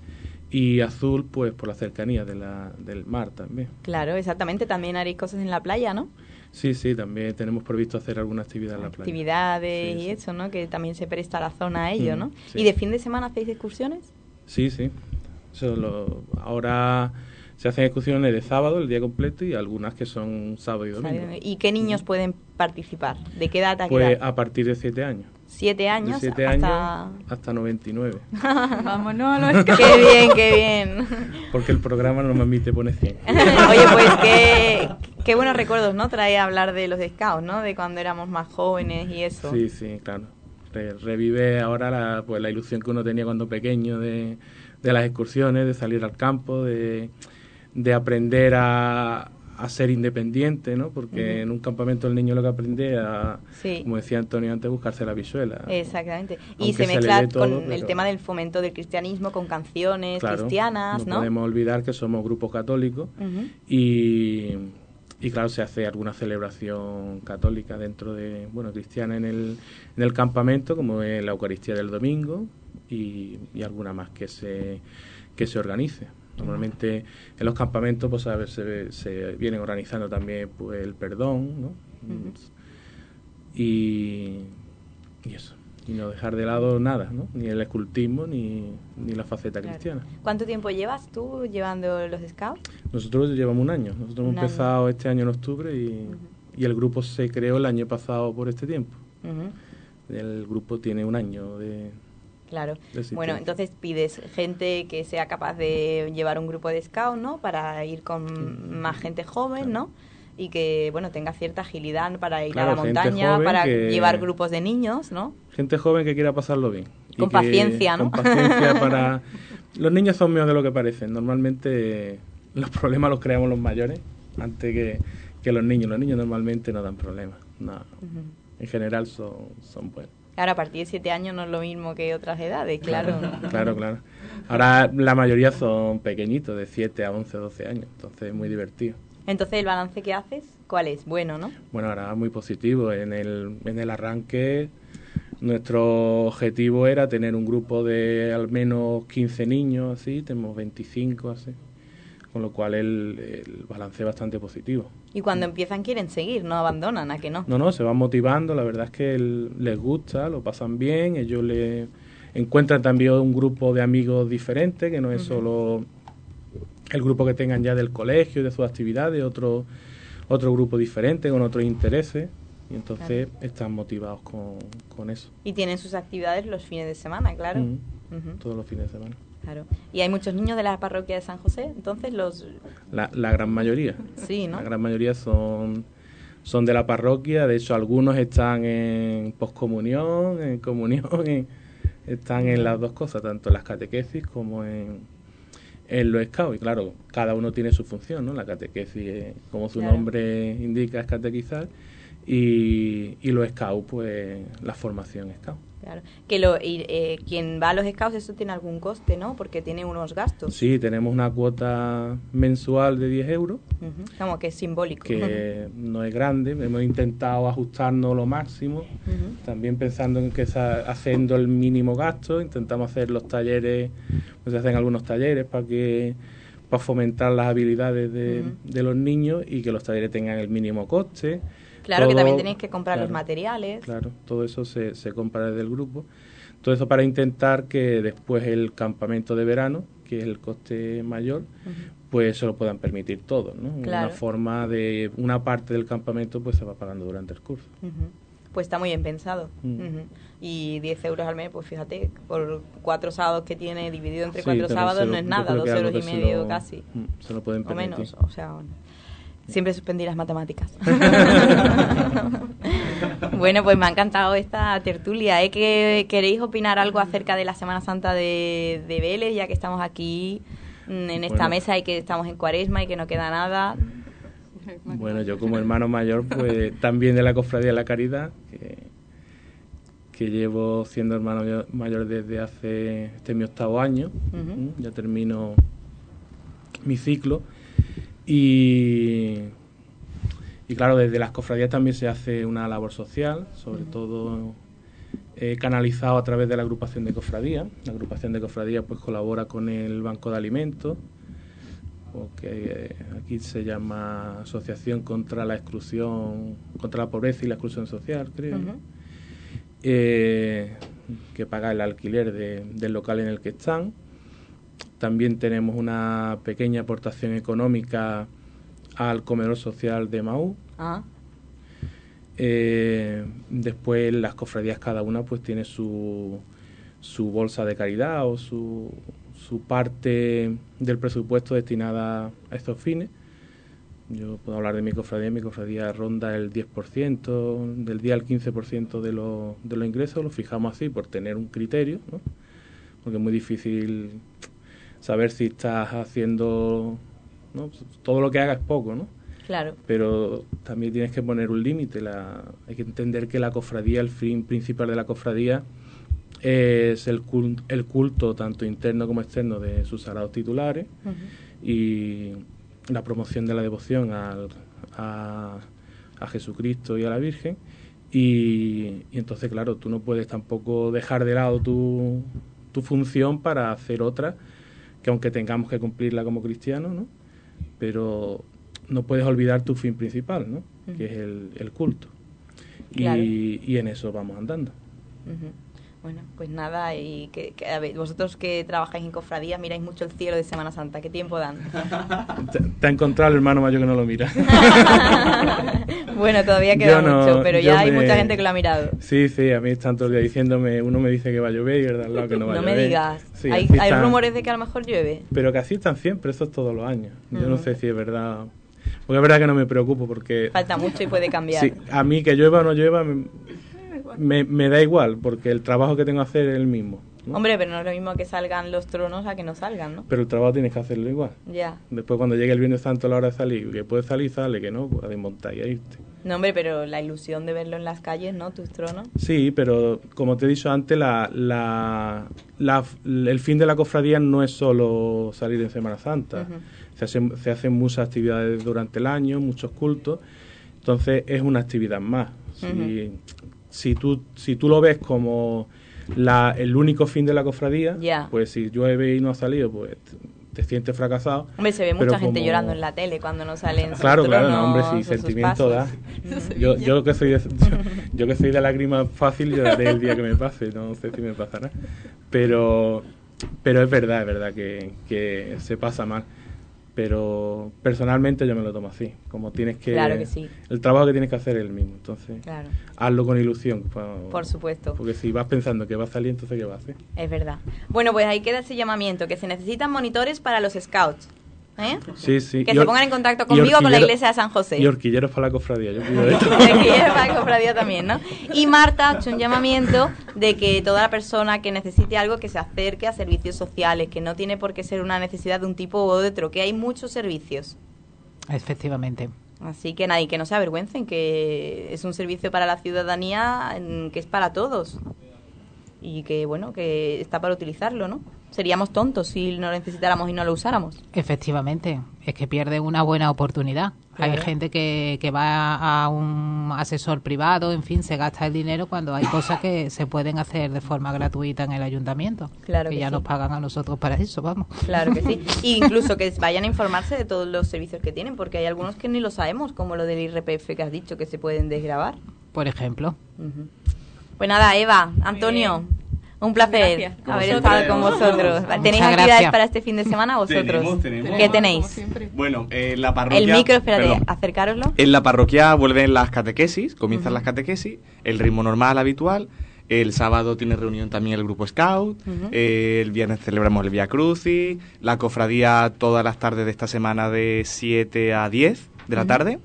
[SPEAKER 8] Y azul, pues por la cercanía de la, del mar también.
[SPEAKER 1] Claro, exactamente. También haréis cosas en la playa, ¿no?
[SPEAKER 8] Sí, sí, también tenemos previsto hacer alguna actividad en la playa.
[SPEAKER 1] Actividades
[SPEAKER 8] Sí,
[SPEAKER 1] y eso, ¿no? Que también se presta la zona a ello,
[SPEAKER 8] Mm,
[SPEAKER 1] ¿no?
[SPEAKER 8] sí.
[SPEAKER 1] ¿Y de fin de semana hacéis excursiones?
[SPEAKER 8] Sí, sí. Eso lo- ahora se hacen excursiones de sábado, el día completo, y algunas que son sábado y domingo.
[SPEAKER 1] ¿Y qué niños pueden participar? ¿De qué edad a qué
[SPEAKER 8] Pues
[SPEAKER 1] edad?
[SPEAKER 8] a partir de 7 años.
[SPEAKER 1] ¿Siete años?
[SPEAKER 8] De 7
[SPEAKER 1] hasta...
[SPEAKER 8] años hasta 99. [LAUGHS]
[SPEAKER 11] Vámonos a los [LAUGHS]
[SPEAKER 1] qué bien, qué bien.
[SPEAKER 8] Porque el programa no me admite poner 100. [LAUGHS]
[SPEAKER 1] Oye, pues qué, qué buenos recuerdos, ¿no? Trae hablar de los scouts, ¿no? De cuando éramos más jóvenes y eso.
[SPEAKER 8] Sí, sí, claro. Re- revive ahora la, pues, la ilusión que uno tenía cuando pequeño de, de las excursiones, de salir al campo, de, de aprender a, a ser independiente, ¿no? Porque en un campamento el niño lo que aprende a,
[SPEAKER 1] Sí.
[SPEAKER 8] como decía Antonio antes, buscarse la visuela.
[SPEAKER 1] Exactamente. Y se mezcla
[SPEAKER 8] todo,
[SPEAKER 1] con el tema del fomento del cristianismo, con canciones
[SPEAKER 8] Claro,
[SPEAKER 1] cristianas, ¿no?
[SPEAKER 8] podemos olvidar que somos grupos católicos
[SPEAKER 1] Ujú.
[SPEAKER 8] y, y claro, se hace alguna celebración católica dentro de, bueno, cristiana en el, en el campamento, como es la Eucaristía del domingo, y, y alguna más que se, que se organice. Normalmente en los campamentos pues a ver, se, se vienen organizando también pues el perdón, ¿no? y, y eso. Y no dejar de lado nada, ¿no? Ni el escultismo ni, ni la faceta
[SPEAKER 1] Claro.
[SPEAKER 8] cristiana.
[SPEAKER 1] ¿Cuánto tiempo llevas tú llevando los scouts?
[SPEAKER 8] Nosotros llevamos un año. Nosotros
[SPEAKER 1] Un
[SPEAKER 8] hemos
[SPEAKER 1] año.
[SPEAKER 8] empezado este año en octubre y, y el grupo se creó el año pasado por este tiempo. El grupo tiene un año de...
[SPEAKER 1] Claro. Bueno, entonces pides gente que sea capaz de llevar un grupo de scouts, ¿no? Para ir con más gente joven, ¿no? Y que, bueno, tenga cierta agilidad para ir
[SPEAKER 8] Claro,
[SPEAKER 1] a la montaña, para
[SPEAKER 8] que-
[SPEAKER 1] llevar grupos de niños, ¿no?
[SPEAKER 8] Gente joven que quiera pasarlo bien.
[SPEAKER 1] Con paciencia, ¿no?
[SPEAKER 8] Con paciencia [LAUGHS] para... Los niños son menos de lo que parecen. Normalmente los problemas los creamos los mayores antes que, que los niños. Los niños normalmente no dan problemas. No. En general son, son buenos.
[SPEAKER 1] Ahora, a partir de siete años no es lo mismo que otras edades, claro.
[SPEAKER 8] Claro, claro. Ahora la mayoría son pequeñitos, de 7 a 11, 12 años. Entonces es muy divertido.
[SPEAKER 1] Entonces, ¿el balance que haces cuál es? Bueno, ¿no?
[SPEAKER 8] Bueno, ahora muy positivo. En el, en el arranque nuestro objetivo era tener un grupo de al menos 15 niños, así, tenemos 25, así. Con lo cual el, el balance es bastante positivo.
[SPEAKER 1] Y cuando empiezan quieren seguir, no abandonan, ¿a que no?
[SPEAKER 8] No, no, se van motivando, la verdad es que les gusta, lo pasan bien, ellos le encuentran también un grupo de amigos diferentes, que no es solo el grupo que tengan ya del colegio, de sus actividades, otro, otro grupo diferente, con otros intereses, y entonces están motivados con, con eso.
[SPEAKER 1] Y tienen sus actividades los fines de semana, claro.
[SPEAKER 8] Todos los fines de semana.
[SPEAKER 1] Claro. Y hay muchos niños de la parroquia de San José, entonces los...
[SPEAKER 8] La, la gran mayoría.
[SPEAKER 1] Sí, ¿no?
[SPEAKER 8] La gran mayoría son, son de la parroquia, de hecho algunos están en poscomunión, en comunión, [LAUGHS] en- están en las dos cosas, tanto en las catequesis como en, en los scouts. Y claro, cada uno tiene su función, ¿no? La catequesis, eh, como su
[SPEAKER 1] Claro.
[SPEAKER 8] nombre indica, es catequizar. Y, y los scouts, pues la formación scout.
[SPEAKER 1] Claro. Que lo, y, eh, quien va a los scouts, eso tiene algún coste, ¿no? Porque tiene unos gastos.
[SPEAKER 8] Sí, tenemos una cuota mensual de 10 euros.
[SPEAKER 1] Ujú, Como que es simbólico.
[SPEAKER 8] que [LAUGHS] no es grande, hemos intentado ajustarnos lo máximo, también pensando en que sa- haciendo el mínimo gasto, intentamos hacer los talleres, pues se hacen algunos talleres para que para fomentar las habilidades de, de los niños y que los talleres tengan el mínimo coste.
[SPEAKER 1] Claro que
[SPEAKER 8] Todo-
[SPEAKER 1] también tenéis que comprar los materiales.
[SPEAKER 8] Claro, todo eso se, se compra desde el grupo. Todo eso para intentar que después el campamento de verano, que es el coste mayor, pues se lo puedan permitir todos, ¿no?
[SPEAKER 1] Claro.
[SPEAKER 8] Una forma de una parte del campamento pues se va pagando durante el curso.
[SPEAKER 1] Pues está muy bien pensado. Ujú. Y 10 euros al mes, pues fíjate, por cuatro sábados que tiene dividido entre
[SPEAKER 8] Sí,
[SPEAKER 1] cuatro sábados
[SPEAKER 8] lo-
[SPEAKER 1] no es nada, dos euros y medio
[SPEAKER 8] lo-
[SPEAKER 1] casi.
[SPEAKER 8] mm, se lo pueden
[SPEAKER 1] O
[SPEAKER 8] permitir.
[SPEAKER 1] menos, o sea, bueno. Siempre suspendí las matemáticas. [LAUGHS] bueno, pues me ha encantado esta tertulia. ¿eh? ¿Que ¿Queréis opinar algo acerca de la Semana Santa de, de Vélez, ya que estamos aquí mm, en esta
[SPEAKER 8] Bueno.
[SPEAKER 1] mesa y que estamos en cuaresma y que no queda nada?
[SPEAKER 8] Bueno, yo como hermano mayor, pues también de la Cofradía de la Caridad, que, que llevo siendo hermano mayor- desde hace, este es mi octavo año,
[SPEAKER 1] Ujú.
[SPEAKER 8] ¿m? ya termino mi ciclo. Y, y claro, desde las cofradías también se hace una labor social, sobre todo eh, canalizado a través de la agrupación de cofradías. La agrupación de cofradías pues colabora con el Banco de Alimentos, que eh, aquí se llama Asociación contra la Exclusión, contra la Pobreza y la Exclusión Social, creo. Eh, que paga el alquiler de- del local en el que están. También tenemos una pequeña aportación económica al comedor social de Maú.
[SPEAKER 1] Ah,
[SPEAKER 8] Eh, después las cofradías cada una pues tiene su, su bolsa de caridad o su, su parte del presupuesto destinada a estos fines. Yo puedo hablar de mi cofradía, mi cofradía ronda el 10%, del día al 15% de, los de los ingresos, lo fijamos así por tener un criterio, ¿no? porque es muy difícil saber si estás haciendo, ¿no? todo lo que hagas es poco, ¿no?
[SPEAKER 1] claro.
[SPEAKER 8] pero también tienes que poner un límite. Hay que entender que la cofradía, el fin principal de la cofradía es el culto, el culto tanto interno como externo de sus sagrados titulares y la promoción de la devoción al- a, a Jesucristo y a la Virgen. Y, y entonces, claro, tú no puedes tampoco dejar de lado tu, tu función para hacer otra, que aunque tengamos que cumplirla como cristianos, ¿no? Pero no puedes olvidar tu fin principal, ¿no? Que es el, el culto.
[SPEAKER 1] Claro.
[SPEAKER 8] Y, y en eso vamos andando.
[SPEAKER 1] Bueno, pues nada, y que, que, a ver, vosotros que trabajáis en cofradías miráis mucho el cielo de Semana Santa, ¿qué tiempo dan? [LAUGHS]
[SPEAKER 8] Te, te ha encontrado el hermano mayor que no lo mira. [LAUGHS]
[SPEAKER 1] bueno, todavía queda
[SPEAKER 8] no-
[SPEAKER 1] mucho, pero ya hay
[SPEAKER 8] me-
[SPEAKER 1] mucha gente que lo ha mirado.
[SPEAKER 8] Sí, sí, a mí están todo el día diciéndome, uno me dice que va a llover y el de al lado que no va
[SPEAKER 1] No
[SPEAKER 8] a
[SPEAKER 1] me
[SPEAKER 8] llover.
[SPEAKER 1] digas,
[SPEAKER 8] Sí,
[SPEAKER 1] hay, hay
[SPEAKER 8] están.
[SPEAKER 1] rumores de que a lo mejor llueve.
[SPEAKER 8] Pero que así están siempre, eso es todos los años. Yo no
[SPEAKER 1] Ujú.
[SPEAKER 8] sé si es verdad. Porque es verdad que no me preocupo porque...
[SPEAKER 1] Falta mucho y puede cambiar. [LAUGHS]
[SPEAKER 8] Sí, a mí que llueva o no llueva me, me, me da igual porque el trabajo que tengo que hacer es el mismo. ¿no?
[SPEAKER 1] Hombre, pero no es lo mismo que salgan los tronos a que no salgan, ¿no?
[SPEAKER 8] Pero el trabajo tienes que hacerlo igual.
[SPEAKER 1] Ya.
[SPEAKER 8] Después cuando llegue el Viernes Santo a la hora de salir, que puedes salir, sale, que no, pues a desmontar y a irte.
[SPEAKER 1] No, hombre, pero la ilusión de verlo en las calles, ¿no? Tus tronos.
[SPEAKER 8] Sí, pero como te he dicho antes, la, la, la- el fin de la cofradía no es solo salir en Semana Santa. Se, hacen, se hacen muchas actividades durante el año, muchos cultos. Entonces es una actividad más. Si, si, tú, si tú lo ves como la, el único fin de la cofradía, pues si llueve y no ha salido, pues te, te sientes fracasado.
[SPEAKER 1] Hombre, se ve mucha gente llorando en la tele cuando no salen
[SPEAKER 8] Claro, claro, no, hombre, sí, sentimiento da. [LAUGHS] Yo, [LAUGHS] yo que soy de, yo, yo que soy de lágrimas fácil lloraré el día que me pase, no sé si me pasará. Pero, pero es verdad, es verdad que, que se pasa mal. Pero personalmente yo me lo tomo así, como tienes que...
[SPEAKER 1] Claro que sí.
[SPEAKER 8] El trabajo que tienes que hacer es el mismo, entonces
[SPEAKER 1] Claro.
[SPEAKER 8] hazlo con ilusión. pa-
[SPEAKER 1] Por supuesto.
[SPEAKER 8] Porque si vas pensando que va a salir, entonces ¿qué va a hacer?
[SPEAKER 1] Es verdad. Bueno, pues ahí queda ese llamamiento, que se necesitan monitores para los scouts. ¿Eh?
[SPEAKER 8] Sí, sí.
[SPEAKER 1] Que
[SPEAKER 8] Y
[SPEAKER 1] se pongan en contacto conmigo con la iglesia de San José.
[SPEAKER 8] Y horquilleros para la cofradía, yo pido [LAUGHS] esto.
[SPEAKER 1] que lleve para la cofradía también, ¿no? Y Marta ha hecho un llamamiento de que toda la persona que necesite algo que se acerque a servicios sociales, que no tiene por qué ser una necesidad de un tipo u otro, que hay muchos servicios.
[SPEAKER 9] Efectivamente.
[SPEAKER 1] Así que nadie que no se avergüencen, que es un servicio para la ciudadanía, en- que es para todos. Y que, bueno, que está para utilizarlo, ¿no? Seríamos tontos si no lo necesitáramos y no lo usáramos.
[SPEAKER 9] Efectivamente, es que pierden una buena oportunidad. Hay gente que, que va a un asesor privado, en fin, se gasta el dinero cuando hay cosas que se pueden hacer de forma gratuita en el ayuntamiento.
[SPEAKER 1] Claro
[SPEAKER 9] que
[SPEAKER 1] que
[SPEAKER 9] ya
[SPEAKER 1] sí.
[SPEAKER 9] nos pagan a nosotros para eso, vamos.
[SPEAKER 1] Claro que sí. [LAUGHS] E incluso que vayan a informarse de todos los servicios que tienen, porque hay algunos que ni lo sabemos, como lo del IRPF que has dicho, que se pueden desgravar.
[SPEAKER 9] Por ejemplo.
[SPEAKER 1] Pues nada, Eva, Antonio, un placer
[SPEAKER 11] Gracias.
[SPEAKER 1] haber
[SPEAKER 11] Vosotros.
[SPEAKER 1] estado con vosotros.
[SPEAKER 11] Muchas
[SPEAKER 1] ¿Tenéis
[SPEAKER 9] gracias.
[SPEAKER 1] actividades para este fin de semana vosotros?
[SPEAKER 10] Tenemos, tenemos.
[SPEAKER 1] ¿Qué tenéis?
[SPEAKER 10] Bueno, eh, la parroquia...
[SPEAKER 1] El micro, espérate, acercároslo.
[SPEAKER 10] En la parroquia vuelven las catequesis, comienzan las catequesis, el ritmo normal, habitual. El sábado tiene reunión también el grupo Scout. Eh, el viernes celebramos el Via Crucis. La cofradía todas las tardes de esta semana de 7 a 10 de la tarde.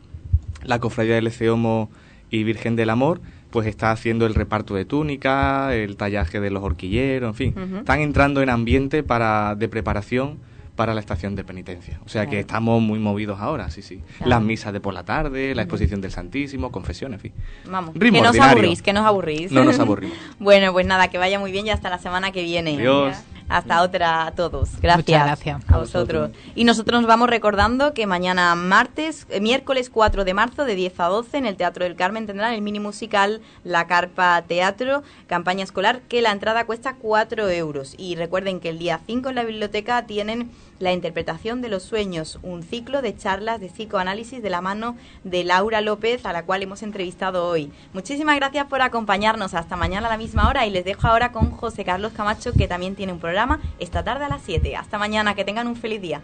[SPEAKER 10] La cofradía del Eceomo y Virgen del Amor pues está haciendo el reparto de túnica, el tallaje de los horquilleros, en fin. Están entrando en ambiente para de preparación para la estación de penitencia. O sea que estamos muy movidos ahora, sí, sí.
[SPEAKER 1] Claro.
[SPEAKER 10] Las misas de por la tarde, la exposición del Santísimo, confesiones, en fin.
[SPEAKER 1] Vamos,
[SPEAKER 10] Ritmo
[SPEAKER 1] que no os
[SPEAKER 10] ordinario.
[SPEAKER 1] aburrís, que no os aburrís.
[SPEAKER 10] No nos aburrimos. [LAUGHS]
[SPEAKER 1] bueno, pues nada, que vaya muy bien y hasta la semana que viene.
[SPEAKER 10] Adiós.
[SPEAKER 1] Hasta otra a todos. Gracias.
[SPEAKER 9] Muchas gracias.
[SPEAKER 1] A vosotros. Y nosotros nos vamos recordando que mañana martes, eh, miércoles 4 de marzo, de 10 a 12, en el Teatro del Carmen tendrán el mini musical La Carpa Teatro, campaña escolar, que la entrada cuesta 4 euros. Y recuerden que el día 5 en la biblioteca tienen la interpretación de los sueños, un ciclo de charlas de psicoanálisis de la mano de Laura López, a la cual hemos entrevistado hoy. Muchísimas gracias por acompañarnos hasta mañana a la misma hora y les dejo ahora con José Carlos Camacho, que también tiene un programa esta tarde a las 7. Hasta mañana, que tengan un feliz día.